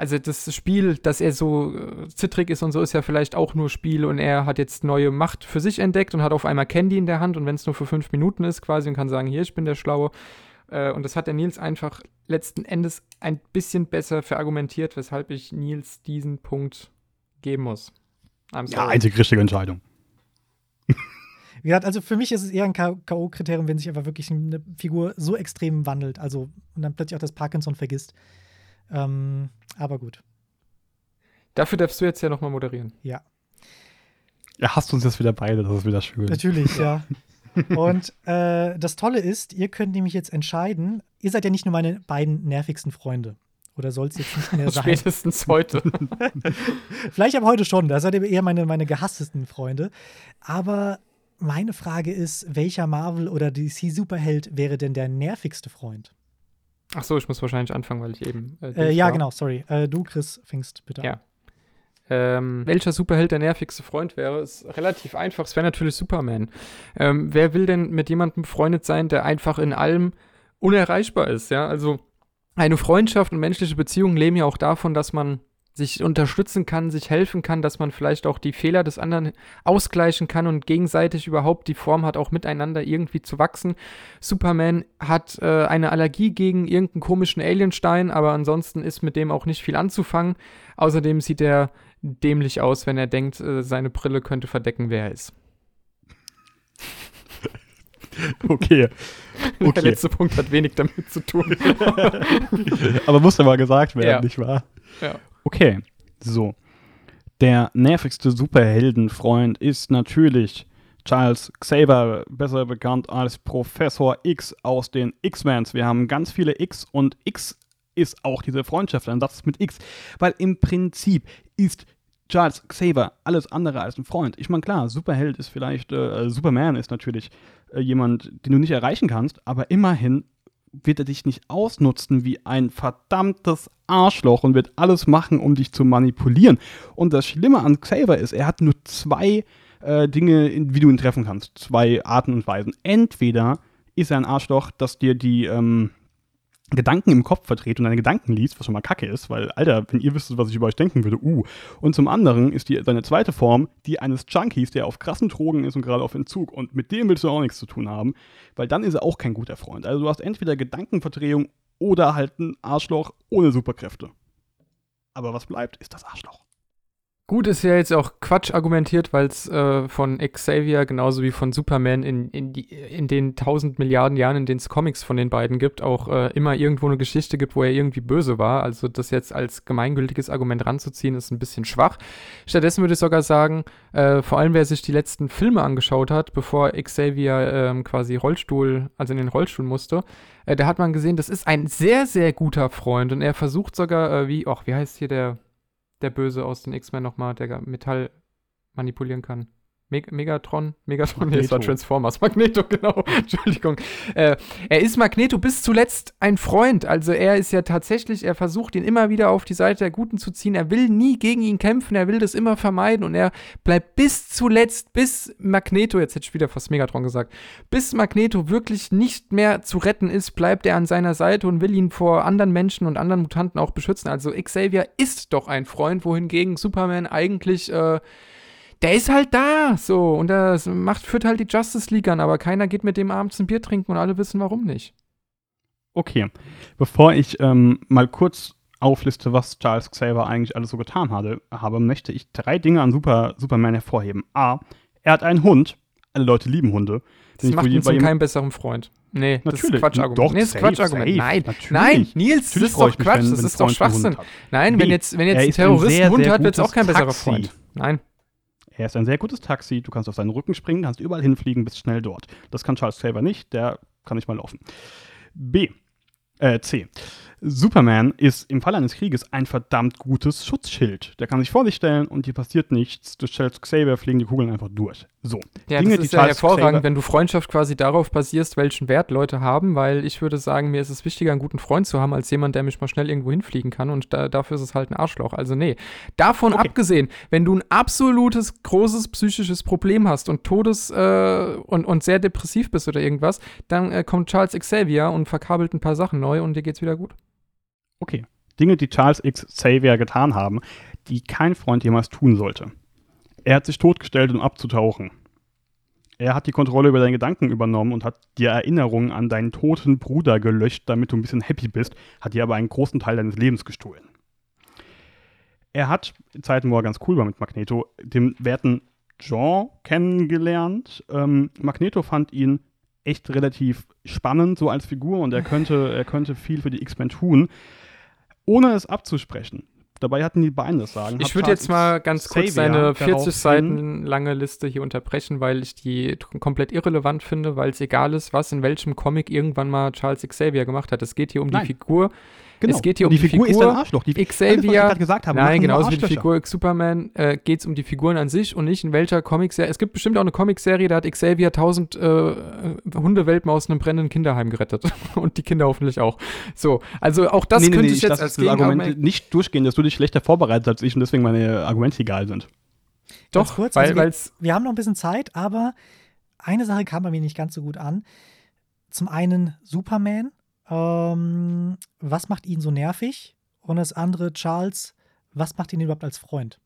also das Spiel, dass er so äh, zittrig ist und so, ist ja vielleicht auch nur Spiel und er hat jetzt neue Macht für sich entdeckt und hat auf einmal Candy in der Hand und wenn es nur für fünf Minuten ist quasi und kann sagen, hier, ich bin der Schlaue. Äh, und das hat der Nils einfach letzten Endes ein bisschen besser verargumentiert, weshalb ich Nils diesen Punkt geben muss. Ja, einzig richtige Entscheidung. Wie gesagt, also für mich ist es eher ein K.O.-Kriterium, wenn sich einfach wirklich eine Figur so extrem wandelt, also und dann plötzlich auch das Parkinson vergisst. Ähm, aber gut. Dafür darfst du jetzt ja nochmal moderieren. Ja. Ja, hast du uns jetzt wieder beide, das ist wieder schön. Natürlich, ja. *laughs* Und äh, das Tolle ist, ihr könnt nämlich jetzt entscheiden, ihr seid ja nicht nur meine beiden nervigsten Freunde. Oder soll es jetzt nicht mehr *laughs* sein? Spätestens heute. *laughs* Vielleicht ab heute schon. Da seid ihr eher meine, meine gehasstesten Freunde. Aber meine Frage ist, welcher Marvel- oder DC-Superheld wäre denn der nervigste Freund? Ach so, ich muss wahrscheinlich anfangen, weil ich eben. Äh, äh, ja, war. genau, sorry. Äh, du, Chris, fängst bitte an. Ja. Ähm, welcher Superheld der nervigste Freund wäre, ist relativ einfach. Es wäre natürlich Superman. Ähm, wer will denn mit jemandem befreundet sein, der einfach in allem unerreichbar ist? Ja, also eine Freundschaft und menschliche Beziehungen leben ja auch davon, dass man sich unterstützen kann, sich helfen kann, dass man vielleicht auch die Fehler des anderen ausgleichen kann und gegenseitig überhaupt die Form hat, auch miteinander irgendwie zu wachsen. Superman hat äh, eine Allergie gegen irgendeinen komischen Alienstein, aber ansonsten ist mit dem auch nicht viel anzufangen. Außerdem sieht er dämlich aus, wenn er denkt, äh, seine Brille könnte verdecken, wer er ist. *laughs* Okay. *laughs* okay. Der letzte Punkt hat wenig damit zu tun. *laughs* aber muss ja mal gesagt werden, ja. nicht wahr? Ja. Okay, so. Der nervigste Superheldenfreund ist natürlich Charles Xavier, besser bekannt als Professor X aus den X-Mens. Wir haben ganz viele X und X ist auch diese Freundschaft, ein Satz mit X. Weil im Prinzip ist Charles Xavier alles andere als ein Freund. Ich meine, klar, Superheld ist vielleicht, äh, Superman ist natürlich äh, jemand, den du nicht erreichen kannst, aber immerhin wird er dich nicht ausnutzen wie ein verdammtes Arschloch und wird alles machen, um dich zu manipulieren. Und das Schlimme an Xavier ist, er hat nur zwei äh, Dinge, wie du ihn treffen kannst. Zwei Arten und Weisen. Entweder ist er ein Arschloch, das dir die, ähm, Gedanken im Kopf verdreht und deine Gedanken liest, was schon mal kacke ist, weil, Alter, wenn ihr wüsstet, was ich über euch denken würde, uh. Und zum anderen ist die, seine zweite Form die eines Junkies, der auf krassen Drogen ist und gerade auf Entzug. Und mit dem willst du auch nichts zu tun haben, weil dann ist er auch kein guter Freund. Also du hast entweder Gedankenverdrehung oder halt ein Arschloch ohne Superkräfte. Aber was bleibt, ist das Arschloch. Gut, ist ja jetzt auch Quatsch argumentiert, weil es äh, von Xavier genauso wie von Superman in, in, die, in den tausend Milliarden Jahren, in denen es Comics von den beiden gibt, auch äh, immer irgendwo eine Geschichte gibt, wo er irgendwie böse war. Also das jetzt als gemeingültiges Argument ranzuziehen, ist ein bisschen schwach. Stattdessen würde ich sogar sagen, äh, vor allem wer sich die letzten Filme angeschaut hat, bevor Xavier ähm, quasi Rollstuhl, also in den Rollstuhl musste, äh, da hat man gesehen, das ist ein sehr, sehr guter Freund und er versucht sogar, äh, wie, ach, wie heißt hier der der Böse aus den X-Men nochmal, der Metall manipulieren kann. Meg Megatron, Megatron, nee, das war Transformers. *laughs* Magneto, genau. *laughs* Entschuldigung. Äh, er ist Magneto bis zuletzt ein Freund. Also er ist ja tatsächlich, er versucht ihn immer wieder auf die Seite der Guten zu ziehen. Er will nie gegen ihn kämpfen, er will das immer vermeiden und er bleibt bis zuletzt, bis Magneto, jetzt hätte ich wieder fast Megatron gesagt, bis Magneto wirklich nicht mehr zu retten ist, bleibt er an seiner Seite und will ihn vor anderen Menschen und anderen Mutanten auch beschützen. Also Xavier ist doch ein Freund, wohingegen Superman eigentlich äh, der ist halt da, so. Und das macht, führt halt die Justice League an, aber keiner geht mit dem abends ein Bier trinken und alle wissen, warum nicht. Okay. Bevor ich ähm, mal kurz aufliste, was Charles Xavier eigentlich alles so getan hatte, habe, möchte ich drei Dinge an Super, Superman hervorheben. A. Er hat einen Hund. Alle Leute lieben Hunde. Das macht ihn zu keinem besseren Freund. Nee, natürlich. das ist Quatschargument. Doch, nee, das ist safe, Quatschargument. Safe, Nein, natürlich. nein, Nils, das ist doch Quatsch. Wenn, das ist doch Schwachsinn. Nein, wenn jetzt, wenn jetzt ein ist ein Terrorist einen Hund hat, wird es auch kein besserer. Freund. Nein. Er ist ein sehr gutes Taxi, du kannst auf seinen Rücken springen, kannst überall hinfliegen, bist schnell dort. Das kann Charles Xavier nicht, der kann nicht mal laufen. B. Äh, C. Superman ist im Fall eines Krieges ein verdammt gutes Schutzschild. Der kann sich vor dich stellen und dir passiert nichts. Du stellst Xavier, fliegen die Kugeln einfach durch. So. Ja, Dinge, das die ist ja Charles hervorragend, Xavier- wenn du Freundschaft quasi darauf basierst, welchen Wert Leute haben, weil ich würde sagen, mir ist es wichtiger, einen guten Freund zu haben, als jemand, der mich mal schnell irgendwo hinfliegen kann und da, dafür ist es halt ein Arschloch. Also nee. Davon Okay. abgesehen, wenn du ein absolutes, großes psychisches Problem hast und Todes- äh, und, und sehr depressiv bist oder irgendwas, dann äh, kommt Charles Xavier und verkabelt ein paar Sachen neu und dir geht's wieder gut. Okay. Dinge, die Charles X. Xavier getan haben, die kein Freund jemals tun sollte. Er hat sich totgestellt, um abzutauchen. Er hat die Kontrolle über deine Gedanken übernommen und hat dir Erinnerungen an deinen toten Bruder gelöscht, damit du ein bisschen happy bist, hat dir aber einen großen Teil deines Lebens gestohlen. Er hat, in Zeiten, wo er ganz cool war mit Magneto, den werten Jean kennengelernt. Ähm, Magneto fand ihn echt relativ spannend, so als Figur, und er könnte, er könnte viel für die X-Men tun, ohne es abzusprechen. Dabei hatten die beiden das Sagen. Ich würde jetzt mal ganz kurz seine 40 daraufhin- Seiten lange Liste hier unterbrechen, weil ich die komplett irrelevant finde, weil es egal ist, was in welchem Comic irgendwann mal Charles Xavier gemacht hat. Es geht hier um Nein. die Figur. Genau. Es geht hier um die Figur. ist Figur. ein Arschloch. Die, alles, was ich Xavier. gerade gesagt habe, Nein, genauso wie die. Figur Superman äh, geht es um die Figuren an sich und nicht in welcher Comicserie. Es gibt bestimmt auch eine Comicserie, da hat Xavier 1000 äh, Hundewelpen aus einem brennenden Kinderheim gerettet. *laughs* und die Kinder hoffentlich auch. So, also auch das nee, nee, könnte nee, ich jetzt als das Argument nicht durchgehen, dass du dich schlechter vorbereitet als ich und deswegen meine Argumente egal sind. Ganz Doch, kurz, weil also wir- weil's Wir haben noch ein bisschen Zeit, aber eine Sache kam bei mir nicht ganz so gut an. Zum einen Superman. Ähm, was macht ihn so nervig? Und das andere Charles. Was macht ihn überhaupt als Freund?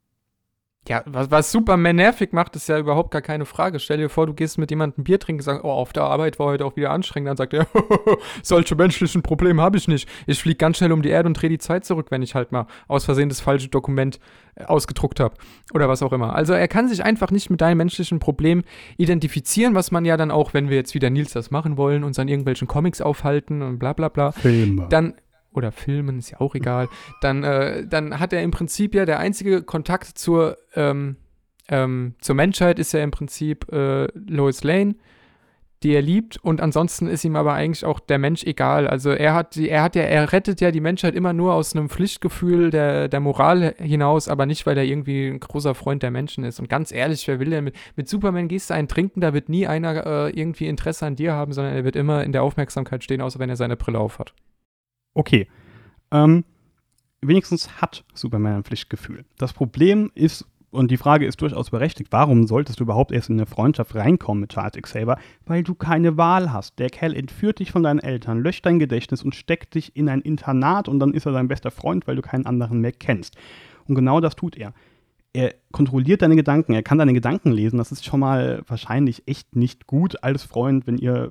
Ja, was, was Superman nervig macht, ist ja überhaupt gar keine Frage. Stell dir vor, du gehst mit jemandem Bier trinken und sagst, oh, auf der Arbeit war heute auch wieder anstrengend. Dann sagt er, *laughs* solche menschlichen Probleme habe ich nicht. Ich fliege ganz schnell um die Erde und drehe die Zeit zurück, wenn ich halt mal aus Versehen das falsche Dokument äh, ausgedruckt habe. Oder was auch immer. Also er kann sich einfach nicht mit deinem menschlichen Problem identifizieren, was man ja dann auch, wenn wir jetzt wieder Nils das machen wollen, uns an irgendwelchen Comics aufhalten und bla bla bla Filme. dann oder Filmen, ist ja auch egal, dann, äh, dann hat er im Prinzip ja der einzige Kontakt zur, ähm, ähm, zur Menschheit ist ja im Prinzip äh, Lois Lane, die er liebt und ansonsten ist ihm aber eigentlich auch der Mensch egal. Also er hat, er hat ja, er rettet ja die Menschheit immer nur aus einem Pflichtgefühl der, der Moral hinaus, aber nicht, weil er irgendwie ein großer Freund der Menschen ist. Und ganz ehrlich, wer will denn mit, mit Superman gehst du einen trinken, da wird nie einer äh, irgendwie Interesse an dir haben, sondern er wird immer in der Aufmerksamkeit stehen, außer wenn er seine Brille aufhat. Okay. Ähm, wenigstens hat Superman ein Pflichtgefühl. Das Problem ist, und die Frage ist durchaus berechtigt, warum solltest du überhaupt erst in eine Freundschaft reinkommen mit Charles Xavier? Weil du keine Wahl hast. Der Kerl entführt dich von deinen Eltern, löscht dein Gedächtnis und steckt dich in ein Internat und dann ist er dein bester Freund, weil du keinen anderen mehr kennst. Und genau das tut er. Er kontrolliert deine Gedanken, er kann deine Gedanken lesen. Das ist schon mal wahrscheinlich echt nicht gut als Freund, wenn ihr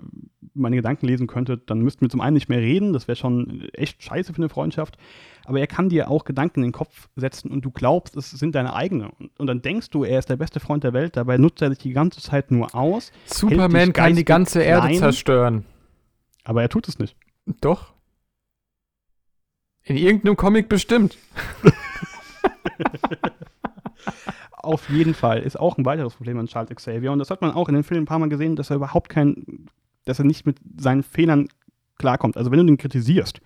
meine Gedanken lesen könntet, dann müssten wir zum einen nicht mehr reden, das wäre schon echt scheiße für eine Freundschaft. Aber er kann dir auch Gedanken in den Kopf setzen und du glaubst, es sind deine eigene. Und, dann denkst du, er ist der beste Freund der Welt, dabei nutzt er dich die ganze Zeit nur aus, Superman kann die ganze Erde klein. zerstören. aber er tut es nicht. Doch. In irgendeinem Comic bestimmt. *laughs* *laughs* Auf jeden Fall ist auch ein weiteres Problem an Charles Xavier. Und das hat man auch in den Filmen ein paar Mal gesehen, dass er überhaupt kein, dass er nicht mit seinen Fehlern klarkommt. Also wenn du ihn kritisierst,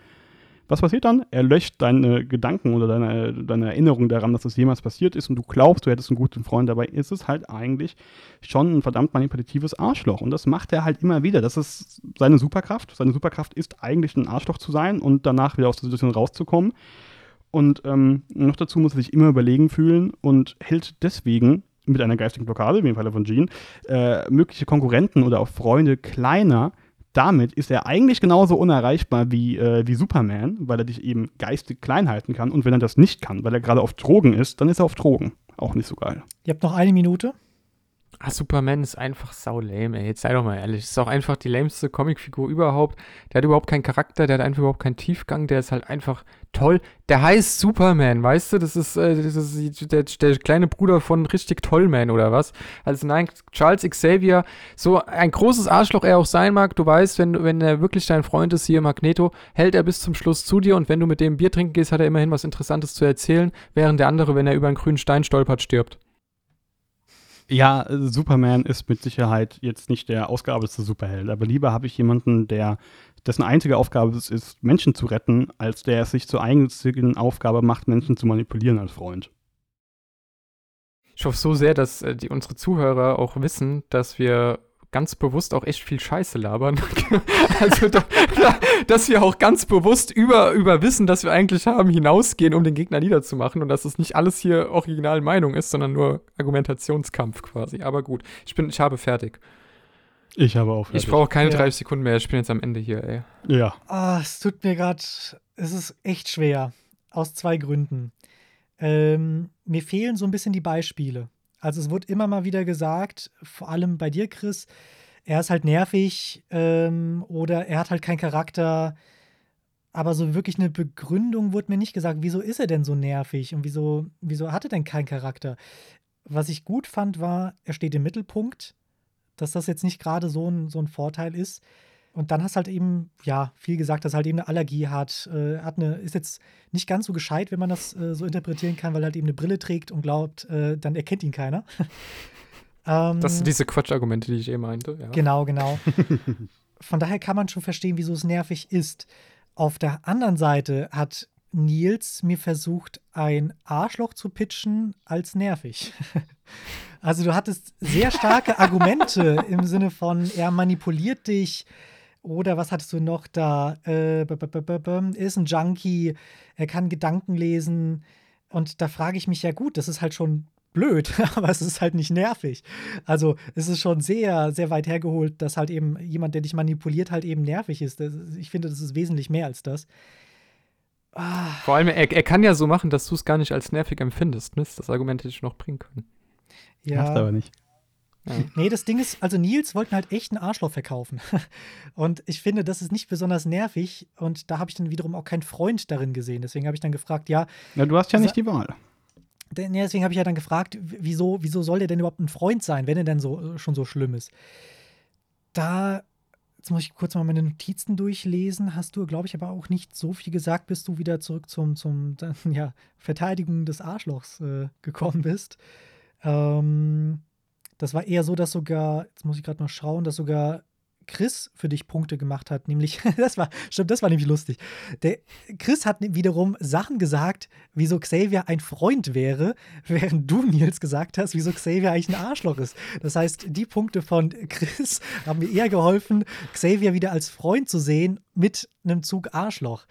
was passiert dann? Er löscht deine Gedanken oder deine, deine Erinnerung daran, dass das jemals passiert ist und du glaubst, du hättest einen guten Freund. Dabei ist es halt eigentlich schon ein verdammt manipulatives Arschloch. Und das macht er halt immer wieder. Das ist seine Superkraft. Seine Superkraft ist eigentlich ein Arschloch zu sein und danach wieder aus der Situation rauszukommen. Und ähm, noch dazu muss er sich immer überlegen fühlen und hält deswegen mit einer geistigen Blockade, wie im Falle von Jean, äh, mögliche Konkurrenten oder auch Freunde kleiner. Damit ist er eigentlich genauso unerreichbar wie, äh, wie Superman, weil er dich eben geistig klein halten kann. Und wenn er das nicht kann, weil er gerade auf Drogen ist, dann ist er auf Drogen. Auch nicht so geil. Ihr habt noch eine Minute. Ah, Superman ist einfach sau lame, ey. Jetzt sei doch mal ehrlich. Ist auch einfach die lameste Comicfigur überhaupt. Der hat überhaupt keinen Charakter, der hat einfach überhaupt keinen Tiefgang, der ist halt einfach toll. Der heißt Superman, weißt du? Das ist, äh, das ist der, der kleine Bruder von richtig Tollman oder was? Also nein, Charles Xavier, so ein großes Arschloch er auch sein mag, du weißt, wenn, wenn er wirklich dein Freund ist, hier Magneto, hält er bis zum Schluss zu dir und wenn du mit dem Bier trinken gehst, hat er immerhin was Interessantes zu erzählen, während der andere, wenn er über einen grünen Stein stolpert, stirbt. Ja, Superman ist mit Sicherheit jetzt nicht der ausgearbeitete Superheld, aber lieber habe ich jemanden, der dessen einzige Aufgabe es ist, Menschen zu retten, als der es sich zur einzigen Aufgabe macht, Menschen zu manipulieren als Freund. Ich hoffe so sehr, dass äh, die, unsere Zuhörer auch wissen, dass wir ganz bewusst auch echt viel Scheiße labern. *laughs* also, da, da, dass wir auch ganz bewusst über, über Wissen, das wir eigentlich haben, hinausgehen, um den Gegner niederzumachen und dass es nicht alles hier original Meinung ist, sondern nur Argumentationskampf quasi. Aber gut, ich bin, ich habe fertig. Ich habe auch fertig. Ich brauche keine Ja. 30 Sekunden mehr, ich bin jetzt am Ende hier, ey. Ja. Ah, es tut mir gerade, es ist echt schwer. Aus zwei Gründen. Ähm, mir fehlen so ein bisschen die Beispiele. Also es wird immer mal wieder gesagt, vor allem bei dir, Chris, er ist halt nervig ähm, oder er hat halt keinen Charakter. Aber so wirklich eine Begründung wurde mir nicht gesagt, wieso ist er denn so nervig und wieso, wieso hat er denn keinen Charakter? Was ich gut fand, war, er steht im Mittelpunkt, dass das jetzt nicht gerade so ein, so ein Vorteil ist. Und dann hast halt eben, ja, viel gesagt, dass er halt eben eine Allergie hat. Äh, hat eine, ist jetzt nicht ganz so gescheit, wenn man das äh, so interpretieren kann, weil er halt eben eine Brille trägt und glaubt, äh, dann erkennt ihn keiner. ähm, *laughs* Das sind diese Quatschargumente, die ich eh meinte. Ja. Genau, genau. *laughs* Von daher kann man schon verstehen, wieso es nervig ist. Auf der anderen Seite hat Nils mir versucht, ein Arschloch zu pitchen als nervig. *laughs* Also du hattest sehr starke Argumente im Sinne von, er manipuliert dich oder was hattest du noch da? Äh, ist ein Junkie, er kann Gedanken lesen und da frage ich mich ja gut, das ist halt schon blöd, *laughs* aber es ist halt nicht nervig. Also es ist schon sehr, sehr weit hergeholt, dass halt eben jemand, der dich manipuliert, halt eben nervig ist. Das, ich finde, das ist wesentlich mehr als das. Ah, Vor allem, er, er kann ja so machen, dass du es gar nicht als nervig empfindest. Mist, das Argument hätte ich noch bringen können. Ja. aber nicht. Nee, das Ding ist, also Nils wollten halt echt einen Arschloch verkaufen. *laughs* Und ich finde, das ist nicht besonders nervig. Und da habe ich dann wiederum auch keinen Freund darin gesehen. Deswegen habe ich dann gefragt, ja, Ja, du hast ja Sa- nicht die Wahl. nee, deswegen habe ich ja dann gefragt, wieso, wieso soll der denn überhaupt ein Freund sein, wenn er denn so äh, schon so schlimm ist? Da, jetzt muss ich kurz mal meine Notizen durchlesen, hast du, glaube ich, aber auch nicht so viel gesagt, bis du wieder zurück zum, zum *laughs* ja, Verteidigung des Arschlochs äh, gekommen bist. Ähm, das war eher so, dass sogar, jetzt muss ich gerade mal schauen, dass sogar Chris für dich Punkte gemacht hat, nämlich, *laughs* das war, stimmt, das war nämlich lustig. Der Chris hat wiederum Sachen gesagt, wieso Xavier ein Freund wäre, *laughs* während du, Nils, gesagt hast, wieso Xavier eigentlich ein Arschloch ist. Das heißt, die Punkte von Chris *laughs* haben mir eher geholfen, Xavier wieder als Freund zu sehen mit einem Zug Arschloch.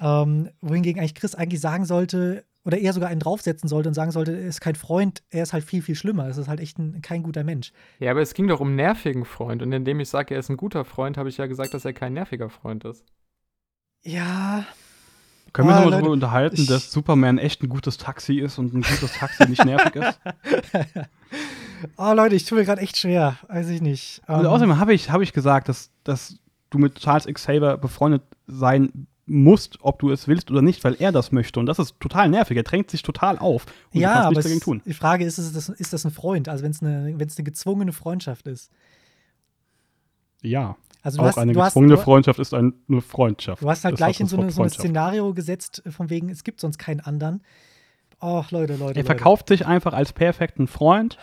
Ähm, wohingegen eigentlich Chris eigentlich sagen sollte, oder eher sogar einen draufsetzen sollte und sagen sollte, er ist kein Freund, er ist halt viel, viel schlimmer. Es ist halt echt ein, kein guter Mensch. Ja, aber es ging doch um einen nervigen Freund. Und indem ich sage, er ist ein guter Freund, habe ich ja gesagt, dass er kein nerviger Freund ist. Ja, Können wir Ah, uns darüber unterhalten, dass Superman echt ein gutes Taxi ist und ein gutes Taxi nicht nervig ist? *laughs* oh Leute, ich tue mir gerade echt schwer. Weiß ich nicht. Und Ähm, außerdem habe ich, hab ich gesagt, dass, dass du mit Charles Xavier befreundet sein musst, ob du es willst oder nicht, weil er das möchte. Und das ist total nervig. Er drängt sich total auf. Und ja, du kannst aber nichts dagegen tun. die Frage ist, ist das, ist das ein Freund? Also wenn es eine, wenn's eine gezwungene Freundschaft ist. Ja. Also du Auch hast, eine du hast, gezwungene du, Freundschaft ist eine Freundschaft. du hast halt Das gleich in so, eine, so ein. Szenario gesetzt, von wegen, es gibt sonst keinen anderen. Oh, Leute, Leute. Er Leute. verkauft sich einfach als perfekten Freund,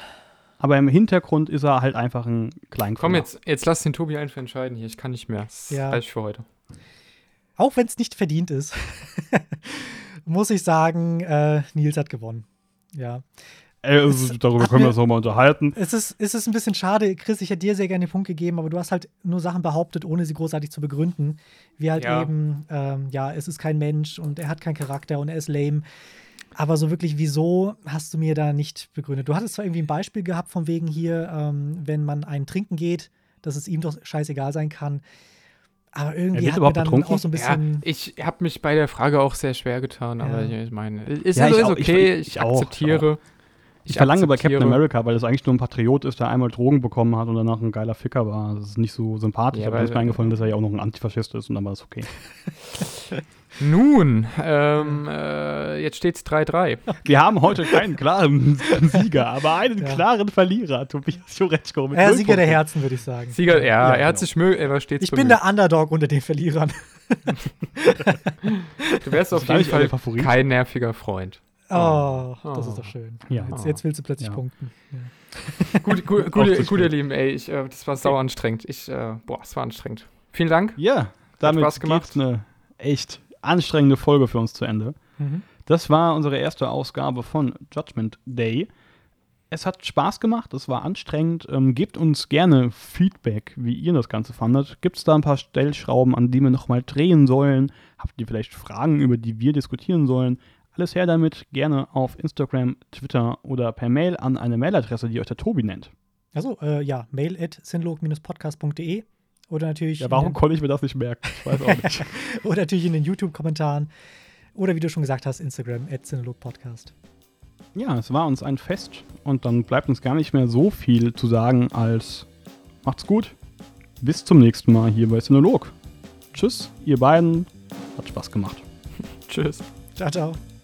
aber im Hintergrund ist er halt einfach ein Kleinkind. Komm, jetzt, jetzt lass den Tobi einfach entscheiden hier. Ich kann nicht mehr. Das Ja. reicht für heute. Auch wenn es nicht verdient ist, *laughs* muss ich sagen, äh, Nils hat gewonnen. Ja. Ey, also, Es darüber können wir uns auch mal unterhalten. Es ist, es ist ein bisschen schade, Chris, ich hätte dir sehr gerne den Punkt gegeben, aber du hast halt nur Sachen behauptet, ohne sie großartig zu begründen. Wie halt Ja. eben, ähm, ja, es ist kein Mensch und er hat keinen Charakter und er ist lame. Aber so wirklich, wieso hast du mir da nicht begründet? Du hattest zwar irgendwie ein Beispiel gehabt, von wegen hier, ähm, wenn man einen trinken geht, dass es ihm doch scheißegal sein kann. Aber irgendwie hat mir dann betrunken? auch so ein Ja, bisschen. ich habe mich bei der Frage auch sehr schwer getan, aber Ja. ich meine, ist, Ja, also ich ist auch, ich- okay, ich ich, auch, ich akzeptiere. Ich verlange bei Captain America, weil das eigentlich nur ein Patriot ist, der einmal Drogen bekommen hat und danach ein geiler Ficker war. Das ist nicht so sympathisch, Ja, aber mir ist mir eingefallen, dass er ja auch noch ein Antifaschist ist und dann war das okay. *laughs* Nun, ähm, äh, jetzt steht's 3-3. *laughs* Wir haben heute keinen klaren *laughs* Sieger, aber einen Ja. klaren Verlierer, Tobias Jureczko. mit Äh, null Sieger der. Herzen, würde ich sagen. Sieger, ja, Ja, er hat genau. sich möge, er stets Ich bin der Underdog unter den Verlierern. Du wärst auf jeden Fall kein nerviger Freund. Oh, das Oh. ist doch schön. Ja. Jetzt, jetzt willst du plötzlich Ja. punkten. Ja. *laughs* Gut, gut, gut, gut, ihr. Lieben, ey, ich, äh, das war sauer anstrengend. Ich, äh, boah, es war anstrengend. Vielen Dank. Ja, damit Spaß gemacht. eine echt anstrengende Folge für uns zu Ende. Mhm. Das war unsere erste Ausgabe von Judgment Day. Es hat Spaß gemacht, es war anstrengend. Ähm, gebt uns gerne Feedback, wie ihr das Ganze fandet. Gibt es da ein paar Stellschrauben, an die wir nochmal drehen sollen? Habt ihr vielleicht Fragen, über die wir diskutieren sollen? Alles her damit, gerne auf Instagram, Twitter oder per Mail an eine Mailadresse, die euch der Tobi nennt. Also, äh, ja, mail at podcastde oder natürlich, Ja, in warum den, konnte ich mir das nicht merken? Ich weiß auch nicht. *laughs* oder natürlich in den YouTube-Kommentaren oder wie du schon gesagt hast, Instagram at Podcast. ja, es war uns ein Fest und dann bleibt uns gar nicht mehr so viel zu sagen als macht's gut. Bis zum nächsten Mal hier bei Sinolog. Tschüss, ihr beiden. Hat Spaß gemacht. *laughs* Tschüss. Ciao, ciao.